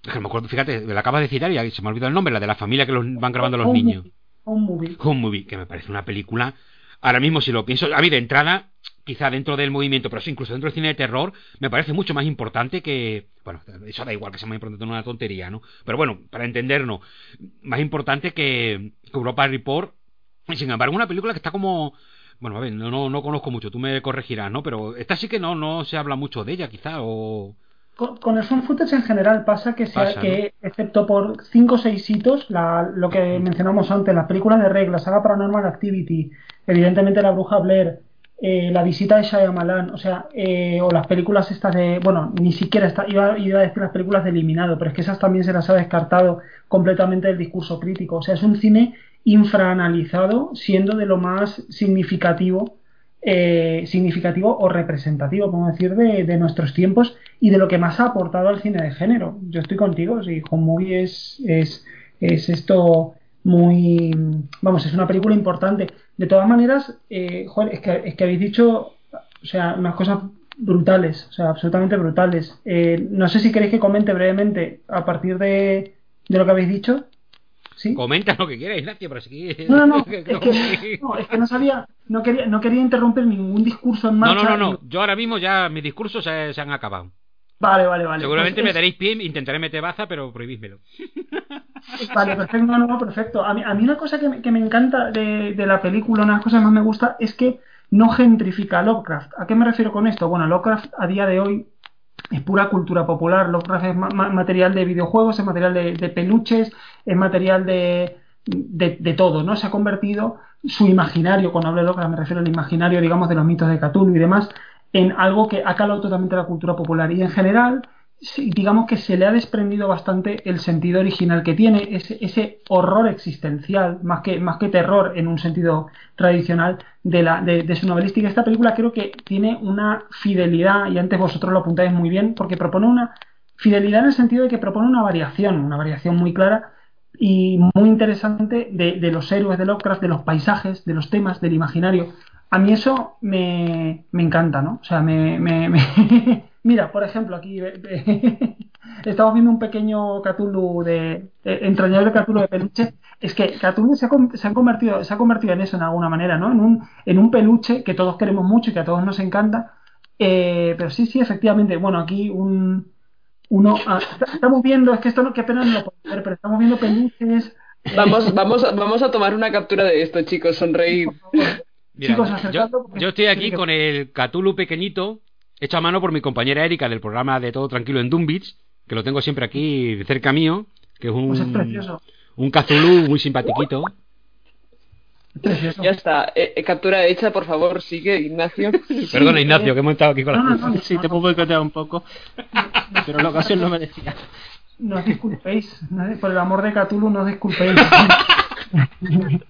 que me acuerdo, fíjate, la acabas de citar y se me ha olvidado el nombre, la de la familia que los van grabando los niños. Un movie. Home Movie, que me parece una película. Ahora mismo, si lo pienso, a mí de entrada, quizá dentro del movimiento, pero sí, incluso dentro del cine de terror, me parece mucho más importante que. Bueno, eso da igual que sea más importante, no una tontería, ¿no? Pero bueno, para entendernos, más importante que, Europa Report. Y sin embargo, una película que está como. Bueno, a ver, no, no, no conozco mucho, tú me corregirás, ¿no? Pero esta sí que no, no se habla mucho de ella, quizá, o. Con, con el found footage en general pasa que, sea, Pasa, que excepto por cinco o seis hitos, la, lo que mencionamos antes, las películas de regla, saga Paranormal Activity, evidentemente La Bruja Blair, eh, La visita de Shyamalan, o sea, eh, o las películas estas de, bueno, ni siquiera está, iba, iba a decir las películas de Eliminado, pero es que esas también se las ha descartado completamente del discurso crítico, o sea, es un cine infraanalizado, siendo de lo más significativo eh, significativo o representativo, podemos decir, de, de, nuestros tiempos y de lo que más ha aportado al cine de género. Yo estoy contigo, si Home Movie es, es, es esto muy... Vamos, es una película importante. De todas maneras, eh, joder, es, que, es que habéis dicho, o sea, unas cosas brutales, o sea, absolutamente brutales. Eh, no sé si queréis que comente brevemente a partir de, de lo que habéis dicho. ¿Sí? Comenta lo que quieras, Ignacio, pero sí No, no, no, es que no, es que no sabía, no quería, no quería interrumpir ningún discurso en No, marcha. no, no, no. Yo ahora mismo ya mis discursos se, se han acabado. Vale, vale, vale. Seguramente Pues me daréis pie, intentaré meter baza, pero prohibídmelo. Vale, perfecto, no, no, perfecto. A mí, a mí una cosa que me, que me encanta de, de la película, una de las cosas que más me gusta, es que no gentrifica a Lovecraft. ¿A qué me refiero con esto? Bueno, Lovecraft a día de hoy es pura cultura popular. Lovecraft es ma- ma- material de videojuegos, es material de, de peluches, es material de, de, de todo, ¿no? Se ha convertido su imaginario, cuando hablo de Lovecraft me refiero al imaginario, digamos, de los mitos de Cthulhu y demás, en algo que ha calado totalmente la cultura popular. Y en general, digamos que se le ha desprendido bastante el sentido original que tiene, ese, ese horror existencial, más que, más que terror en un sentido tradicional de, la, de, de su novelística. Esta película creo que tiene una fidelidad, y antes vosotros lo apuntáis muy bien, porque propone una fidelidad en el sentido de que propone una variación, una variación muy clara y muy interesante de, de los héroes de Lovecraft, de los paisajes, de los temas, del imaginario. A mí eso me, me encanta, ¿no? O sea, me... me- me- Mira, por ejemplo, aquí estamos viendo un pequeño Cthulhu de... eh, entrañable Cthulhu de peluche. Es que Cthulhu se ha, se, ha convertido, se ha convertido en eso en alguna manera, ¿no? En un, en un peluche que todos queremos mucho y que a todos nos encanta. Eh, pero sí, sí, efectivamente. Bueno, aquí un... Uno, ah, estamos viendo, es que esto no, qué pena no lo puedo ver, pero estamos viendo peluches, Vamos, vamos, vamos a tomar una captura de esto, chicos, sonreír. Mira, Chicos, yo, acercando, porque- yo estoy aquí con el Cthulhu pequeñito, hecho a mano por mi compañera Erika del programa de Todo Tranquilo en Doom Beach, que lo tengo siempre aquí cerca mío, que es un, Pues es precioso. un Cthulhu muy simpatiquito. Es. Ya está, eh, eh, captura hecha, por favor, sigue, Ignacio. Perdona, Ignacio, que hemos estado aquí con la... No, no, no, Sí, te puedo boicotear un poco, pero la ocasión lo merecía. No os disculpéis, no- por el amor de Cthulhu no os disculpéis.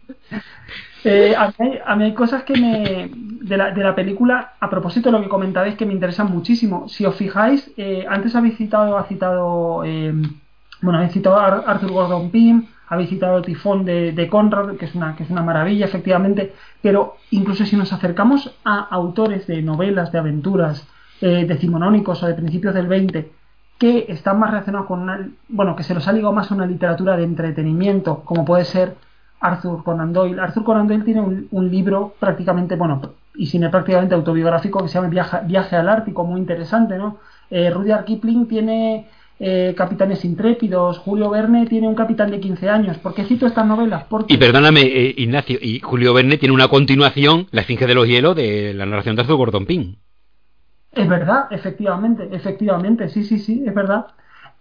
Eh, a, mí hay, a mí hay cosas que me de la, de la película, a propósito de lo que comentabais, que me interesan muchísimo. Si os fijáis, eh, antes habéis citado, ha citado, eh, bueno, habéis citado a Ar- Arthur Gordon Pym, habéis citado tifón de, de Conrad, que es una, que es una maravilla, efectivamente, pero incluso si nos acercamos a autores de novelas, de aventuras, eh, decimonónicos o de principios del 20, que están más relacionados con una, bueno, que se los ha ligado más a una literatura de entretenimiento, como puede ser Arthur Conan Doyle. Arthur Conan Doyle tiene un, un libro prácticamente, bueno, y sin prácticamente autobiográfico que se llama Viaje, Viaje al Ártico, muy interesante, ¿no? Eh, Rudyard Kipling tiene eh, Capitanes Intrépidos, Julio Verne tiene un capitán de 15 años. ¿Por qué cito estas novelas? Porque Y perdóname, eh, Ignacio, y Julio Verne tiene una continuación, La Esfinge de los Hielos, de la narración de Arthur Gordon Pym. Es verdad, efectivamente, efectivamente, sí, sí, sí, es verdad.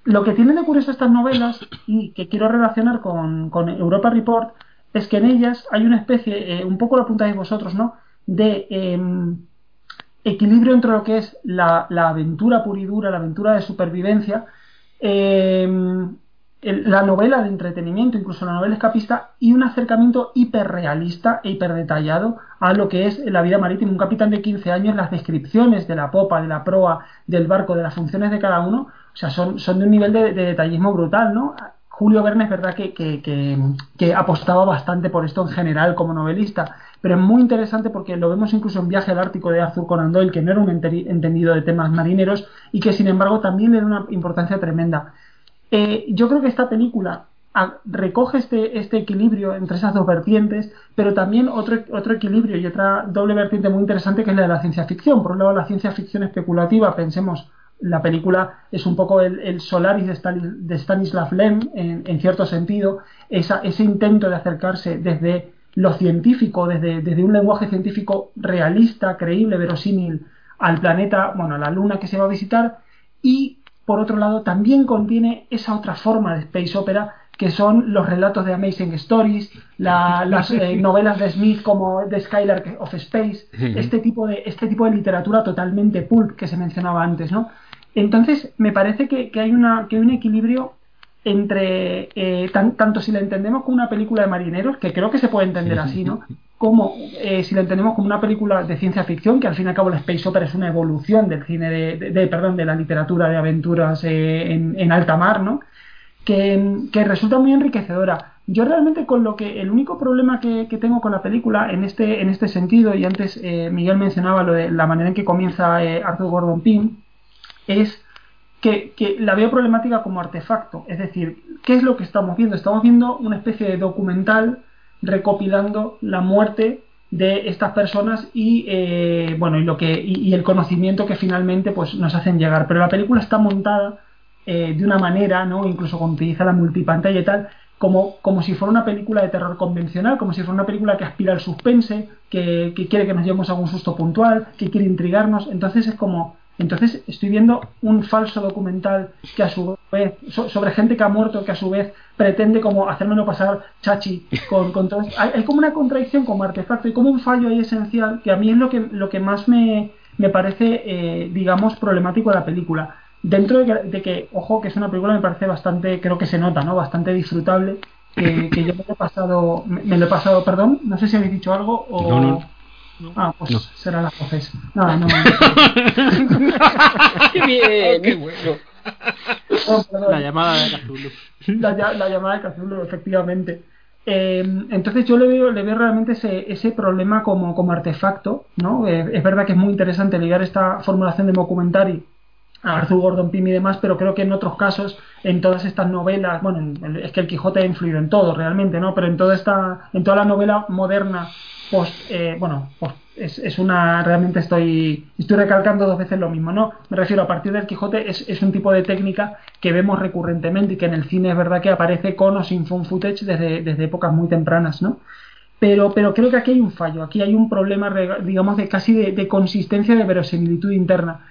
Lo que tienen de curioso estas novelas, y que quiero relacionar con, con Europa Report, es que en ellas hay una especie, eh, un poco lo apuntáis vosotros, ¿no? De eh, equilibrio entre lo que es la, aventura pura y dura, la aventura de supervivencia, el, la novela de entretenimiento, incluso la novela escapista, y un acercamiento hiperrealista e hiperdetallado a lo que es la vida marítima. Un capitán de 15 años, las descripciones de la popa, de la proa, del barco, de las funciones de cada uno, o sea, son, son de un nivel de, de detallismo brutal, ¿no? Julio Verne es verdad que, apostaba bastante por esto en general como novelista, pero es muy interesante porque lo vemos incluso en Viaje al Ártico de Arthur Conan Doyle, que no era un entendido de temas marineros y que sin embargo también le da una importancia tremenda. Eh, yo creo que esta película recoge este, este equilibrio entre esas dos vertientes, pero también otro, otro equilibrio y otra doble vertiente muy interesante que es la de la ciencia ficción. Por un lado, la ciencia ficción especulativa, pensemos, la película es un poco el, Solaris de, Stanislav Lem, en, cierto sentido, ese intento de acercarse desde lo científico, desde, desde un lenguaje científico realista, creíble, verosímil, al planeta, bueno, a la luna que se va a visitar, y por otro lado también contiene esa otra forma de space opera que son los relatos de Amazing Stories, las eh, novelas de Smith como The Skylark of Space, este tipo de este tipo de literatura totalmente pulp que se mencionaba antes, ¿no? Entonces me parece que, hay una que hay un equilibrio entre eh, tanto si la entendemos como una película de marineros, que creo que se puede entender así, ¿no? Como eh, si la entendemos como una película de ciencia ficción, que al fin y al cabo la space opera es una evolución del cine de, perdón, de la literatura de aventuras en, en alta mar, ¿no? que, resulta muy enriquecedora. Yo realmente con lo que el único problema que, tengo con la película en este, en este sentido, y antes eh, Miguel mencionaba lo de la manera en que comienza eh, Arthur Gordon Pym, es que, la veo problemática como artefacto. Es decir, ¿qué es lo que estamos viendo? Estamos viendo una especie de documental recopilando la muerte de estas personas y eh, bueno y lo que y, el conocimiento que finalmente pues nos hacen llegar pero la película está montada eh, de una manera, ¿no? Incluso cuando utiliza la multipantalla y tal, como, como si fuera una película de terror convencional, como si fuera una película que aspira al suspense, que, quiere que nos llevemos a algún susto puntual, que quiere intrigarnos. Entonces es como. Entonces estoy viendo un falso documental que a su vez, sobre gente que ha muerto, que a su vez pretende como hacérmelo pasar chachi con, con todo hay, como una contradicción como artefacto y como un fallo ahí esencial que a mí es lo que, lo que más me, me parece, eh, digamos, problemático de la película dentro de que, ojo, que es una película me parece bastante, creo que se nota, ¿no? Bastante disfrutable, que, yo me lo he pasado, me, lo he pasado, perdón, no sé si habéis dicho algo o... No. Ah, pues será la voces. Nada, no. ¡Qué bien! ¡Qué bueno! la llamada de Cthulhu. La, la llamada de Cthulhu, efectivamente. Eh, entonces yo le veo, le veo realmente ese, ese problema como, como artefacto, ¿no? Eh, es verdad que es muy interesante ligar esta formulación de documentary a Arthur Gordon Pym y demás, pero creo que en otros casos, en todas estas novelas, bueno, es que el Quijote ha influido en todo realmente, ¿no? Pero en toda esta, en toda la novela moderna, pues, bueno, pues es, una, realmente estoy, estoy recalcando dos veces lo mismo, ¿no? Me refiero a partir del Quijote es, es un tipo de técnica que vemos recurrentemente y que en el cine es verdad que aparece con o sin phone footage desde, desde épocas muy tempranas, ¿no? Pero, pero creo que aquí hay un fallo, aquí hay un problema, digamos, de casi de, de consistencia de verosimilitud interna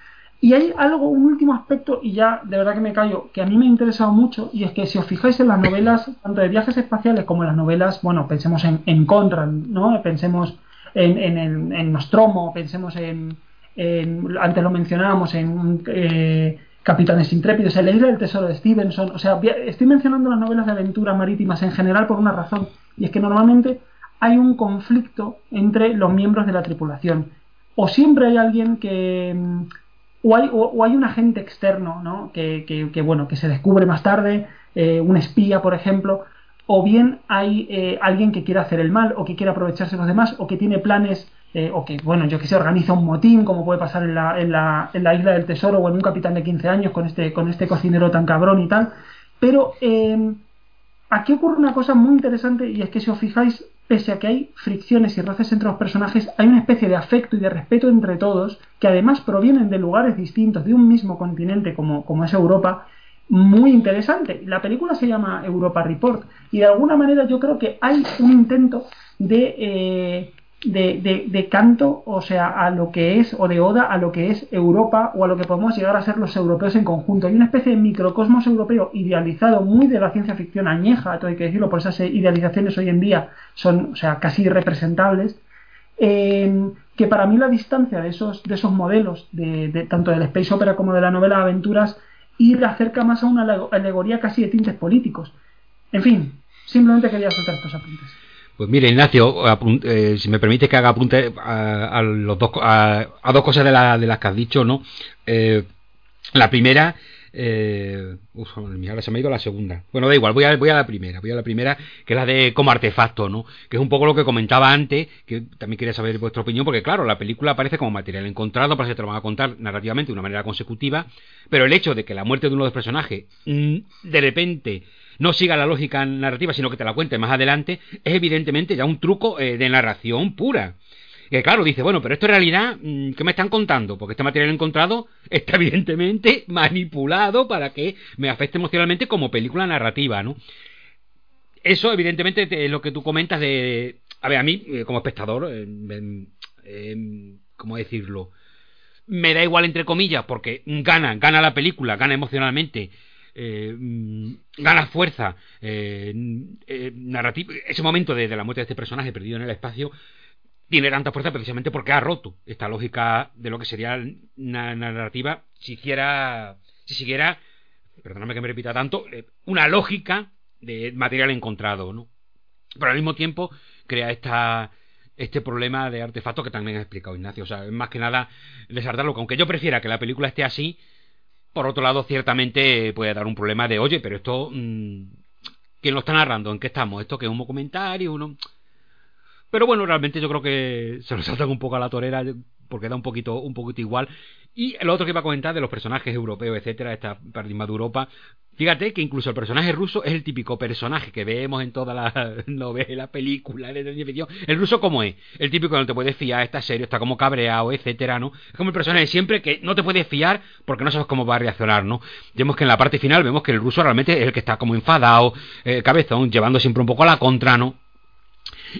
y hay algo, un último aspecto, y ya de verdad que me callo, que a mí me ha interesado mucho, y es que si os fijáis en las novelas, tanto de viajes espaciales como en las novelas, bueno, pensemos en, en Conrad, ¿no? Pensemos en, en, en Nostromo, pensemos en, antes lo mencionábamos, en eh, Capitanes Intrépidos, en la isla del tesoro de Stevenson, o sea, estoy mencionando las novelas de aventuras marítimas en general por una razón, y es que normalmente hay un conflicto entre los miembros de la tripulación. O siempre hay alguien que o hay, o, hay un agente externo, ¿no? Que, que, bueno, que se descubre más tarde, eh, un espía, por ejemplo, o bien hay eh, alguien que quiere hacer el mal, o que quiere aprovecharse de los demás, o que tiene planes, eh, o que, bueno, yo que sé, organiza un motín, como puede pasar en la, en, la, en la isla del tesoro, o en un capitán de 15 años con este, con este cocinero tan cabrón y tal. Pero aquí ocurre una cosa muy interesante, y es que si os fijáis, pese a que hay fricciones y roces entre los personajes, hay una especie de afecto y de respeto entre todos, que además provienen de lugares distintos, de un mismo continente como, como es Europa, muy interesante. La película se llama Europa Report y de alguna manera yo creo que hay un intento de eh, de, de, canto, o sea, a lo que es, o de oda a lo que es Europa o a lo que podemos llegar a ser los europeos en conjunto. Hay una especie de microcosmos europeo idealizado muy de la ciencia ficción añeja, todo hay que decirlo, por esas idealizaciones hoy en día son, o sea, casi irrepresentables. que para mí la distancia de esos, de esos modelos, de, tanto del space opera como de la novela de aventuras, ir acerca más a una alegoría casi de tintes políticos. En fin, simplemente quería soltar estos apuntes. Pues mire, Ignacio, eh, si me permite que haga apunte a, los dos, a, dos cosas de, las que has dicho, ¿no? Eh, la primera, Eh, uf, se me ha ido la segunda. Bueno, da igual, voy a, voy a la primera. Voy a la primera, que es la de como artefacto, ¿no? Que es un poco lo que comentaba antes, que también quería saber vuestra opinión, porque claro, la película aparece como material encontrado, parece que te lo van a contar narrativamente de una manera consecutiva, pero el hecho de que la muerte de uno de los personajes mm, de repente no siga la lógica narrativa, sino que te la cuente más adelante, es evidentemente ya un truco eh, de narración pura. Que claro, dice, bueno, pero esto en realidad, mm, ¿qué me están contando? Porque este material encontrado está evidentemente manipulado para que me afecte emocionalmente como película narrativa, ¿no? Eso, evidentemente, es lo que tú comentas de... A ver, a mí, eh, como espectador, eh, ¿cómo decirlo? Me da igual, entre comillas, porque gana, gana la película, gana emocionalmente, eh, mm, gana fuerza eh, narrativa. Ese momento de, la muerte de este personaje perdido en el espacio tiene tanta fuerza precisamente porque ha roto esta lógica de lo que sería una narrativa si siguiera, si perdóname que me repita tanto, eh, una lógica de material encontrado, ¿no? Pero al mismo tiempo crea esta este problema de artefacto que también ha explicado Ignacio. O sea, más que nada desartarlo. Aunque yo prefiera que la película esté así, por otro lado, ciertamente puede dar un problema de, oye, pero esto, mmm, ¿quién lo está narrando? ¿En qué estamos? ¿Esto que es un documentario? Uno... Pero bueno, realmente yo creo que se lo saltan un poco a la torera porque da un poquito, un poquito igual. Y lo otro que iba a comentar de los personajes europeos, etcétera, esta paradigma de Europa. Fíjate que incluso el personaje ruso es el típico personaje que vemos en todas las novelas, películas, El ruso, ¿cómo es? El típico que no te puedes fiar, está serio, está como cabreado, etcétera, ¿no? Es como el personaje siempre que no te puedes fiar porque no sabes cómo va a reaccionar, ¿no? Vemos que en la parte final vemos que el ruso realmente es el que está como enfadado, eh, cabezón, llevando siempre un poco a la contra, ¿no?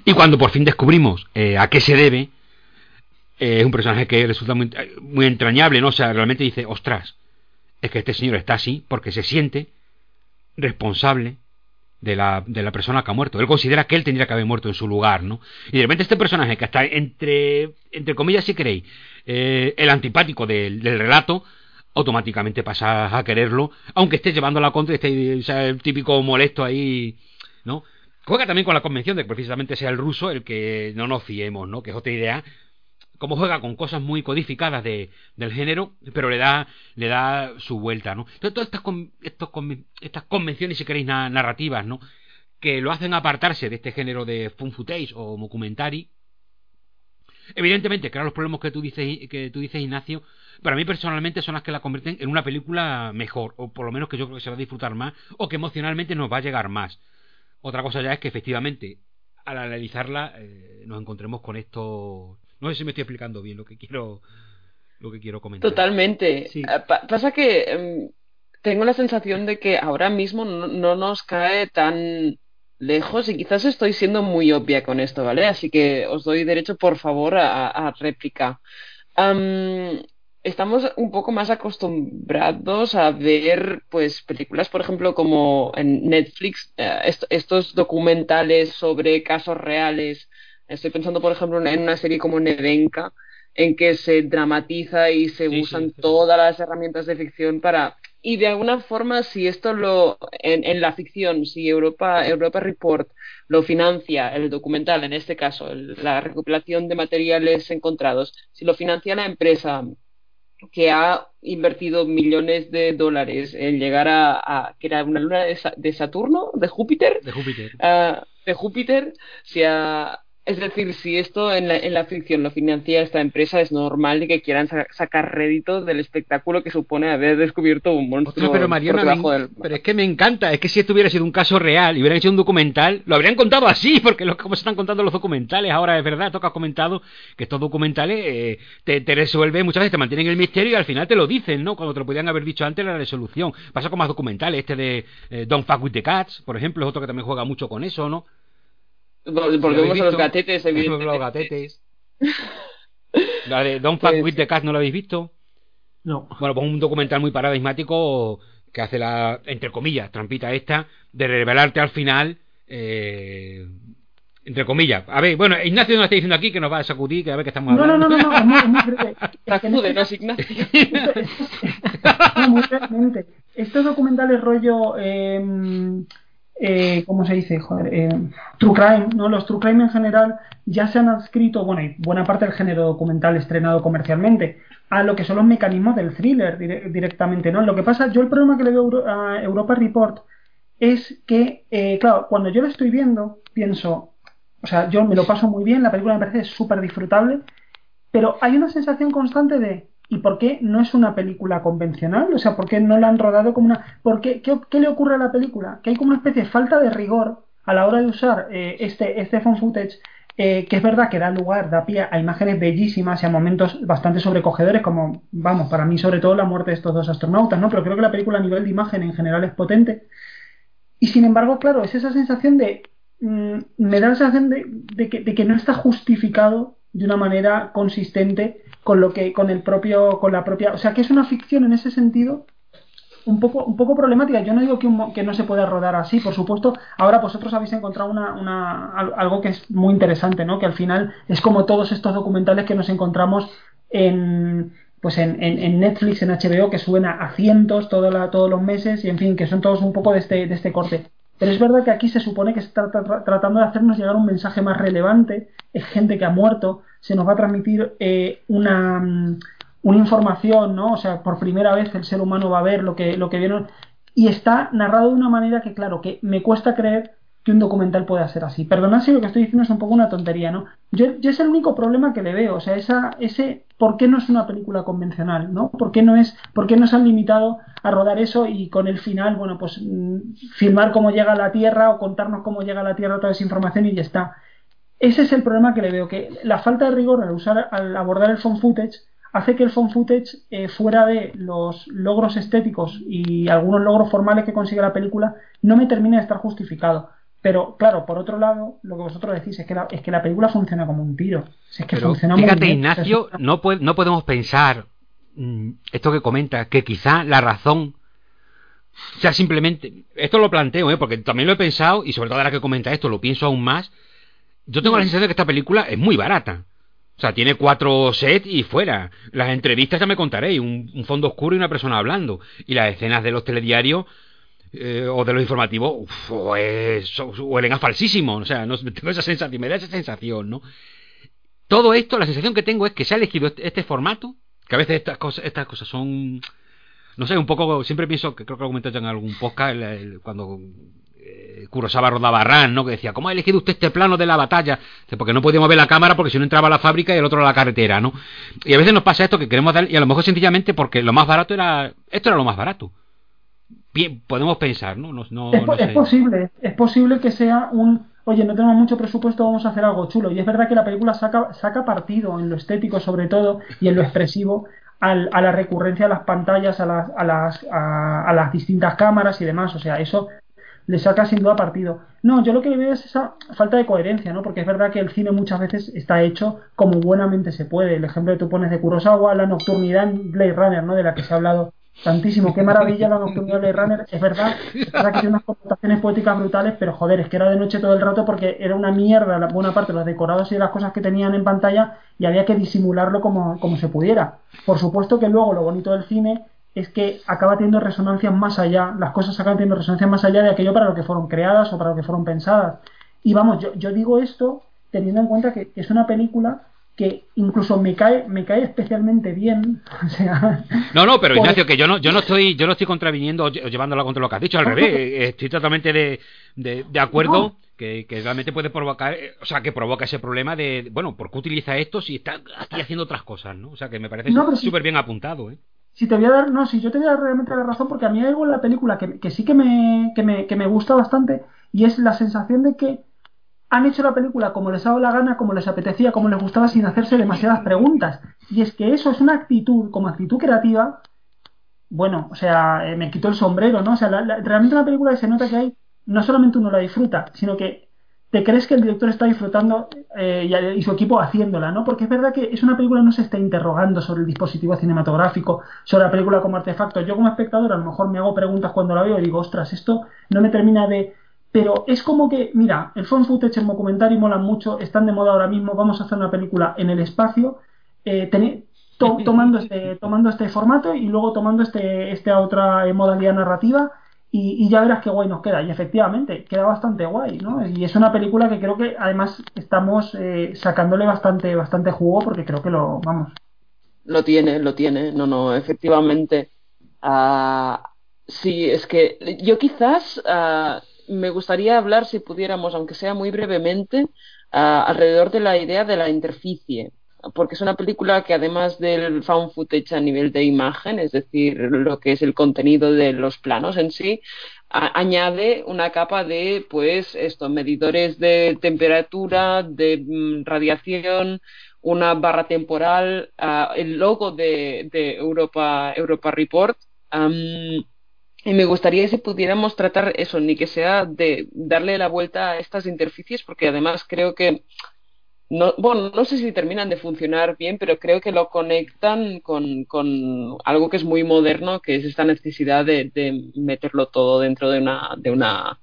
Y cuando por fin descubrimos eh, a qué se debe, eh, es un personaje que resulta muy, entrañable, ¿no? O sea, realmente dice, ostras, es que este señor está así porque se siente responsable de la, de la persona que ha muerto. Él considera que él tendría que haber muerto en su lugar, ¿no? Y de repente este personaje que está entre, entre comillas, si queréis, eh, el antipático del, del relato, automáticamente pasa a quererlo, aunque esté llevando la contra, esté el típico molesto ahí, ¿no? Juega también con la convención de que precisamente sea el ruso el que no nos fiemos, ¿no? Que es otra idea. Como juega con cosas muy codificadas de, del género, pero le da, le da su vuelta, ¿no? Entonces, todas estas, estos, estas convenciones, si queréis, narrativas, ¿no? Que lo hacen apartarse de este género de fun footage o documentary. Evidentemente, claro, los problemas que tú dices, que tú dices, Ignacio, para mí personalmente son las que la convierten en una película mejor, o por lo menos que yo creo que se va a disfrutar más, o que emocionalmente nos va a llegar más. Otra cosa ya es que efectivamente, al analizarla, eh, nos encontremos con esto. No sé si me estoy explicando bien lo que quiero, lo que quiero comentar. Totalmente. Eh, pasa que em, tengo la sensación de que ahora mismo no, nos cae tan lejos y quizás estoy siendo muy obvia con esto, ¿vale? Así que os doy derecho, por favor, a, réplica estamos un poco más acostumbrados a ver pues películas por ejemplo como en Netflix eh, estos documentales sobre casos reales estoy pensando por ejemplo en una serie como Nevenka en que se dramatiza y se usan todas las herramientas de ficción para y de alguna forma si esto lo en, en, la ficción si Europa Europa Report lo financia el documental en este caso la recopilación de materiales encontrados si lo financia la empresa que ha invertido millones de dólares en llegar a, que era una luna de, Saturno, de Júpiter, de Júpiter, uh, de Júpiter, ha, es decir, si esto en la, en la ficción lo financia esta empresa, es normal que quieran sacar rédito del espectáculo que supone haber descubierto un monstruo. pero Mariana, pero es que me encanta, es que si esto hubiera sido un caso real y hubieran hecho un documental, lo habrían contado así, porque lo, como se están contando los documentales, ahora es verdad, toca comentado que estos documentales eh, te, te resuelven, muchas veces te mantienen el misterio y al final te lo dicen, ¿no? Cuando te lo podían haber dicho antes la resolución. Pasa con más documentales, este de eh, Don't Fuck With The Cats, por ejemplo, es otro que también juega mucho con eso, ¿no? Volvemos a los gatetes, evidentemente. los gatetes. La de Don't Fuck pues With The Cat, ¿no lo habéis visto? No. Bueno, pues un documental muy paradigmático que hace la, entre comillas, trampita esta, de revelarte al final, eh, entre comillas. A ver, bueno, Ignacio nos está diciendo aquí que nos va a sacudir, que a ver qué estamos hablando. No, no, no, no, es muy, es muy Sacude, no es Ignacio. no, muy realmente. Estos documentales rollo... Eh, eh, ¿cómo se dice? Joder, eh, true crime, ¿no? Los true crime en general ya se han adscrito, bueno, y buena parte del género documental estrenado comercialmente, a lo que son los mecanismos del thriller directamente, ¿no? Lo que pasa, yo el problema que le veo a Europa Report es que, eh, claro, cuando yo lo estoy viendo, pienso, o sea, yo me lo paso muy bien, la película me parece súper disfrutable, pero hay una sensación constante de, ¿y por qué no es una película convencional? O sea, ¿por qué no la han rodado como una... ¿Por qué, qué, le ocurre a la película? Que hay como una especie de falta de rigor a la hora de usar eh, este, este phone footage eh, que es verdad que da lugar, da pie a imágenes bellísimas y a momentos bastante sobrecogedores, como, vamos, para mí sobre todo la muerte de estos dos astronautas, ¿no? Pero creo que la película a nivel de imagen en general es potente. Y sin embargo, claro, es esa sensación de... Mm, me da la sensación de, de, que, no está justificado de una manera consistente con lo que con el propio con la propia o sea que es una ficción en ese sentido un poco, un poco problemática. Yo no digo que, que, no se pueda rodar así, por supuesto. Ahora vosotros habéis encontrado una, una, algo que es muy interesante, ¿no? Que al final es como todos estos documentales que nos encontramos en, pues en, en, Netflix, en HBO, que suben a, cientos todos los meses y en fin, que son todos un poco de este, de este corte. Pero es verdad que aquí se supone que se está tratando de hacernos llegar un mensaje más relevante, es gente que ha muerto, se nos va a transmitir eh, una, una información, ¿no? O sea, por primera vez el ser humano va a ver lo que, lo que vieron y está narrado de una manera que, claro, que me cuesta creer que un documental pueda ser así. Perdonad si lo que estoy diciendo es un poco una tontería, ¿no? Yo, es el único problema que le veo, o sea, esa, ese ¿por qué no es una película convencional, ¿no? ¿Por qué no es, por qué no se han limitado a rodar eso y con el final, bueno, pues mm, filmar cómo llega a la Tierra o contarnos cómo llega a la Tierra toda esa información y ya está? Ese es el problema que le veo, que la falta de rigor al usar, al abordar el phone footage hace que el phone footage, eh, fuera de los logros estéticos y algunos logros formales que consigue la película, no me termine de estar justificado. Pero claro, por otro lado, lo que vosotros decís es que la, es que la película funciona como un tiro. Es que funciona fíjate, muy bien. Ignacio, no, no podemos pensar mm, esto que comenta, que quizá la razón sea simplemente. Esto lo planteo, ¿eh? porque también lo he pensado y sobre todo ahora que comenta esto lo pienso aún más. Yo tengo la sensación de que esta película es muy barata. O sea, tiene cuatro sets y fuera. Las entrevistas ya me contaréis, un, fondo oscuro y una persona hablando. Y las escenas de los telediarios eh, o de los informativos pues, huelen a falsísimo. O sea, no, tengo esa sensación, me da esa sensación, ¿no? Todo esto, la sensación que tengo es que se ha elegido este, este, formato, que a veces estas cosas, estas cosas son no sé, un poco, siempre pienso, que creo que lo comenté en algún podcast, cuando eh, Kurosawa rodaba Ran, ¿no? Que decía, ¿cómo ha elegido usted este plano de la batalla? Porque no podíamos ver la cámara porque si no entraba a la fábrica y el otro a la carretera, ¿no? Y a veces nos pasa esto que queremos dar, y a lo mejor sencillamente porque lo más barato era, esto era lo más barato. Bien, podemos pensar, ¿no? no, es, posible, es posible que sea un, oye, no tenemos mucho presupuesto, vamos a hacer algo chulo. Y es verdad que la película saca, saca partido en lo estético sobre todo y en lo expresivo a la recurrencia a las pantallas, a las, a las, a las distintas cámaras y demás. O sea, eso le saca sin duda partido. No, yo lo que veo es esa falta de coherencia, ¿no? Porque es verdad que el cine muchas veces está hecho como buenamente se puede. El ejemplo que tú pones de Kurosawa, la nocturnidad en Blade Runner, ¿no? De la que se ha hablado tantísimo. Qué maravilla la nocturnidad de Runner. Es verdad, es verdad que tiene unas connotaciones poéticas brutales, pero joder, es que era de noche todo el rato porque era una mierda la buena parte de los decorados y las cosas que tenían en pantalla y había que disimularlo como, como se pudiera. Por supuesto que luego lo bonito del cine es que acaba teniendo resonancias más allá, las cosas acaban teniendo resonancias más allá de aquello para lo que fueron creadas o para lo que fueron pensadas. Y vamos, yo, yo digo esto teniendo en cuenta que es una película que incluso me cae me cae especialmente bien o sea, no no pero Ignacio que yo no yo no estoy yo no estoy contraviniendo o llevándola contra lo que has dicho al revés estoy totalmente de, de, acuerdo que, que, realmente puede provocar eh, o sea que provoca ese problema de bueno ¿por qué utiliza esto si está aquí haciendo otras cosas no o sea que me parece súper bien apuntado ¿eh? si te voy a dar, no, si yo te voy a dar realmente la razón, porque a mí hay algo en la película que, que sí que me, que me, que me gusta bastante, y es la sensación de que han hecho la película como les ha dado la gana, como les apetecía, como les gustaba, sin hacerse demasiadas preguntas. Y es que eso es una actitud, como actitud creativa, bueno, o sea, eh, me quito el sombrero, ¿no? O sea, realmente la película se nota que hay, no solamente uno la disfruta, sino que te crees que el director está disfrutando eh, y, su equipo haciéndola, ¿no? Porque es verdad que es una película no se está interrogando sobre el dispositivo cinematográfico, sobre la película como artefacto. Yo como espectador a lo mejor me hago preguntas cuando la veo y digo, ostras, esto no me termina de... Pero es como que, mira, el phone footage, el documentary molan mucho, están de moda ahora mismo, vamos a hacer una película en el espacio, eh, tomando, este, tomando este formato y luego tomando este, esta otra modalidad narrativa y, ya verás qué guay nos queda. Y efectivamente, queda bastante guay, ¿no? Y es una película que creo que además estamos eh, sacándole bastante, bastante jugo porque creo que lo, vamos, Lo tiene, lo tiene. No, no, efectivamente. Ah, sí, es que yo quizás ah, me gustaría hablar, si pudiéramos, aunque sea muy brevemente, alrededor de la idea de la interficie porque es una película que además del found footage a nivel de imagen, es decir, lo que es el contenido de los planos en sí, añade una capa de, pues, esto, medidores de temperatura, de mm, radiación, una barra temporal, ah, el logo de, Europa, Europa Report. Y me gustaría si pudiéramos tratar eso, ni que sea de darle la vuelta a estas interfaces, porque además creo que no, bueno, no sé si terminan de funcionar bien, pero creo que lo conectan con, con algo que es muy moderno, que es esta necesidad de, de meterlo todo dentro de una, de una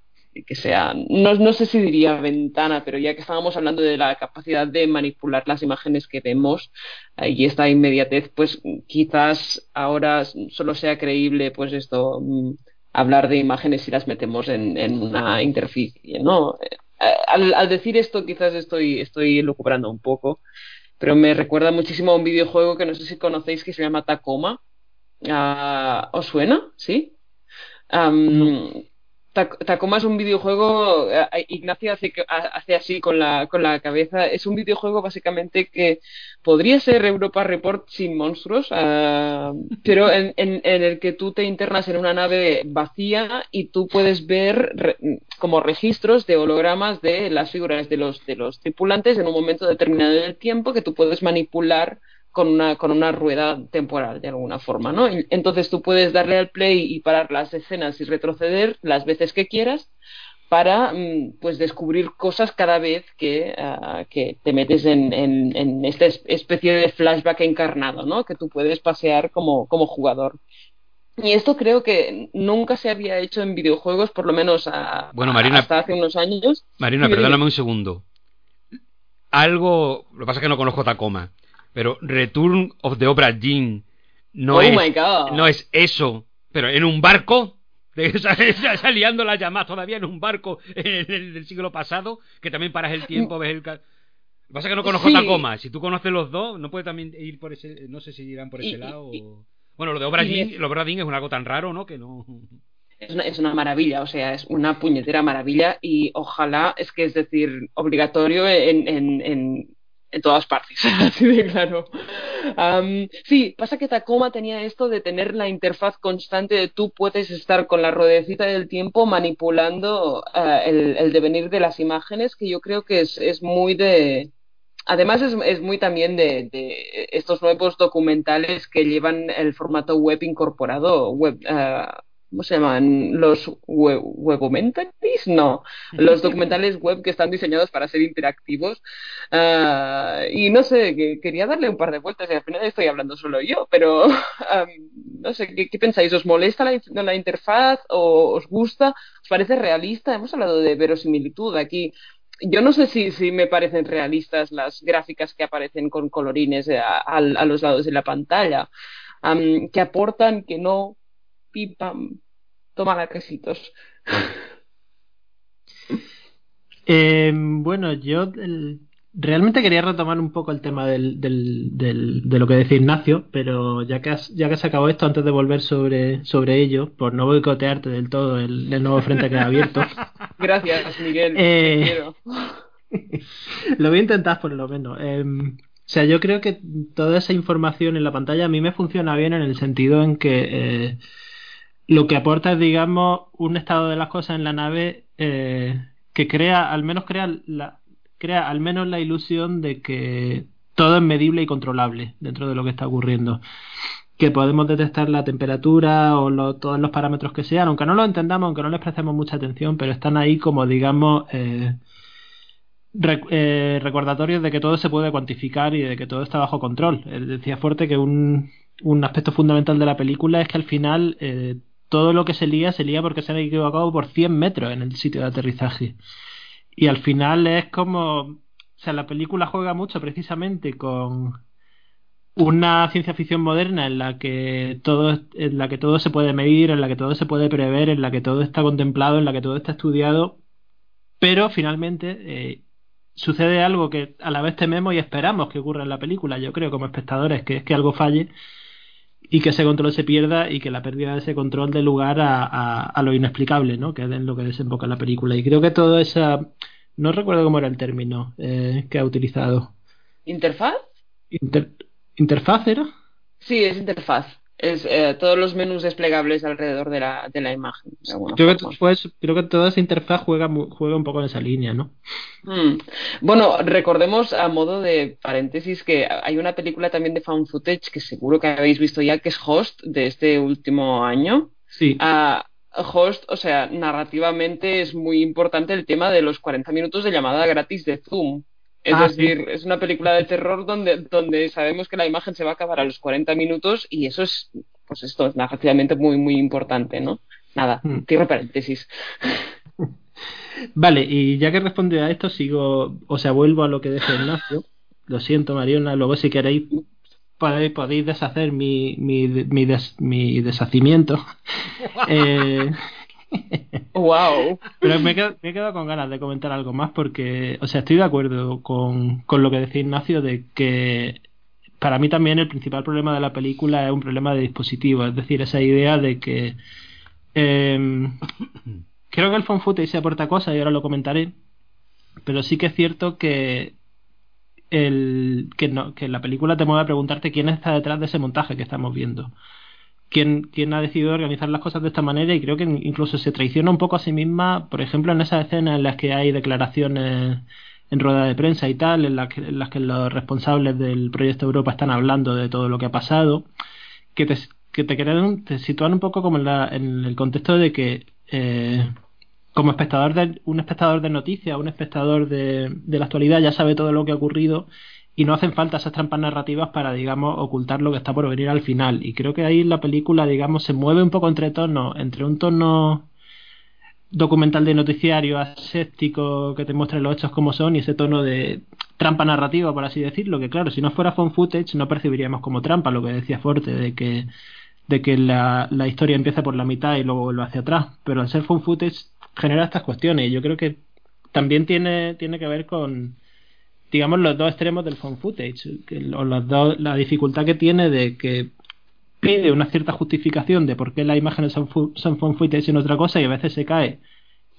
que sea, no, no, sé si diría ventana, pero ya que estábamos hablando de la capacidad de manipular las imágenes que vemos eh, y esta inmediatez, pues quizás ahora solo sea creíble, pues esto, mm, hablar de imágenes si las metemos en, en una interficie, ¿no? al, decir esto quizás estoy, estoy lucubrando un poco, pero me recuerda muchísimo a un videojuego que no sé si conocéis que se llama Tacoma. Ah, ¿Os suena? ¿Sí? Tacoma es un videojuego, eh, Ignacio hace, hace así con la, con la cabeza, es un videojuego básicamente que podría ser Europa Report sin monstruos, ah, pero en, en, el que tú te internas en una nave vacía y tú puedes ver como registros de hologramas de las figuras de los, de los tripulantes en un momento determinado del tiempo que tú puedes manipular con una, con una rueda temporal de alguna forma, ¿no? Entonces tú puedes darle al play y parar las escenas y retroceder las veces que quieras para mm, pues descubrir cosas cada vez que, ah, que te metes en, en, esta especie de flashback encarnado, ¿no? Que tú puedes pasear como, como jugador. Y esto creo que nunca se había hecho en videojuegos, por lo menos a, bueno, Marina, hasta hace unos años. Marina, perdóname un segundo. Algo, lo que pasa es que no conozco Tacoma. Pero Return of the Obra Dinn no, oh es, my God. no es eso, pero en un barco, saliendo la llamada todavía en un barco en el, del siglo pasado, que también paras el tiempo, ves el... Lo que pasa es que no conozco Tacoma. Si tú conoces los dos, no puede también ir por ese. No sé si irán por ese lado. o... Bueno, lo de Obra Dinn, es algo tan raro, ¿no? Que no. Es una, es una, maravilla, o sea, es una puñetera maravilla y ojalá, es que es decir, obligatorio en, en en todas partes, así de claro. sí, pasa que Tacoma tenía esto de tener la interfaz constante de tú puedes estar con la ruedecita del tiempo manipulando eh, el, el, devenir de las imágenes, que yo creo que es, es muy de... Además es, es muy también de, de, estos nuevos documentales que llevan el formato web incorporado, web, uh, ¿cómo se llaman? ¿Los web? No, los documentales web que están diseñados para ser interactivos. Uh, y no sé, que quería darle un par de vueltas y al final estoy hablando solo yo, pero um, no sé, ¿qué, ¿qué, pensáis? ¿Os molesta la, la, interfaz o os gusta? ¿Os parece realista? Hemos hablado de verosimilitud aquí. Yo no sé si, si me parecen realistas las gráficas que aparecen con colorines a, a, a los lados de la pantalla, um, que aportan, que no, pipam, toma la quesitos. Eh, bueno, yo realmente quería retomar un poco el tema del, del, de lo que decía Ignacio, pero ya que, has, ya que se acabó esto, antes de volver sobre, sobre ello, por no boicotearte del todo el, nuevo frente que ha abierto. Gracias, Miguel. Eh, lo voy a intentar por lo menos. Eh, o sea, yo creo que toda esa información en la pantalla a mí me funciona bien en el sentido en que eh, lo que aporta es, digamos, un estado de las cosas en la nave eh, que crea, al menos crea, la, crea al menos la ilusión de que todo es medible y controlable dentro de lo que está ocurriendo. Que podemos detectar la temperatura o todos los parámetros que sean, aunque no lo entendamos, aunque no les prestemos mucha atención, pero están ahí como, digamos, eh, eh, recordatorios de que todo se puede cuantificar y de que todo está bajo control. decía Fuerte que un, un aspecto fundamental de la película es que al final todo lo que se lía se lía porque se han equivocado por 100 metros en el sitio de aterrizaje. Y al final es como... O sea, la película juega mucho precisamente con una ciencia ficción moderna en la que todo en la que todo se puede medir, en la que todo se puede prever, en la que todo está contemplado, en la que todo está estudiado, pero finalmente eh, sucede algo que a la vez tememos y esperamos que ocurra en la película, yo creo, como espectadores, que es que algo falle y que ese control se pierda y que la pérdida de ese control dé lugar a, a, lo inexplicable, ¿no? Que es en lo que desemboca la película. Y creo que todo esa... No recuerdo cómo era el término eh, que ha utilizado. ¿Interfaz? ¿Interfaz era? Sí, es interfaz es eh, todos los menús desplegables alrededor de la, de la imagen. Creo que, pues, creo que toda esa interfaz juega, juega un poco en esa línea, ¿no? Hmm. Bueno, recordemos a modo de paréntesis que hay una película también de found footage que seguro que habéis visto ya, que es Host, de este último año. Sí. Uh, Host, o sea, narrativamente es muy importante el tema de los 40 minutos de llamada gratis de Zoom. Es ah, decir, es una película de terror donde, donde sabemos que la imagen se va a acabar a los 40 minutos y eso es, pues esto es narrativamente muy, muy importante, ¿no? Nada, mm. cierro paréntesis. Vale, y ya que responde a esto, sigo, o sea, vuelvo a lo que dice Ignacio. Lo siento, Mariona, luego si queréis podéis, podéis deshacer mi, mi, mi, mi deshacimiento. eh, ¡Wow! Pero me he, quedado, con ganas de comentar algo más porque, o sea, estoy de acuerdo con, lo que decía Ignacio de que para mí también el principal problema de la película es un problema de dispositivo, es decir, esa idea de que em, creo que el footage se aporta cosas y ahora lo comentaré, pero sí que es cierto que el que, no, que la película te mueve a preguntarte quién está detrás de ese montaje que estamos viendo quién, ha decidido organizar las cosas de esta manera y creo que incluso se traiciona un poco a sí misma, por ejemplo, en esas escenas en las que hay declaraciones en rueda de prensa y tal, en las que, en las que los responsables del proyecto Europa están hablando de todo lo que ha pasado, que te, que te, crean, te sitúan un poco como en, la, en el contexto de que eh, como espectador de, un espectador de noticias, un espectador de, de la actualidad ya sabe todo lo que ha ocurrido y no hacen falta esas trampas narrativas para, digamos, ocultar lo que está por venir al final. Y creo que ahí la película, digamos, se mueve un poco entre tonos, entre un tono documental de noticiario aséptico que te muestra los hechos como son y ese tono de trampa narrativa, por así decirlo, que claro, si no fuera phone footage no percibiríamos como trampa lo que decía Forte, de que, de que la, la historia empieza por la mitad y luego vuelve hacia atrás. Pero al ser phone footage genera estas cuestiones y yo creo que también tiene, tiene que ver con, digamos, los dos extremos del phone footage, la dificultad que tiene de que pide una cierta justificación de por qué las imágenes son, son phone footage en otra cosa y a veces se cae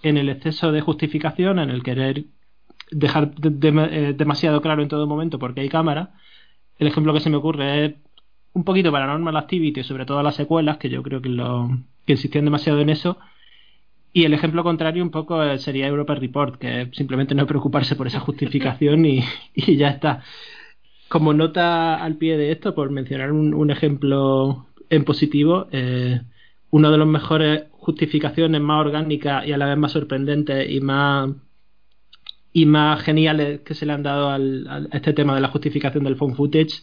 en el exceso de justificación, en el querer dejar eh, demasiado claro en todo momento porque hay cámara. El ejemplo que se me ocurre es un poquito Paranormal Activity, sobre todo las secuelas, que yo creo que, lo, que insistían demasiado en eso, y el ejemplo contrario un poco eh, sería Europa Report, que simplemente no preocuparse por esa justificación y, ya está. Como nota al pie de esto, por mencionar un, ejemplo en positivo, eh, una de las mejores justificaciones más orgánicas y a la vez más sorprendentes y más y más geniales que se le han dado al, a este tema de la justificación del phone footage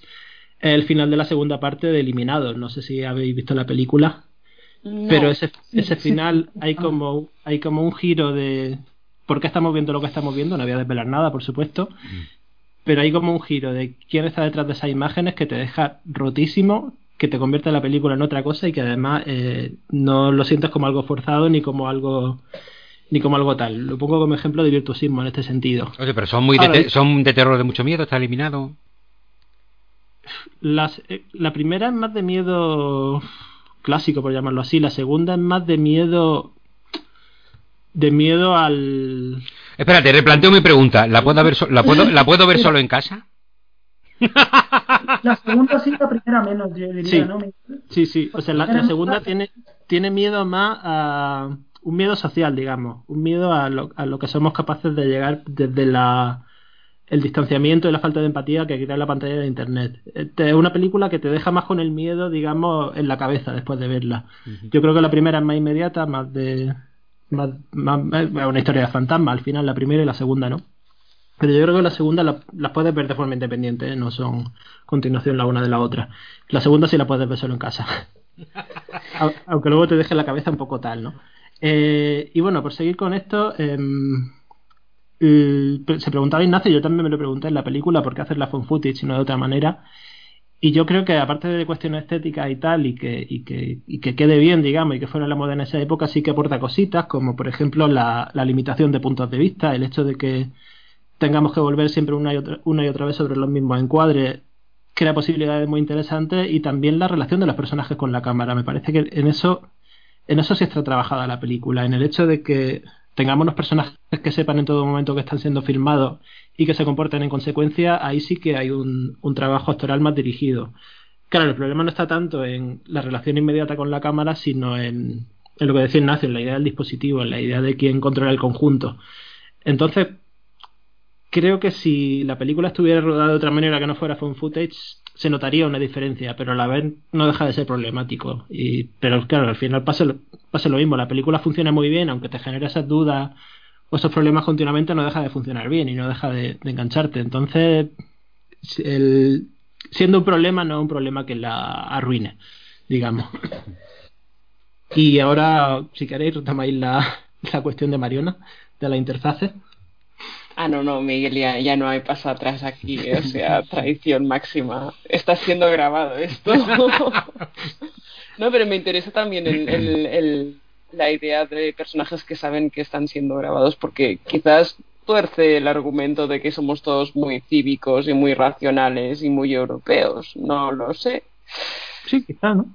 es el final de la segunda parte de Eliminados. No sé si habéis visto la película. Pero ese, ese final hay como, hay como un giro de por qué estamos viendo lo que estamos viendo, no voy a desvelar nada, por supuesto, mm. pero hay como un giro de quién está detrás de esas imágenes que te deja rotísimo, que te convierte la película en otra cosa y que además eh, no lo sientes como algo forzado ni como algo ni como algo tal. Lo pongo como ejemplo de virtuosismo en este sentido. Oye, pero son muy de, son de terror de mucho miedo, está eliminado. Las, eh, la primera es más de miedo clásico, por llamarlo así. La segunda es más de miedo. De miedo al. Espérate, replanteo mi pregunta. ¿La puedo ver, la puedo, ¿la puedo ver solo en casa? La segunda sí, la primera menos, yo diría, sí. ¿no? Sí, sí. O sea, la, segunda tiene, tiene miedo más a. Un miedo social, digamos. Un miedo a lo, a lo que somos capaces de llegar desde la el distanciamiento y la falta de empatía que crea la pantalla de internet. Es una película que te deja más con el miedo, digamos, en la cabeza después de verla. Yo creo que la primera es más inmediata, más de. Más, una historia de fantasma, al final la primera y la segunda no. Pero yo creo que la segunda las puedes ver de forma independiente, ¿eh? no son continuación la una de la otra. La segunda sí la puedes ver solo en casa. Aunque luego te deje la cabeza un poco tal, ¿no? Eh, y bueno, por seguir con esto, em, se preguntaba Ignacio, yo también me lo pregunté en la película, ¿por qué hacer la phone footage no de otra manera? Y yo creo que aparte de cuestiones estéticas y tal, y que, y que, y que quede bien, digamos, y que fuera la moda en esa época, sí que aporta cositas, como por ejemplo la, limitación de puntos de vista, el hecho de que tengamos que volver siempre una y otra, una y otra vez sobre los mismos encuadres crea posibilidades muy interesantes y también la relación de los personajes con la cámara. Me parece que en eso, en eso sí está trabajada la película, en el hecho de que tengamos unos personajes que sepan en todo momento que están siendo filmados y que se comporten en consecuencia, ahí sí que hay un, trabajo actoral más dirigido. Claro, el problema no está tanto en la relación inmediata con la cámara, sino en, en lo que decía Ignacio, en la idea del dispositivo, en la idea de quién controla el conjunto. Entonces, creo que si la película estuviera rodada de otra manera que no fuera phone footage, se notaría una diferencia, pero a la vez no deja de ser problemático. Y, pero claro, al final pasa, lo mismo. La película funciona muy bien, aunque te genere esas dudas o esos problemas continuamente, no deja de funcionar bien y no deja de, engancharte. Entonces, el, siendo un problema, no es un problema que la arruine, digamos. Y ahora, si queréis, retomáis la, la cuestión de Mariona, de la interfase. Ah, no, no, Miguel, ya, no hay paso atrás aquí, o sea, traición máxima. Está siendo grabado esto. no, pero me interesa también el, la idea de personajes que saben que están siendo grabados, porque quizás tuerce el argumento de que somos todos muy cívicos y muy racionales y muy europeos. No lo sé. Sí, quizá, ¿no?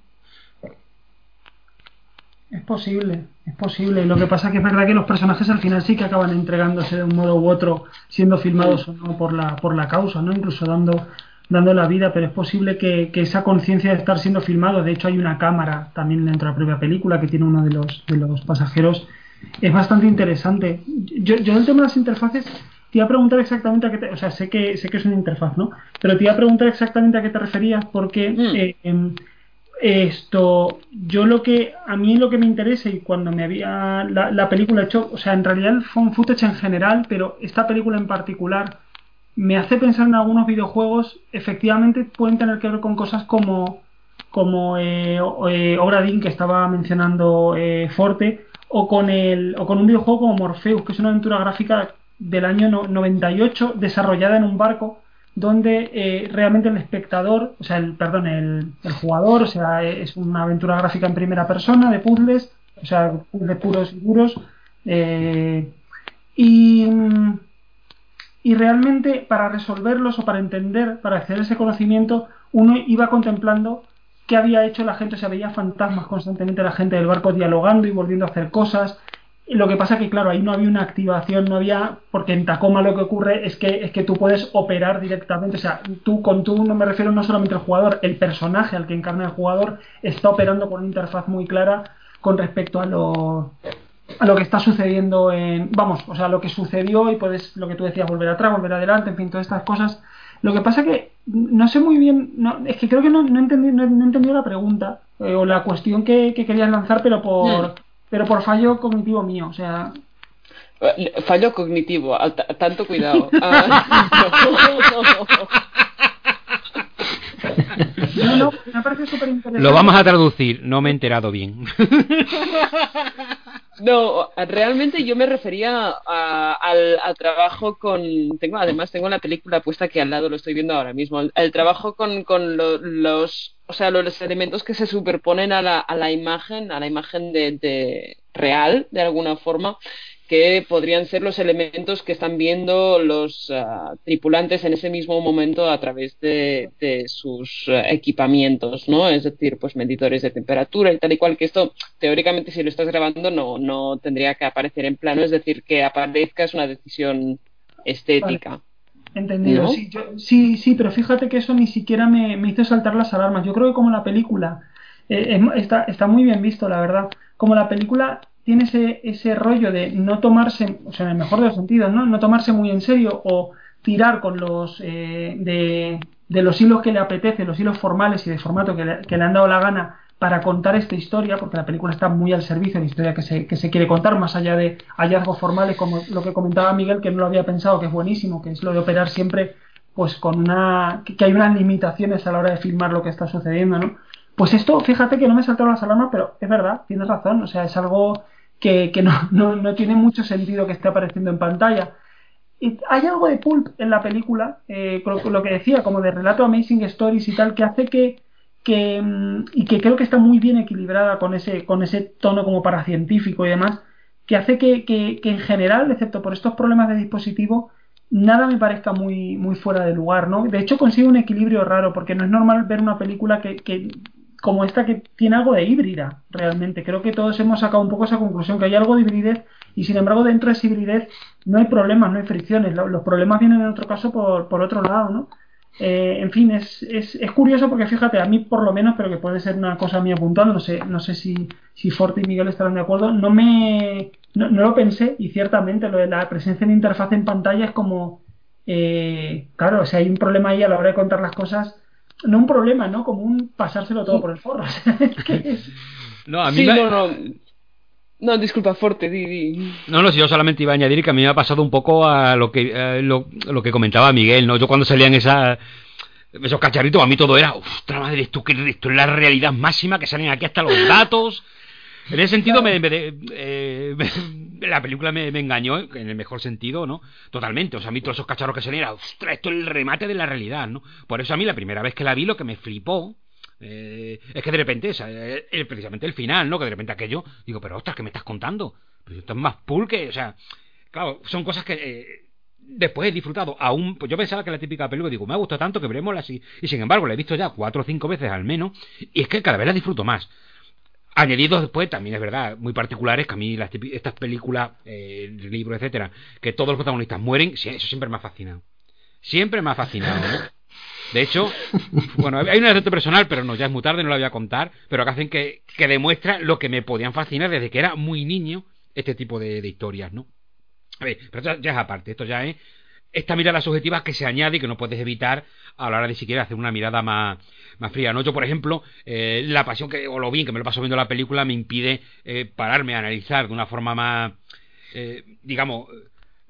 Es posible, es posible. Lo que pasa es que es verdad que los personajes al final sí que acaban entregándose de un modo u otro, siendo filmados o no por la, por la causa, ¿no? Incluso dando, dando la vida, pero es posible que, esa conciencia de estar siendo filmado, de hecho hay una cámara también dentro de la propia película que tiene uno de los, de los pasajeros, es bastante interesante. Yo, yo el tema de las interfaces te iba a preguntar exactamente a qué te, o sea, sé que, sé que es una interfaz, ¿no? Pero te iba a preguntar exactamente a qué te referías porque... Mm. Eh, em, esto, yo lo que, a mí lo que me interesa y cuando me había la, película hecho, o sea, en realidad el phone footage en general, pero esta película en particular me hace pensar en algunos videojuegos, efectivamente pueden tener que ver con cosas como, como eh, eh que estaba mencionando eh, Forte, o con, el, o con un videojuego como Morpheus, que es una aventura gráfica del año 98 desarrollada en un barco donde eh, realmente el espectador, o sea, el, perdón, el, jugador, o sea, es una aventura gráfica en primera persona de puzzles, o sea, puzzles puros y duros, eh, y, y realmente para resolverlos o para entender, para acceder a ese conocimiento, uno iba contemplando qué había hecho la gente, o sea, veía fantasmas constantemente la gente del barco dialogando y volviendo a hacer cosas, lo que pasa que, claro, ahí no había una activación, no había, porque en Tacoma lo que ocurre es que, es que tú puedes operar directamente, o sea, tú con tú no me refiero no solamente al jugador, el personaje al que encarna el jugador está operando con una interfaz muy clara con respecto a lo, a lo que está sucediendo en, vamos, o sea, lo que sucedió y puedes, lo que tú decías, volver atrás, volver adelante, en fin, todas estas cosas. Lo que pasa que no sé muy bien, no, es que creo que no, no, entendí, no, entendí la pregunta eh, o la cuestión que, que querías lanzar, pero por... Pero por fallo cognitivo mío, o sea... Fallo cognitivo, tanto cuidado. Lo vamos a traducir, no me he enterado bien. No, realmente yo me refería al, trabajo con. Tengo, además, tengo la película puesta aquí al lado, lo estoy viendo ahora mismo. El, trabajo con, con los. O sea, los elementos que se superponen a la, a la imagen, a la imagen de real, de alguna forma, que podrían ser los elementos que están viendo los ah, tripulantes en ese mismo momento a través de, sus ah, equipamientos, ¿no? Es decir, pues medidores de temperatura y tal y cual, que esto teóricamente si lo estás grabando no, no tendría que aparecer en plano, es decir, que aparezca es una decisión estética. Entendido, sí, sí, sí, pero fíjate que eso ni siquiera me, hizo saltar las alarmas. Yo creo que como la película eh, está, está muy bien visto, la verdad. Como la película tiene ese, ese rollo de no tomarse, o sea, en el mejor de los sentidos, ¿no? No tomarse muy en serio o tirar con los eh, de, de, los hilos que le apetece, los hilos formales y de formato que le, que le, han dado la gana para contar esta historia, porque la película está muy al servicio de la historia que se, que se quiere contar, más allá de hallazgos formales, como lo que comentaba Miguel, que no lo había pensado, que es buenísimo, que es lo de operar siempre pues con una que hay unas limitaciones a la hora de filmar lo que está sucediendo, ¿no? Pues esto, fíjate que no me saltó las alarmas, pero es verdad, tienes razón, o sea, es algo que, no, tiene mucho sentido que esté apareciendo en pantalla. Y hay algo de pulp en la película, eh, lo que decía, como de relato Amazing Stories y tal, que hace que, que mm, y que creo que está muy bien equilibrada con ese, con ese tono como paracientífico y demás, que hace que, en general, excepto por estos problemas de dispositivo, nada me parezca muy, fuera de lugar, ¿no? De hecho consigue un equilibrio raro, porque no es normal ver una película que como esta que tiene algo de híbrida, realmente. Creo que todos hemos sacado un poco esa conclusión, que hay algo de hibridez y sin embargo dentro de esa hibridez no hay problemas, no hay fricciones. Los problemas vienen en otro caso por, por otro lado, ¿no? Eh, en fin, es, es, es, curioso porque fíjate, a mí por lo menos, pero que puede ser una cosa mía puntual, no sé, no sé si, si Forte y Miguel estarán de acuerdo, no me no, no lo pensé y ciertamente lo de la presencia de interfaz en pantalla es como, eh, claro, si hay un problema ahí a la hora de contar las cosas, no un problema, ¿no? Como un pasárselo todo por el forro. no, a mí sí, me... no, no. No, disculpa, Forte, di, di. No, no, si yo solamente iba a añadir que a mí me ha pasado un poco a lo que eh, lo, lo, que comentaba Miguel, ¿no? Yo cuando salían esas esos cacharritos, a mí todo era, ostras madre, esto, que, esto es la realidad máxima, que salen aquí hasta los datos. En ese sentido, me, me, eh, me, la película me, engañó, en el mejor sentido, ¿no? Totalmente. O sea, a mí todos esos cacharros que salían era, ostras, esto es el remate de la realidad, ¿no? Por eso a mí la primera vez que la vi, lo que me flipó, eh, es que de repente, o sea, eh, precisamente el final, ¿no? Que de repente aquello, digo, pero ostras, ¿qué me estás contando? Pero esto es más pulque, o sea, claro, son cosas que eh, después he disfrutado aún, pues yo pensaba que la típica película, digo, me ha gustado tanto que veremos así, y sin embargo la he visto ya cuatro o cinco veces al menos, y es que cada vez la disfruto más. Añadidos después, también es verdad, muy particulares, que a mí las estas películas, eh, libros, etcétera, que todos los protagonistas mueren, eso siempre me ha fascinado. Siempre me ha fascinado, ¿no? De hecho, bueno, hay un aspecto personal, pero no, ya es muy tarde, no lo voy a contar, pero que hacen que, que demuestra lo que me podían fascinar desde que era muy niño, este tipo de, historias, ¿no? A ver, pero ya, ya, es aparte, esto ya es esta mirada subjetiva que se añade y que no puedes evitar a la hora de siquiera hacer una mirada más, más fría. ¿no? Yo, por ejemplo, eh, la pasión que, o lo bien que me lo paso viendo la película me impide eh, pararme a analizar de una forma más, eh, digamos,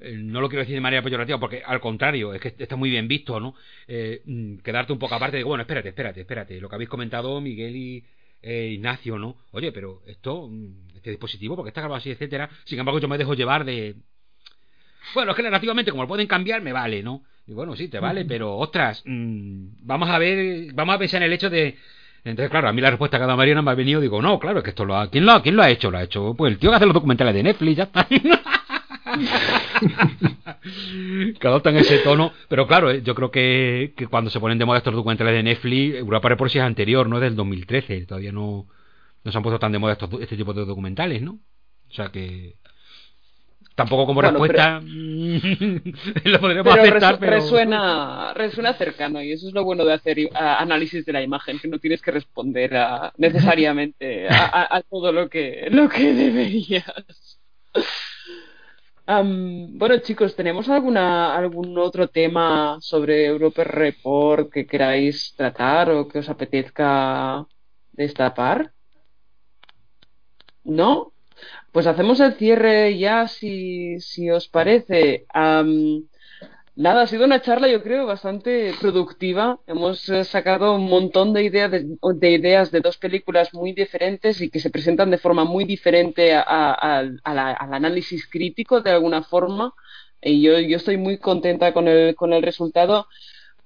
no lo quiero decir de manera peyorativa porque al contrario, es que está muy bien visto, ¿no? Mm, quedarte un poco aparte de, bueno, espérate, espérate, espérate, lo que habéis comentado Miguel y Ignacio, ¿no? Oye, pero esto, mm, este dispositivo, porque está grabado así, etcétera, sin embargo yo me dejo llevar de, bueno, es que narrativamente, como lo pueden cambiar, me vale, ¿no? Y bueno, sí, te vale, pero ostras, mmm, vamos a ver, vamos a pensar en el hecho de. Entonces, claro, a mí la respuesta dado Mariana me ha venido, digo, no, claro, es que esto lo ha. ¿Quién lo ha, quién lo ha hecho? Lo ha hecho, pues el tío que hace los documentales de Netflix, ya está. que adoptan ese tono, pero claro, eh, yo creo que, que cuando se ponen de moda estos documentales de Netflix, Europa Report si es anterior, no es del 2013, todavía no, no se han puesto tan de moda estos, este tipo de documentales, ¿no? O sea que Tampoco como bueno, respuesta pero, lo podríamos pero aceptar, pero... Resuena, resuena cercano y eso es lo bueno de hacer análisis de la imagen, que no tienes que responder a, necesariamente a, a, a, todo lo que, lo que deberías. Um, bueno, chicos, ¿tenemos alguna, algún otro tema sobre Europe Report que queráis tratar o que os apetezca destapar? ¿No? Pues hacemos el cierre ya, si, si os parece. Um, nada, ha sido una charla, yo creo, bastante productiva. Hemos eh, sacado un montón de ideas de, de, ideas de dos películas muy diferentes y que se presentan de forma muy diferente a la, al análisis crítico, de alguna forma. Y yo, yo estoy muy contenta con el, con el resultado.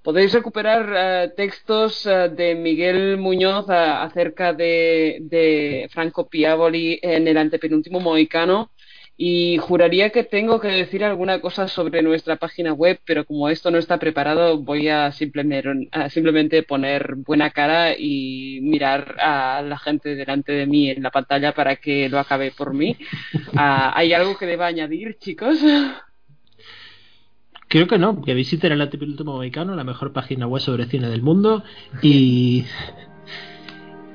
Podéis recuperar uh, textos uh, de Miguel Muñoz uh, acerca de, de, Franco Piavoli en el antepenúltimo Mohicano y juraría que tengo que decir alguna cosa sobre nuestra página web, pero como esto no está preparado voy a simplemente, simplemente poner buena cara y mirar a la gente delante de mí en la pantalla para que lo acabe por mí. ¿Hay algo que deba añadir, chicos? Creo que no, que visiten el Antepenúltimo Mohicano, la mejor página web sobre cine del mundo y.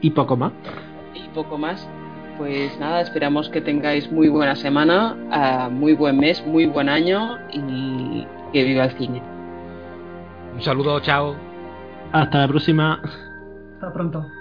y poco más. Y poco más. Pues nada, esperamos que tengáis muy buena semana, uh, muy buen mes, muy buen año y que viva el cine. Un saludo, chao. Hasta la próxima. Hasta pronto.